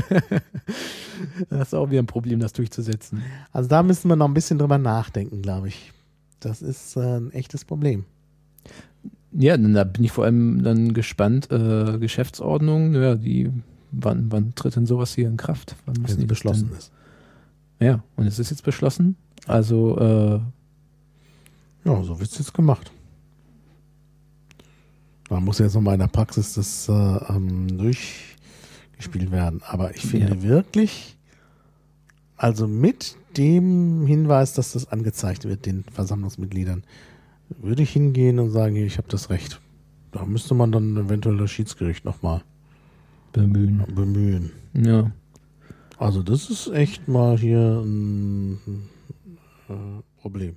das ist auch wieder ein Problem, das durchzusetzen. Also da müssen wir noch ein bisschen drüber nachdenken, glaube ich. Das ist äh, ein echtes Problem. Ja, da bin ich vor allem dann gespannt. Äh, Geschäftsordnung, ja, die, wann, wann tritt denn sowas hier in Kraft? Wann müssen die beschlossen denn? ist. Ja, und es ist jetzt beschlossen. Also äh, ja, so wird es jetzt gemacht. Da muss jetzt nochmal in der Praxis das äh, ähm, durchgespielt werden. Aber ich finde ja. wirklich, also mit dem Hinweis, dass das angezeigt wird, den Versammlungsmitgliedern, würde ich hingehen und sagen, ich habe das Recht. Da müsste man dann eventuell das Schiedsgericht nochmal bemühen. bemühen. Ja. Also das ist echt mal hier ein äh, Problem.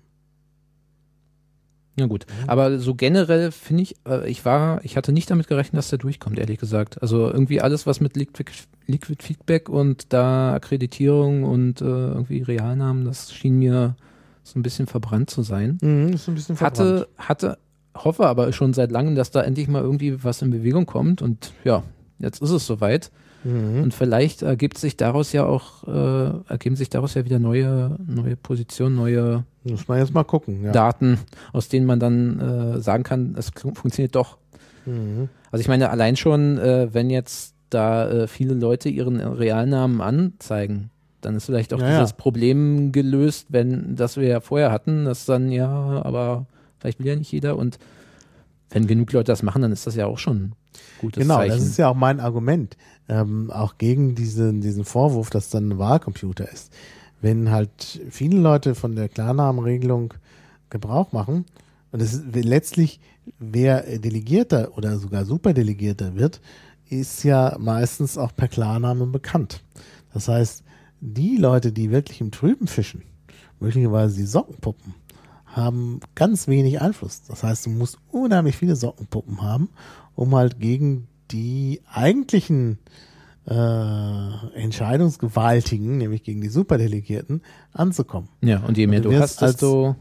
Ja gut, aber so generell finde ich, äh, ich war, ich hatte nicht damit gerechnet, dass der durchkommt, ehrlich gesagt. Also irgendwie alles, was mit Liquid, Liquid Feedback und da Akkreditierung und äh, irgendwie Realnamen, das schien mir so ein bisschen verbrannt zu sein. Mhm, ist ein bisschen verbrannt. Hatte, hatte, hoffe aber schon seit langem, dass da endlich mal irgendwie was in Bewegung kommt und ja, jetzt ist es soweit. Mhm. Und vielleicht ergibt sich daraus ja auch, äh, ergeben sich daraus ja wieder neue, neue Positionen, neue Muss man jetzt mal gucken, ja. Daten, aus denen man dann äh, sagen kann, es funktioniert doch. Mhm. Also ich meine, allein schon, äh, wenn jetzt da äh, viele Leute ihren Realnamen anzeigen, dann ist vielleicht auch ja, dieses ja. Problem gelöst, wenn das wir ja vorher hatten, dass dann ja, aber vielleicht will ja nicht jeder und wenn genug Leute das machen, dann ist das ja auch schon gutes genau, Zeichen. das ist ja auch mein Argument, ähm, auch gegen diesen, diesen Vorwurf, dass dann ein Wahlcomputer ist. Wenn halt viele Leute von der Klarnamenregelung Gebrauch machen und es ist letztlich, wer Delegierter oder sogar Superdelegierter wird, ist ja meistens auch per Klarnamen bekannt. Das heißt, die Leute, die wirklich im Trüben fischen, möglicherweise die Sockenpuppen, haben ganz wenig Einfluss. Das heißt, du musst unheimlich viele Sockenpuppen haben, um halt gegen die eigentlichen äh, Entscheidungsgewaltigen, nämlich gegen die Superdelegierten, anzukommen. Ja, und je mehr und du, du hast, desto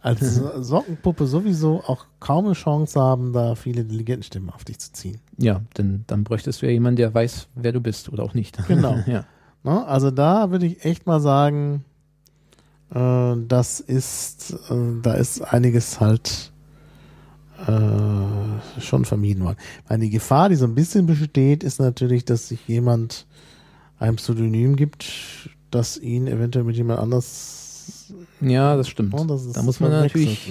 als Sockenpuppe sowieso auch kaum eine Chance haben, da viele Delegiertenstimmen auf dich zu ziehen. Ja, denn dann bräuchtest du ja jemanden, der weiß, wer du bist oder auch nicht. Genau. ja. Na, also da würde ich echt mal sagen, äh, das ist, äh, da ist einiges halt äh, schon vermieden worden. Weil die Gefahr, die so ein bisschen besteht, ist natürlich, dass sich jemand ein Pseudonym gibt, das ihn eventuell mit jemand anders ja, das stimmt. Oh, da muss man natürlich.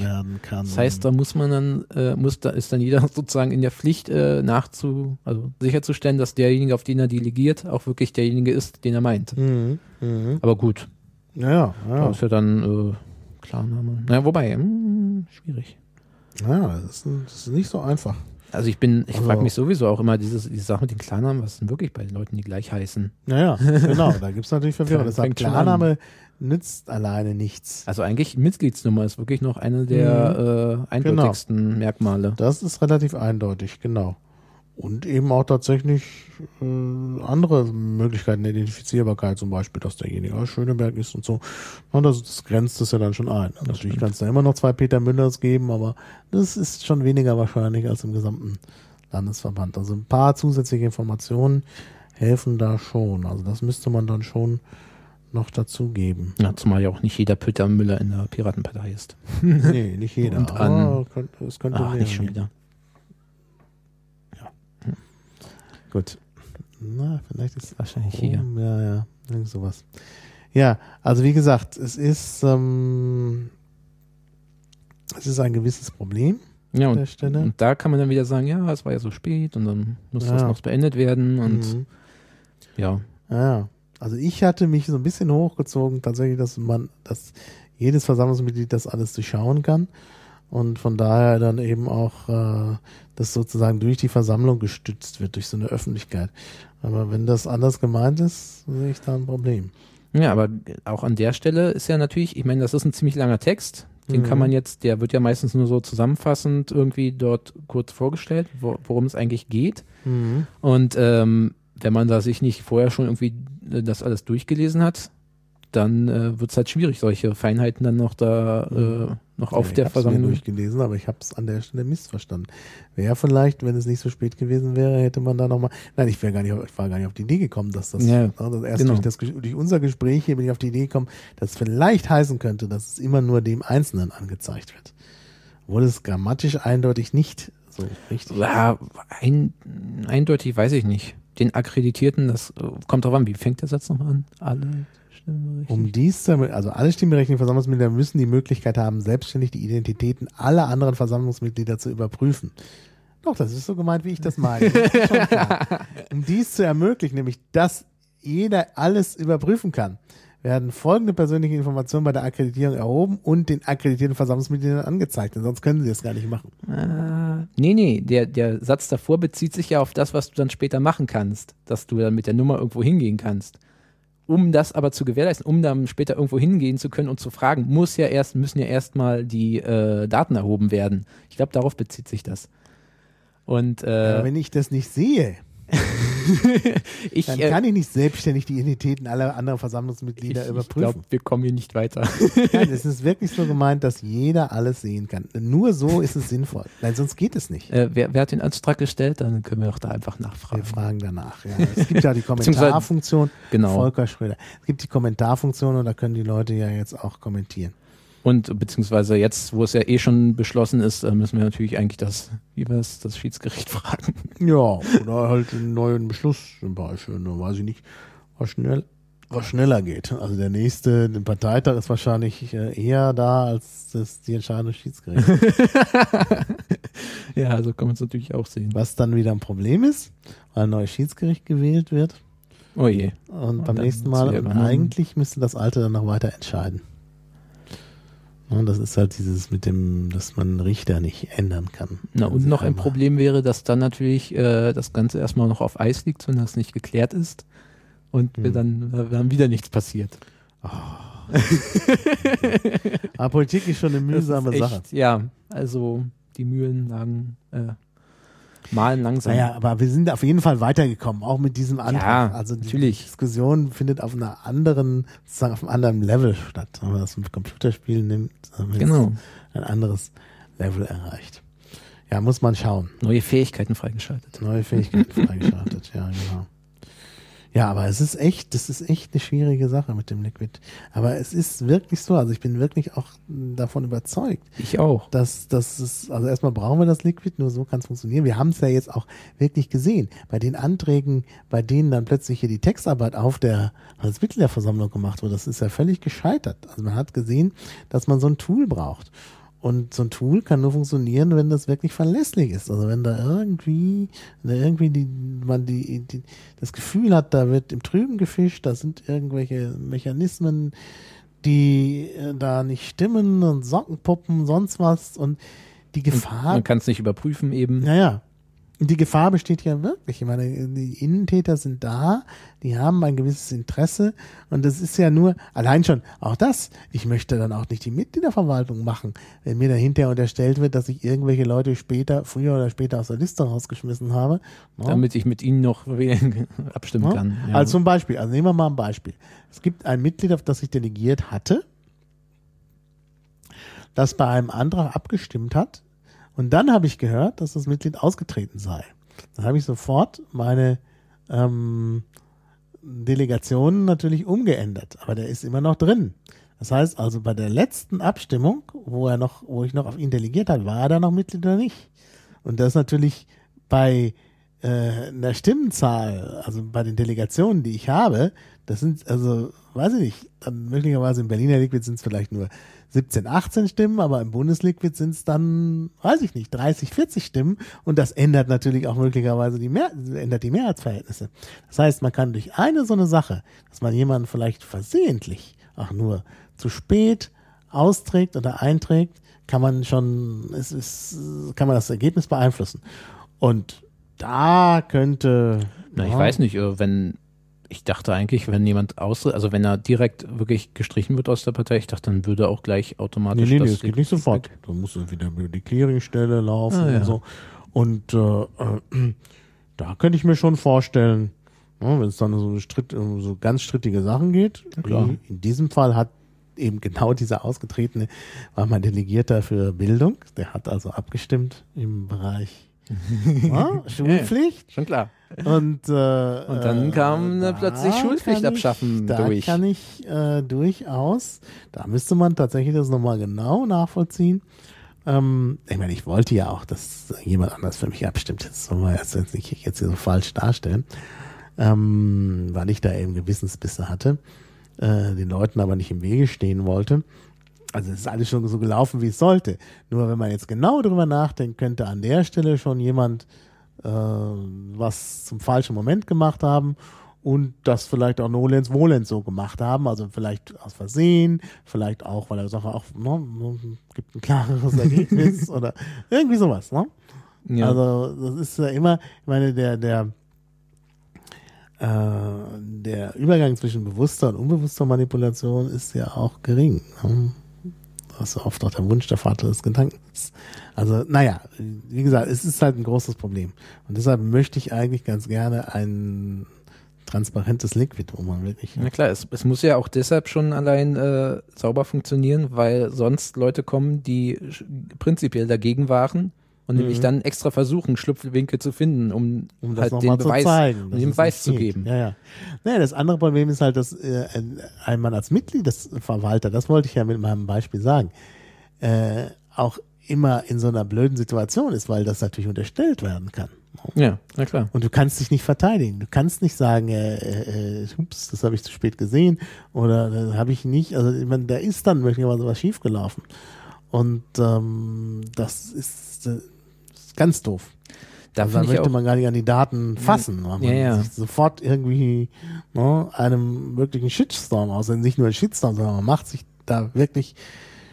Das heißt, da muss man dann, äh, muss da ist dann jeder sozusagen in der Pflicht äh, nachzu, also sicherzustellen, dass derjenige, auf den er delegiert, auch wirklich derjenige ist, den er meint. Mhm. Mhm. Aber gut. Ja, ja. Da ist ja dann äh, Klarname. Naja, wobei, mh, hm, schwierig. Ja, das ist, das ist nicht so einfach. Also ich bin, ich also, frage mich sowieso auch immer dieses, diese Sache mit den Klarnamen, was ist denn wirklich bei den Leuten, die gleich heißen? Naja, genau, da gibt es natürlich Verwirrung. Deshalb Klarname nützt alleine nichts. Also eigentlich Mitgliedsnummer ist wirklich noch eine der mhm. äh, eindeutigsten genau. Merkmale. Das ist relativ eindeutig, genau. Und eben auch tatsächlich äh, andere Möglichkeiten der Identifizierbarkeit, zum Beispiel, dass derjenige aus Schöneberg ist und so. Und das, das grenzt das ja dann schon ein. Das Natürlich kann es da immer noch zwei Peter Müllers geben, aber das ist schon weniger wahrscheinlich als im gesamten Landesverband. Also ein paar zusätzliche Informationen helfen da schon. Also das müsste man dann schon noch dazugeben. Ja, zumal ja auch nicht jeder Peter Müller in der Piratenpartei ist. nee, nicht jeder. Und an, könnte, es könnte ach, nicht schon wieder. Gut. Na, vielleicht ist wahrscheinlich hier. Ja, ja, irgend sowas. Ja, also wie gesagt, es ist, ähm, es ist ein gewisses Problem. Ja, und, und, da kann man dann wieder sagen, ja, es war ja so spät und dann muss ja. das noch beendet werden und mhm. ja. Ja, also ich hatte mich so ein bisschen hochgezogen, tatsächlich, dass man, dass jedes Versammlungsmitglied das alles durchschauen kann und von daher dann eben auch äh, das sozusagen durch die Versammlung gestützt wird, durch so eine Öffentlichkeit. Aber wenn das anders gemeint ist, sehe ich da ein Problem. Ja, aber auch an der Stelle ist ja natürlich, ich meine, das ist ein ziemlich langer Text. Den mhm. kann man jetzt, der wird ja meistens nur so zusammenfassend irgendwie dort kurz vorgestellt, wo, worum es eigentlich geht. Mhm. Und ähm, wenn man da sich nicht vorher schon irgendwie äh, das alles durchgelesen hat, dann äh, wird es halt schwierig, solche Feinheiten dann noch da äh, noch auf ja, der Versammlung. Ich habe durchgelesen, aber ich habe es an der Stelle missverstanden. Wäre vielleicht, wenn es nicht so spät gewesen wäre, hätte man da nochmal. Nein, ich gar nicht, ich war gar nicht auf die Idee gekommen, dass das, ja, also erst genau. durch, das, durch unser Gespräch hier bin ich auf die Idee gekommen, dass es vielleicht heißen könnte, dass es immer nur dem Einzelnen angezeigt wird. Obwohl es grammatisch eindeutig nicht so richtig ja, ein, eindeutig weiß ich nicht. Den Akkreditierten, das äh, kommt drauf an, wie fängt der Satz nochmal an? Alle um dies zu, also alle stimmberechtigten Versammlungsmitglieder müssen die Möglichkeit haben, selbstständig die Identitäten aller anderen Versammlungsmitglieder zu überprüfen. Doch, das ist so gemeint, wie ich das meine. Das um dies zu ermöglichen, nämlich, dass jeder alles überprüfen kann, werden folgende persönliche Informationen bei der Akkreditierung erhoben und den akkreditierten Versammlungsmitgliedern angezeigt. Denn sonst können sie das gar nicht machen. Äh, nee, nee, der, der Satz davor bezieht sich ja auf das, was du dann später machen kannst, dass du dann mit der Nummer irgendwo hingehen kannst. Um das aber zu gewährleisten, um dann später irgendwo hingehen zu können und zu fragen, muss ja erst, müssen ja erstmal die äh, Daten erhoben werden. Ich glaube, darauf bezieht sich das. Und äh, ja, wenn ich das nicht sehe, ich, Dann äh, kann ich nicht selbstständig die Identitäten aller anderen Versammlungsmitglieder ich, überprüfen. Ich glaube, wir kommen hier nicht weiter. Nein, es ist wirklich so gemeint, dass jeder alles sehen kann. Nur so ist es sinnvoll. Nein, sonst geht es nicht. Äh, wer, wer, hat den Antrag gestellt? Dann können wir doch da einfach nachfragen. Wir fragen danach. Ja. Es gibt ja die Kommentarfunktion. genau. Volker Schröder. Es gibt die Kommentarfunktion und da können die Leute ja jetzt auch kommentieren. Und beziehungsweise jetzt, wo es ja eh schon beschlossen ist, äh, müssen wir natürlich eigentlich das, wie war es, das Schiedsgericht fragen. Ja, oder halt einen neuen Beschluss zum Beispiel. Da weiß ich nicht, was schnell, was schneller geht. Also der nächste, den Parteitag ist wahrscheinlich äh, eher da als das, die Entscheidung des Schiedsgerichts. ja, so kann man es natürlich auch sehen. Was dann wieder ein Problem ist, weil ein neues Schiedsgericht gewählt wird. Oh je. Und, und beim nächsten Mal, eigentlich müsste das alte dann noch weiter entscheiden. Und das ist halt dieses mit dem, dass man Richter nicht ändern kann. Na, und noch ein Problem wäre, dass dann natürlich äh, das Ganze erstmal noch auf Eis liegt, wenn das nicht geklärt ist und hm. dann, äh, dann wieder nichts passiert. Oh. Aber Politik ist schon eine mühsame echt, Sache. Ja, also die Mühlen lagen äh, malen langsam. Naja, aber wir sind auf jeden Fall weitergekommen, auch mit diesem Antrag. Ja, also die natürlich. Diskussion findet auf einer anderen, sozusagen auf einem anderen Level statt. Wenn man das mit Computerspielen nimmt, haben wir genau. ein anderes Level erreicht. Ja, muss man schauen. Neue Fähigkeiten freigeschaltet. Neue Fähigkeiten freigeschaltet, ja, genau. Ja, aber es ist echt, das ist echt eine schwierige Sache mit dem Liquid. Aber es ist wirklich so, also ich bin wirklich auch davon überzeugt. Ich auch. Dass, dass es, also erstmal brauchen wir das Liquid, nur so kann es funktionieren. Wir haben es ja jetzt auch wirklich gesehen. Bei den Anträgen, bei denen dann plötzlich hier die Textarbeit auf der als Mitgliederversammlung gemacht wurde, das ist ja völlig gescheitert. Also man hat gesehen, dass man so ein Tool braucht. Und so ein Tool kann nur funktionieren, wenn das wirklich verlässlich ist. Also wenn da irgendwie, wenn da irgendwie die, man die, die, das Gefühl hat, da wird im Trüben gefischt, da sind irgendwelche Mechanismen, die äh, da nicht stimmen und Sockenpuppen, sonst was und die Gefahr. Und man kann es nicht überprüfen eben. Naja, die Gefahr besteht ja wirklich. Ich meine, die Innentäter sind da, die haben ein gewisses Interesse und das ist ja nur, allein schon, auch das, ich möchte dann auch nicht die Mitgliederverwaltung machen, wenn mir dahinter unterstellt wird, dass ich irgendwelche Leute später, früher oder später aus der Liste rausgeschmissen habe. No? Damit ich mit ihnen noch abstimmen no? kann. Ja. Also zum Beispiel, also nehmen wir mal ein Beispiel. Es gibt ein Mitglied, auf das ich delegiert hatte, das bei einem Antrag abgestimmt hat, und dann habe ich gehört, dass das Mitglied ausgetreten sei. Dann habe ich sofort meine ähm, Delegation natürlich umgeändert, aber der ist immer noch drin. Das heißt also bei der letzten Abstimmung, wo er noch, wo ich noch auf ihn delegiert habe, war er da noch Mitglied oder nicht? Und das natürlich bei äh, einer Stimmenzahl, also bei den Delegationen, die ich habe, das sind also, weiß ich nicht, dann möglicherweise im Berliner Liquid sind es vielleicht nur 17, 18 Stimmen, aber im Bundesliquid sind es dann, weiß ich nicht, 30, 40 Stimmen und das ändert natürlich auch möglicherweise die, Mehr ändert die Mehrheitsverhältnisse. Das heißt, man kann durch eine so eine Sache, dass man jemanden vielleicht versehentlich auch nur zu spät austrägt oder einträgt, kann man schon, es ist, kann man das Ergebnis beeinflussen. Und da könnte. Na, ich weiß nicht, äh, wenn ich dachte eigentlich, wenn jemand aus, also wenn er direkt wirklich gestrichen wird aus der Partei, ich dachte, dann würde auch gleich automatisch. Nee, nee, nee, es geht nicht sofort. Dann muss er wieder über die Clearingstelle laufen ah, ja. und so. Und äh, äh, da könnte ich mir schon vorstellen, ja, wenn es dann so, Stritt, so ganz strittige Sachen geht. Ja, in diesem Fall hat eben genau dieser Ausgetretene, war mein Delegierter für Bildung. Der hat also abgestimmt im Bereich ja, Schulpflicht. Schon klar. Und, äh, und dann äh, kam äh, plötzlich Schulpflicht abschaffen da durch. Da kann ich äh, durchaus, da müsste man tatsächlich das nochmal genau nachvollziehen. Ähm, ich meine, ich wollte ja auch, dass jemand anders für mich abstimmt. Das soll man jetzt nicht jetzt hier so falsch darstellen, ähm, weil ich da eben Gewissensbisse hatte, äh, den Leuten aber nicht im Wege stehen wollte. Also es ist alles schon so gelaufen, wie es sollte. Nur wenn man jetzt genau darüber nachdenkt, könnte an der Stelle schon jemand äh, was zum falschen Moment gemacht haben und das vielleicht auch Nolens Wohlens so gemacht haben, also vielleicht aus Versehen, vielleicht auch, weil er Sache auch ne, gibt ein klareres Ergebnis oder irgendwie sowas. Ne? Ja. Also das ist ja immer, ich meine, der der äh, der Übergang zwischen bewusster und unbewusster Manipulation ist ja auch gering. Ne? Was oft auch der Wunsch der Vater des Gedankens. Also, naja, wie gesagt, es ist halt ein großes Problem. Und deshalb möchte ich eigentlich ganz gerne ein transparentes Liquid, wo man wirklich. Na klar, es, es muss ja auch deshalb schon allein äh, sauber funktionieren, weil sonst Leute kommen, die prinzipiell dagegen waren und mhm. nämlich dann extra versuchen, Schlupfwinkel zu finden, um, um halt den Beweis, zeigen, um den Beweis zu geben. Ja, ja. Naja, das andere Problem ist halt, dass äh, ein Mann als Mitglied des Verwalter, das wollte ich ja mit meinem Beispiel sagen, äh, auch immer in so einer blöden Situation ist, weil das natürlich unterstellt werden kann. Ja, na klar. Und du kannst dich nicht verteidigen. Du kannst nicht sagen, äh, äh, ups, das habe ich zu spät gesehen oder das habe ich nicht. Also ich meine, da ist dann möglicherweise was schiefgelaufen. Und ähm, das ist, äh, ganz doof. Da also möchte man gar nicht an die Daten fassen, weil man ja, ja. sich sofort irgendwie ne, einem wirklichen Shitstorm aus, nicht nur ein Shitstorm, sondern man macht sich da wirklich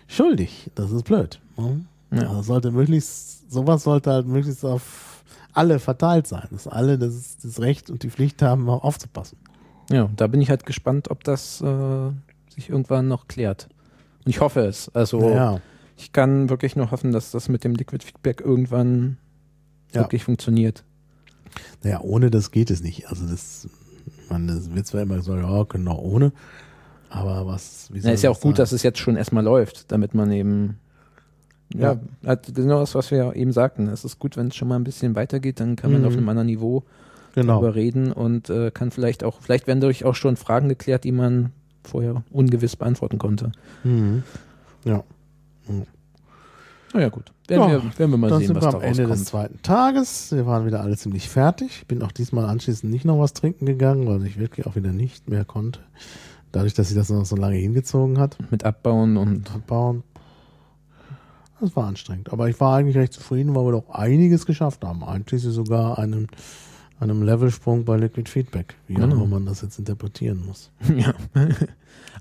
schuldig. Das ist blöd. Ne? Ja. Also sollte möglichst, sowas sollte halt möglichst auf alle verteilt sein, dass alle das, das Recht und die Pflicht haben, auch aufzupassen. Ja, da bin ich halt gespannt, ob das äh, sich irgendwann noch klärt. Und ich hoffe es. Also ja. Ich kann wirklich nur hoffen, dass das mit dem Liquid Feedback irgendwann ja. wirklich funktioniert. Naja, ohne das geht es nicht. Also das, man, das wird zwar immer gesagt, ja, können auch ohne, aber was, wie Na, ist ja auch sein? gut, dass es jetzt schon erstmal läuft, damit man eben ja, ja hat genau das, was wir eben sagten. Es ist gut, wenn es schon mal ein bisschen weitergeht, dann kann man mhm. auf einem anderen Niveau genau. darüber reden und äh, kann vielleicht auch, vielleicht werden dadurch auch schon Fragen geklärt, die man vorher ungewiss beantworten konnte. Mhm. Ja. Naja, gut. Werden, ja, wir, werden wir mal sehen, was wir am Ende kommt. des zweiten Tages. Wir waren wieder alle ziemlich fertig. Bin auch diesmal anschließend nicht noch was trinken gegangen, weil ich wirklich auch wieder nicht mehr konnte. Dadurch, dass sich das noch so lange hingezogen hat. Mit Abbauen und. Abbauen. Das war anstrengend. Aber ich war eigentlich recht zufrieden, weil wir doch einiges geschafft haben. Einschließlich sogar einen, einem Levelsprung bei Liquid Feedback. Wie genau. auch immer man das jetzt interpretieren muss. Ja.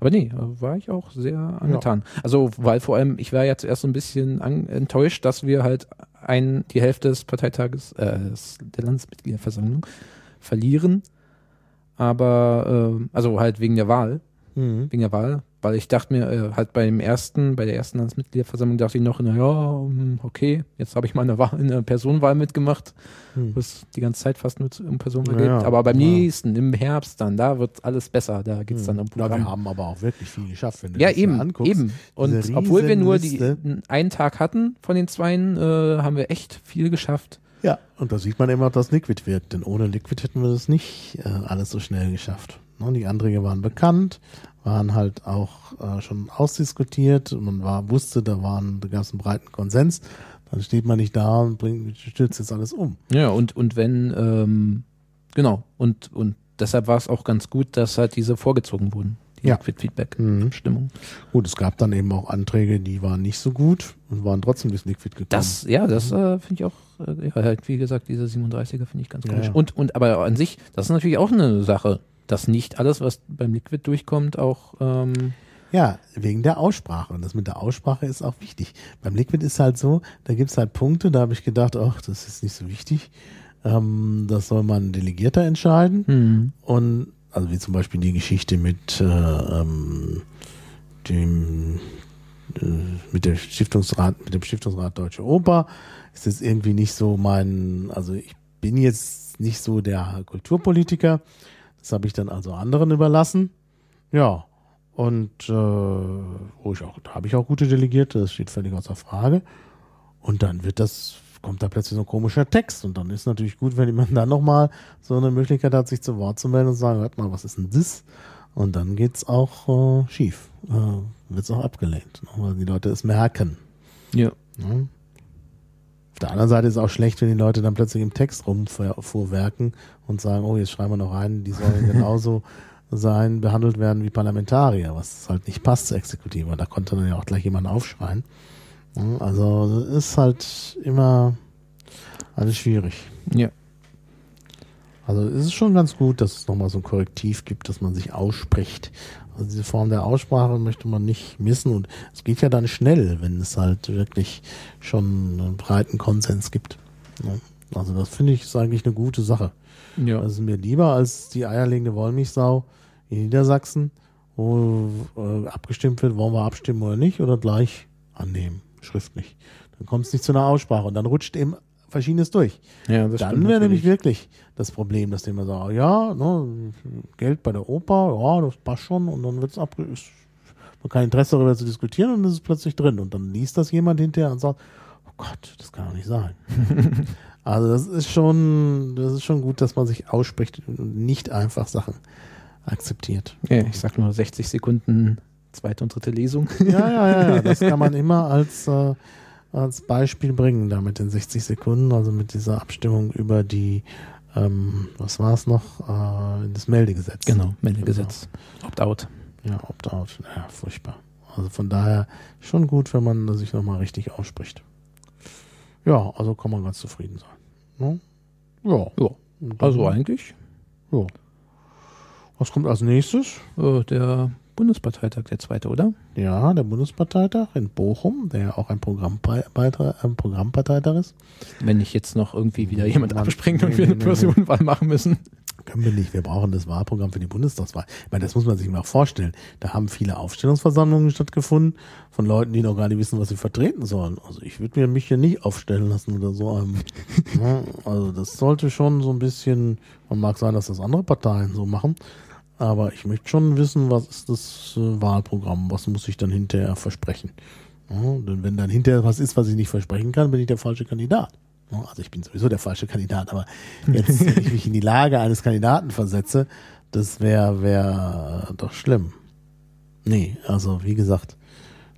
Aber nee, war ich auch sehr angetan. Ja. Also, weil vor allem, ich war jetzt erst so ein bisschen enttäuscht, dass wir halt ein, die Hälfte des Parteitages, äh, der Landesmitgliederversammlung verlieren. Aber, äh, also halt wegen der Wahl. Mhm. Wegen der Wahl. Weil ich dachte mir, äh, halt beim ersten, bei der ersten Landsmitgliederversammlung dachte ich noch, naja, hm, okay, jetzt habe ich mal eine, Wahl, eine Personenwahl mitgemacht, hm. wo es die ganze Zeit fast nur um Personenwahl geht. Aber beim ja. nächsten, im Herbst dann, da wird alles besser. Da geht es hm. dann um Programm. Ja, wir haben aber auch wirklich viel geschafft, wenn du ja, das eben, anguckst. eben. Und obwohl wir nur die, einen Tag hatten von den zweien, äh, haben wir echt viel geschafft. Ja, und da sieht man immer, dass Liquid wirkt, denn ohne Liquid hätten wir das nicht äh, alles so schnell geschafft. Ne, die Anträge waren bekannt, waren halt auch äh, schon ausdiskutiert. Man war, wusste, da waren, da gab es einen breiten Konsens. Dann steht man nicht da und bringt, stürzt jetzt alles um. Ja, und, und wenn, ähm, genau, und, und deshalb war es auch ganz gut, dass halt diese vorgezogen wurden. Die ja. Liquid Feedback mhm. Stimmung. Gut, es gab dann eben auch Anträge, die waren nicht so gut und waren trotzdem bis Liquid gekommen. Das, ja, das äh, finde ich auch, äh, ja, halt, wie gesagt, diese 37er finde ich ganz komisch. Ja, ja. Und, und, aber an sich, das ist natürlich auch eine Sache dass nicht alles, was beim Liquid durchkommt, auch. Ähm ja, wegen der Aussprache. Und das mit der Aussprache ist auch wichtig. Beim Liquid ist halt so, da gibt es halt Punkte, da habe ich gedacht, ach, das ist nicht so wichtig. Ähm, das soll man Delegierter entscheiden. Mhm. Und also wie zum Beispiel die Geschichte mit äh, ähm, dem äh, mit der Stiftungsrat, mit dem Stiftungsrat Deutsche Oper ist das irgendwie nicht so mein, also ich bin jetzt nicht so der Kulturpolitiker, das habe ich dann also anderen überlassen. Ja. Und äh, wo ich auch, da habe ich auch gute Delegierte, das steht völlig außer Frage. Und dann wird das, kommt da plötzlich so ein komischer Text. Und dann ist natürlich gut, wenn jemand dann nochmal so eine Möglichkeit hat, sich zu Wort zu melden und zu sagen, hört mal, was ist denn das? Und dann geht's auch äh, schief. Äh, wird's auch abgelehnt, ne? weil die Leute es merken. Ja. ja. Auf der anderen Seite ist es auch schlecht, wenn die Leute dann plötzlich im Text rumvorwerken und sagen, oh, jetzt schreiben wir noch rein, die sollen genauso sein, behandelt werden wie Parlamentarier, was halt nicht passt zur Exekutive. Da konnte dann ja auch gleich jemand aufschreien. Also ist halt immer alles schwierig. Ja. Also es ist schon ganz gut, dass es nochmal so ein Korrektiv gibt, dass man sich ausspricht. Also diese Form der Aussprache möchte man nicht missen und es geht ja dann schnell, wenn es halt wirklich schon einen breiten Konsens gibt. Also das finde ich ist eigentlich eine gute Sache. Ja. Das ist mir lieber als die eierlegende Wollmilchsau in Niedersachsen, wo äh, abgestimmt wird, wollen wir abstimmen oder nicht, oder gleich annehmen, schriftlich. Dann kommt es nicht zu einer Aussprache und dann rutscht eben Verschiedenes durch. Ja, das Dann wäre nämlich wirklich das Problem, dass die immer sagen, ja, ne, Geld bei der Oper, ja, das passt schon und dann wird es abge... Man kein Interesse darüber zu diskutieren und dann ist es plötzlich drin. Und dann liest das jemand hinterher und sagt, oh Gott, das kann doch nicht sein. also das ist schon, das ist schon gut, dass man sich ausspricht und nicht einfach Sachen akzeptiert. Ja, ich sag nur 60 Sekunden zweite und dritte Lesung. ja, ja, ja, ja. Das kann man immer als äh, als Beispiel bringen, da mit den 60 Sekunden, also mit dieser Abstimmung über die, ähm, was war es noch, äh, das Meldegesetz. Genau, Meldegesetz. Genau. Opt-out. Ja, Opt-out. Ja, furchtbar. Also von daher schon gut, wenn man sich nochmal richtig ausspricht. Ja, also kann man ganz zufrieden sein. Ne? Ja. ja. Also eigentlich. Ja. Was kommt als nächstes? Äh, der Bundesparteitag, der zweite, oder? Ja, der Bundesparteitag in Bochum, der ja auch ein Programmparteitag, ein Programmparteitag ist. Wenn nicht jetzt noch irgendwie wieder jemand Man, abspringt und wir eine Personenwahl machen müssen. Können wir nicht. Wir brauchen das Wahlprogramm für die Bundestagswahl. Ich meine, das muss man sich mal vorstellen. Da haben viele Aufstellungsversammlungen stattgefunden von Leuten, die noch gar nicht wissen, was sie vertreten sollen. Also ich würde mir mich hier nicht aufstellen lassen oder so. also das sollte schon so ein bisschen, man mag sein, dass das andere Parteien so machen, aber ich möchte schon wissen, was ist das äh, Wahlprogramm, was muss ich dann hinterher versprechen. Ja, denn wenn dann hinterher was ist, was ich nicht versprechen kann, bin ich der falsche Kandidat. Also ich bin sowieso der falsche Kandidat, aber jetzt, wenn ich mich in die Lage eines Kandidaten versetze, das wäre wär doch schlimm. Nee, also wie gesagt,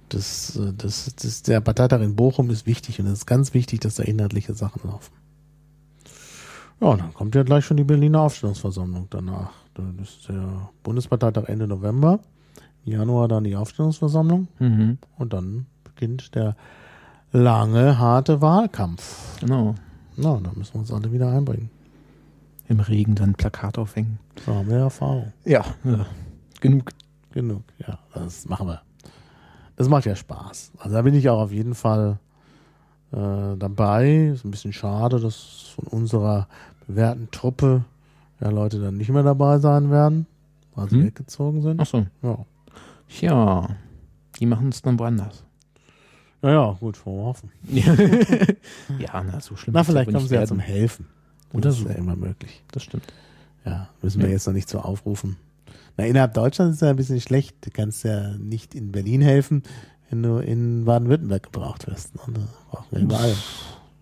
das, das, das, der Parteitag in Bochum ist wichtig und es ist ganz wichtig, dass da inhaltliche Sachen laufen. Ja, dann kommt ja gleich schon die Berliner Aufstellungsversammlung danach. Dann ist der Bundesparteitag Ende November, Januar dann die Aufstellungsversammlung mhm. und dann beginnt der lange, harte Wahlkampf. Genau. Na, da müssen wir uns alle wieder einbringen. Im Regen dann Plakat aufhängen. Da haben wir Erfahrung. Ja, ja. genug. Genug, ja, das machen wir. Das macht ja Spaß. Also da bin ich auch auf jeden Fall äh, dabei. Ist ein bisschen schade, dass von unserer bewährten Truppe ja Leute dann nicht mehr dabei sein werden, weil sie hm? weggezogen sind. Ach so. Ja. Tja, die machen es dann woanders. Naja, gut, wollen wir hoffen. ja, na, so schlimm. Na, vielleicht kommen sie ja zum Helfen. Oder das so. ist ja immer möglich. Das stimmt. Ja, müssen wir ja. jetzt noch nicht so aufrufen. Na, innerhalb Deutschlands ist es ja ein bisschen schlecht. Du kannst ja nicht in Berlin helfen, wenn du in Baden-Württemberg gebraucht wirst. Und da brauchen wir überall.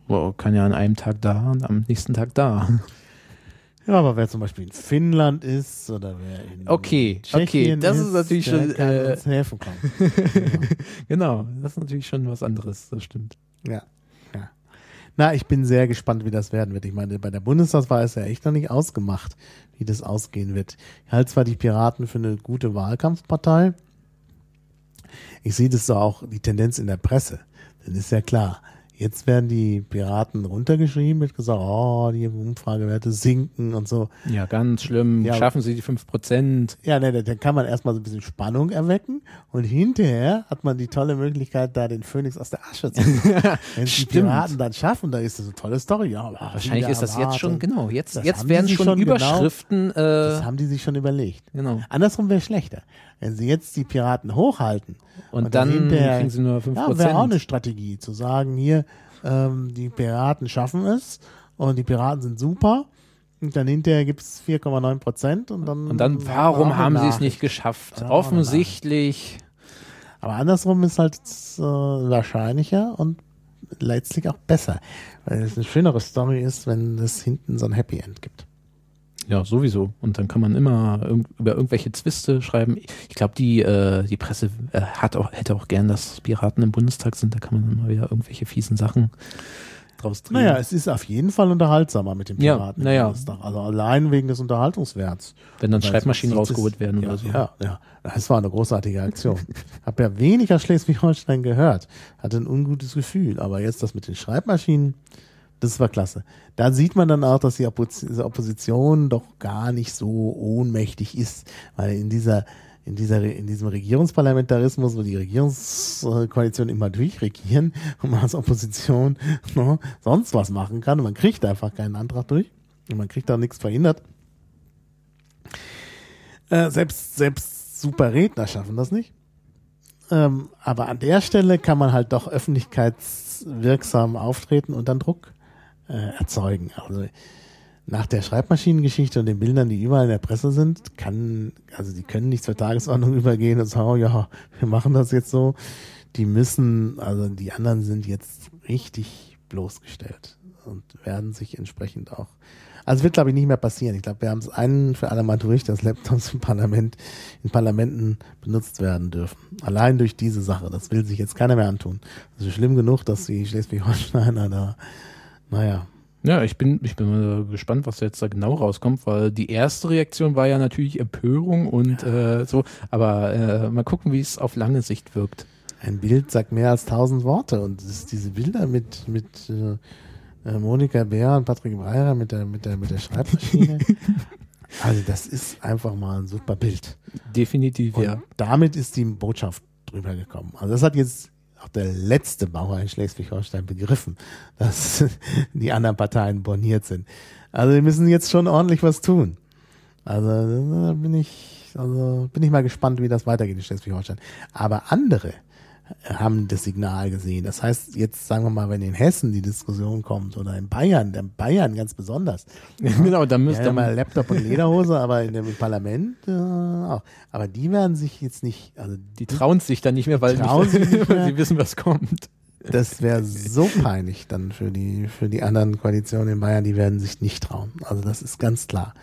Wow, kann ja an einem Tag da und am nächsten Tag da. Ja, aber wer zum Beispiel in Finnland ist oder wer in okay, Tschechien okay, das ist, ist natürlich schon äh, helfen kann. genau, das ist natürlich schon was anderes. Das stimmt. Ja, ja. Na, ich bin sehr gespannt, wie das werden wird. Ich meine, bei der Bundestagswahl ist ja echt noch nicht ausgemacht, wie das ausgehen wird. Ich halte zwar die Piraten für eine gute Wahlkampfpartei. Ich sehe das so auch die Tendenz in der Presse. Dann ist ja klar, Jetzt werden die Piraten runtergeschrieben, wird gesagt, oh, die Umfragewerte sinken und so. Ja, ganz schlimm. Ja, Schaffen sie die 5%. Ja, ne, dann kann man erstmal so ein bisschen Spannung erwecken und hinterher hat man die tolle Möglichkeit, da den Phönix aus der Asche zu machen. Wenn die Piraten dann schaffen, dann ist das eine tolle Story. Ja, wahrscheinlich ist das jetzt schon, genau, jetzt, jetzt werden schon, schon genau Überschriften. Genau, äh, das haben die sich schon überlegt. Genau. Andersrum wäre schlechter. Wenn sie jetzt die Piraten hochhalten und, und dann, dann kriegen sie nur 5%. Ja, wäre auch eine Strategie, zu sagen, hier, ähm, die Piraten schaffen es und die Piraten sind super. Und dann hinterher gibt es 4,9 Prozent und dann. Und dann, warum haben sie es nicht geschafft? Offensichtlich. Aber andersrum ist halt äh, wahrscheinlicher und letztlich auch besser. Weil es eine schönere Story ist, wenn es hinten so ein Happy End gibt. Ja, sowieso. Und dann kann man immer irg über irgendwelche Zwiste schreiben. Ich glaube, die, äh, die Presse äh, hat auch, hätte auch gern, dass Piraten im Bundestag sind. Da kann man mal wieder irgendwelche fiesen Sachen draus drehen. Naja, es ist auf jeden Fall unterhaltsamer mit dem Piraten. Ja, naja. Also allein wegen des Unterhaltungswerts. Wenn dann Schreibmaschinen rausgeholt werden ja, oder so. Ja, ja. Das war eine großartige Aktion. Hab ja weniger Schleswig-Holstein gehört. Hatte ein ungutes Gefühl. Aber jetzt das mit den Schreibmaschinen, das war klasse. Da sieht man dann auch, dass die Opposition doch gar nicht so ohnmächtig ist, weil in dieser in dieser in diesem Regierungsparlamentarismus, wo die Regierungskoalition immer durchregieren und man als Opposition no, sonst was machen kann und man kriegt einfach keinen Antrag durch und man kriegt da nichts verhindert. Äh, selbst selbst super Redner schaffen das nicht. Ähm, aber an der Stelle kann man halt doch öffentlichkeitswirksam auftreten und dann Druck äh, erzeugen. Also nach der Schreibmaschinengeschichte und den Bildern, die überall in der Presse sind, kann, also die können nicht zur Tagesordnung übergehen und sagen, oh ja, wir machen das jetzt so. Die müssen, also die anderen sind jetzt richtig bloßgestellt und werden sich entsprechend auch. Also wird, glaube ich, nicht mehr passieren. Ich glaube, wir haben es einen für alle Mal durch, dass Laptops im Parlament, in Parlamenten benutzt werden dürfen. Allein durch diese Sache. Das will sich jetzt keiner mehr antun. Das ist schlimm genug, dass die Schleswig-Holsteiner da naja. Ja, ich bin, ich bin gespannt, was jetzt da genau rauskommt, weil die erste Reaktion war ja natürlich Empörung und äh, so, aber äh, mal gucken, wie es auf lange Sicht wirkt. Ein Bild sagt mehr als tausend Worte und diese Bilder mit, mit äh, äh, Monika Bär und Patrick Breyer mit der, mit der, mit der Schreibmaschine. also das ist einfach mal ein super Bild. Definitiv, Und ja. damit ist die Botschaft drüber gekommen. Also das hat jetzt auch der letzte Bauer in Schleswig-Holstein begriffen, dass die anderen Parteien borniert sind. Also wir müssen jetzt schon ordentlich was tun. Also da bin ich, also bin ich mal gespannt, wie das weitergeht in Schleswig-Holstein. Aber andere haben das Signal gesehen. Das heißt, jetzt sagen wir mal, wenn in Hessen die Diskussion kommt oder in Bayern, in Bayern ganz besonders. genau, da müsste Ja, mal Laptop und Lederhose, aber in dem Parlament äh, auch. Aber die werden sich jetzt nicht, also die trauen sich dann nicht mehr, weil, Trauen sich nicht weil mehr. sie wissen, was kommt. Das wäre so peinlich dann für die, für die anderen Koalitionen in Bayern, die werden sich nicht trauen. Also das ist ganz klar.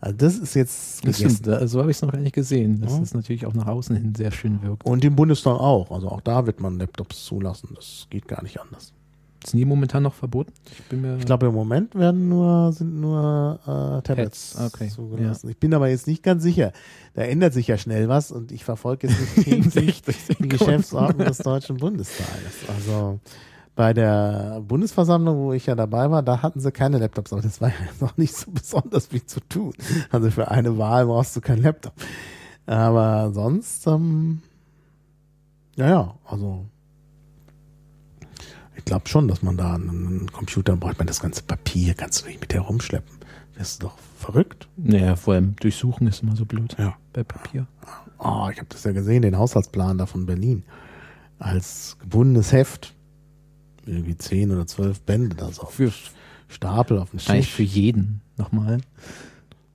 Also das ist jetzt Das stimmt, so habe ich es noch gar nicht gesehen. Das Ja. ist natürlich auch nach außen hin sehr schön wirkt. Und im Bundestag auch. Also auch da wird man Laptops zulassen. Das geht gar nicht anders. Sind die momentan noch verboten? Ich Ich glaube, im Moment werden nur, sind nur äh, Tablets okay, zugelassen. Ich bin aber jetzt nicht ganz sicher. Da ändert sich ja schnell was und ich verfolge jetzt nicht täglich 60 die. Geschäftsordnung des Deutschen Bundestages. Also bei der Bundesversammlung, wo ich ja dabei war, da hatten sie keine Laptops, aber das war ja noch nicht so besonders viel zu tun. Also für eine Wahl brauchst du keinen Laptop. Aber sonst, ähm, ja, ja, also ich glaube schon, dass man da einen, Computer braucht. Man das ganze Papier kannst du nicht mit herumschleppen. Wirst du doch verrückt. Naja, vor allem durchsuchen ist immer so blöd Ja. bei Papier. Oh, ich habe das ja gesehen, den Haushaltsplan da von Berlin. Als gebundenes Heft. Irgendwie zehn oder zwölf Bände da so. Für, Stapel auf dem Tisch. für jeden nochmal.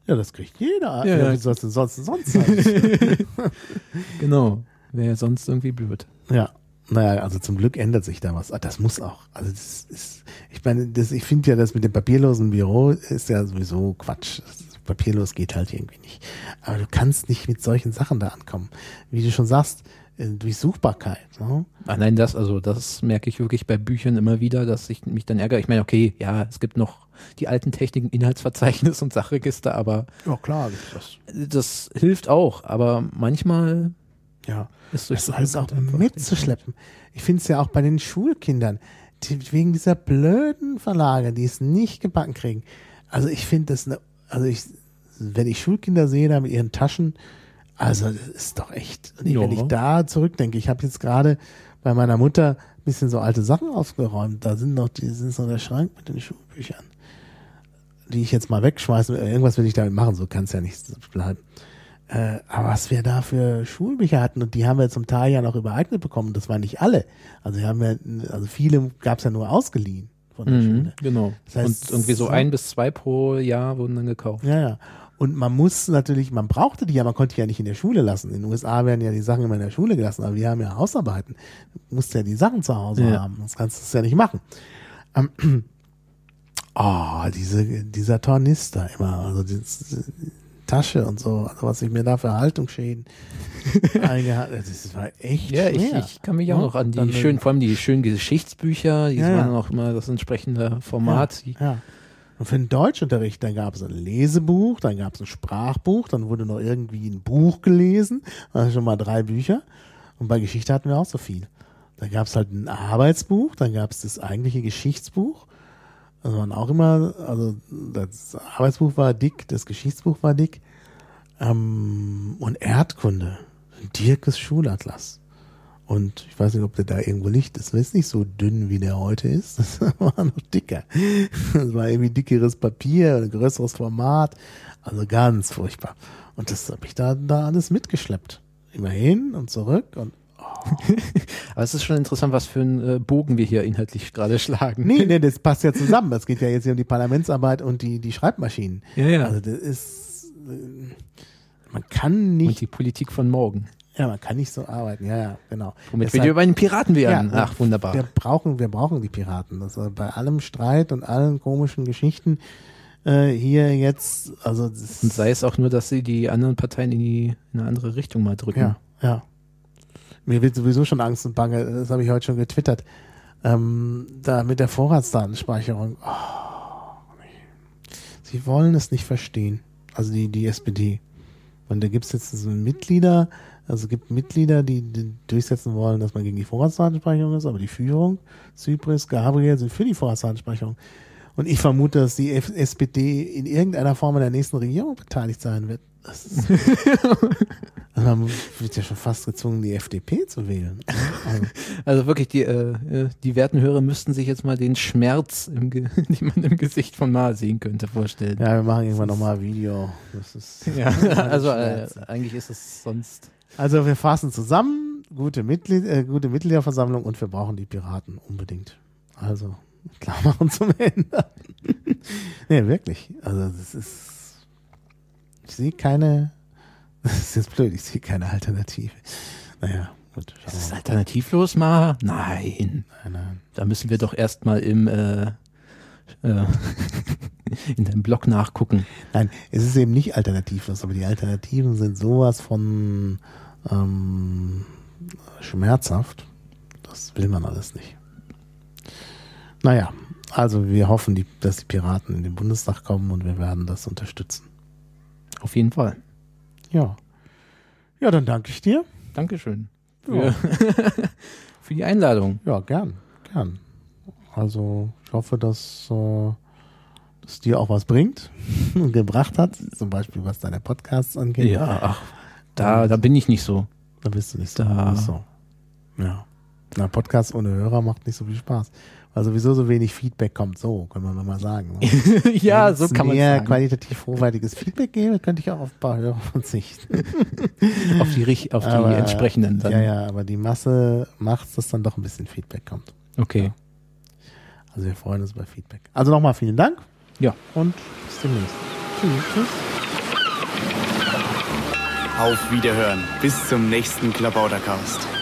Ja, das kriegt jeder. Ja, Ja. Wie soll es denn sonst, sonst sein? Genau. Wäre ja sonst irgendwie blöd. ja. Naja, also zum Glück ändert sich da was. Ah, Das muss auch. Also das ist, ich meine, das, ich finde ja, das mit dem papierlosen Büro ist ja sowieso Quatsch. Papierlos geht halt irgendwie nicht. Aber du kannst nicht mit solchen Sachen da ankommen. Wie du schon sagst, äh, Durchsuchbarkeit. Ne? Ah, nein, das, also das merke ich wirklich bei Büchern immer wieder, dass ich mich dann ärgere. Ich meine, okay, ja, es gibt noch die alten Techniken, Inhaltsverzeichnis und Sachregister, aber Ja, klar. Das, das hilft auch. Aber manchmal ja. ist Das alles auch mitzuschleppen. Ich finde es ja auch bei den Schulkindern, die, wegen dieser blöden Verlage, die es nicht gebacken kriegen. Also ich finde das, eine, also ich, wenn ich Schulkinder sehe da mit ihren Taschen, also das ist doch echt. Und ich, wenn ich da zurückdenke, ich habe jetzt gerade bei meiner Mutter ein bisschen so alte Sachen aufgeräumt. Da sind noch, die sind so der Schrank mit den Schulbüchern, die ich jetzt mal wegschmeiße. Irgendwas will ich damit machen, so kann es ja nicht bleiben. Äh, aber was wir da für Schulbücher hatten und die haben wir zum Teil ja noch übereignet bekommen, das waren nicht alle. Also wir haben ja, also viele gab es ja nur ausgeliehen von der Mhm, Schule. genau. Das heißt, und irgendwie so ein bis zwei pro Jahr wurden dann gekauft. Ja, ja. Und man muss natürlich, man brauchte die ja, man konnte die ja nicht in der Schule lassen. In den USA werden ja die Sachen immer in der Schule gelassen, aber wir haben ja Hausarbeiten. Du musst ja die Sachen zu Hause Ja. haben, sonst kannst du es ja nicht machen. Ähm, oh, diese, dieser Tornister immer, also die Tasche und so, also was ich mir da für Haltungsschäden eingehalten das war echt Ja, ich, ich kann mich auch Ja, noch an die dann- schönen, vor allem die schönen Geschichtsbücher, die Ja, waren auch immer das entsprechende Format. Ja. Und für den Deutschunterricht, dann gab es ein Lesebuch, dann gab es ein Sprachbuch, dann wurde noch irgendwie ein Buch gelesen, also schon mal drei Bücher. Und bei Geschichte hatten wir auch so viel. Da gab es halt ein Arbeitsbuch, dann gab es das eigentliche Geschichtsbuch. Also waren auch immer, also das Arbeitsbuch war dick, das Geschichtsbuch war dick. Ähm, und Erdkunde, Dirkes Schulatlas. Und ich weiß nicht, ob der da irgendwo liegt. Das ist nicht so dünn, wie der heute ist. Das war noch dicker. Das war irgendwie dickeres Papier, ein größeres Format. Also ganz furchtbar. Und das habe ich da, da alles mitgeschleppt. Immer hin und zurück und Aber es ist schon interessant, was für einen äh, Bogen wir hier inhaltlich gerade schlagen. Nee, nee, das passt ja zusammen. Es geht ja jetzt hier um die Parlamentsarbeit und die, die Schreibmaschinen. Ja, ja. Also das ist, äh, man kann und nicht, die Politik von morgen. ja, man kann nicht so arbeiten. Ja, ja, genau. Womit Deshalb- wir über den Piraten werden. Ja, Ach, wunderbar. Wir brauchen, wir brauchen die Piraten. Also bei allem Streit und allen komischen Geschichten äh, hier jetzt, also Und sei es auch nur, dass sie die anderen Parteien in, die, in eine andere Richtung mal drücken. ja, ja. Mir wird sowieso schon Angst und Bange. Das habe ich heute schon getwittert. Ähm, da mit der Vorratsdatenspeicherung. Oh. Sie wollen es nicht verstehen. Also die, die SPD. Und da gibt es jetzt so Mitglieder, also gibt Mitglieder, die, die durchsetzen wollen, dass man gegen die Vorratsdatenspeicherung ist, aber die Führung, Zypris, Gabriel sind für die Vorratsdatenspeicherung. Und ich vermute, dass die SPD in irgendeiner Form in der nächsten Regierung beteiligt sein wird. Ist, also man wird ja schon fast gezwungen, die FDP zu wählen. Also, also wirklich, die, äh, die werten Hörer müssten sich jetzt mal den Schmerz, im den man im Gesicht von Ma sehen könnte, vorstellen. Ja, wir machen irgendwann nochmal ein Video. Das ist ja, also äh, eigentlich ist es sonst. Also wir fassen zusammen, gute, Mitglied, äh, gute Mitgliederversammlung und wir brauchen die Piraten unbedingt. Also klar machen zum Ende. nee, wirklich. Also das ist ich sehe keine, das ist jetzt blöd, ich sehe keine Alternative. Naja, gut. Ist es alternativlos, Ma? Nein. Nein, nein. Da müssen wir doch erstmal im, äh, äh, in deinem Blog nachgucken. Nein, es ist eben nicht alternativlos, aber die Alternativen sind sowas von ähm, schmerzhaft. Das will man alles nicht. Naja, also wir hoffen, die, dass die Piraten in den Bundestag kommen und wir werden das unterstützen. Auf jeden Fall. Ja. Ja, dann danke ich dir. Dankeschön. Ja. Für die Einladung. Ja, gern, gern. Also ich hoffe, dass äh, das dir auch was bringt und gebracht hat, zum Beispiel was deine Podcasts angeht. Ja, ach, da, da bin ich nicht so. Da bist du nicht so. Da. so. Ja. Na, Podcast ohne Hörer macht nicht so viel Spaß weil sowieso so wenig Feedback kommt. So, können wir mal sagen. Ne? ja, so kann man mehr sagen. qualitativ hochwertiges Feedback geben, könnte ich auch auf ein paar Hörer verzichten. auf die, auf die aber, entsprechenden dann. Ja, ja, aber die Masse macht es, dass dann doch ein bisschen Feedback kommt. Okay. Ja. Also wir freuen uns über Feedback. Also nochmal vielen Dank. Ja. Und bis demnächst. Tschüss. Tschüss. Auf Wiederhören. Bis zum nächsten Klabautercast.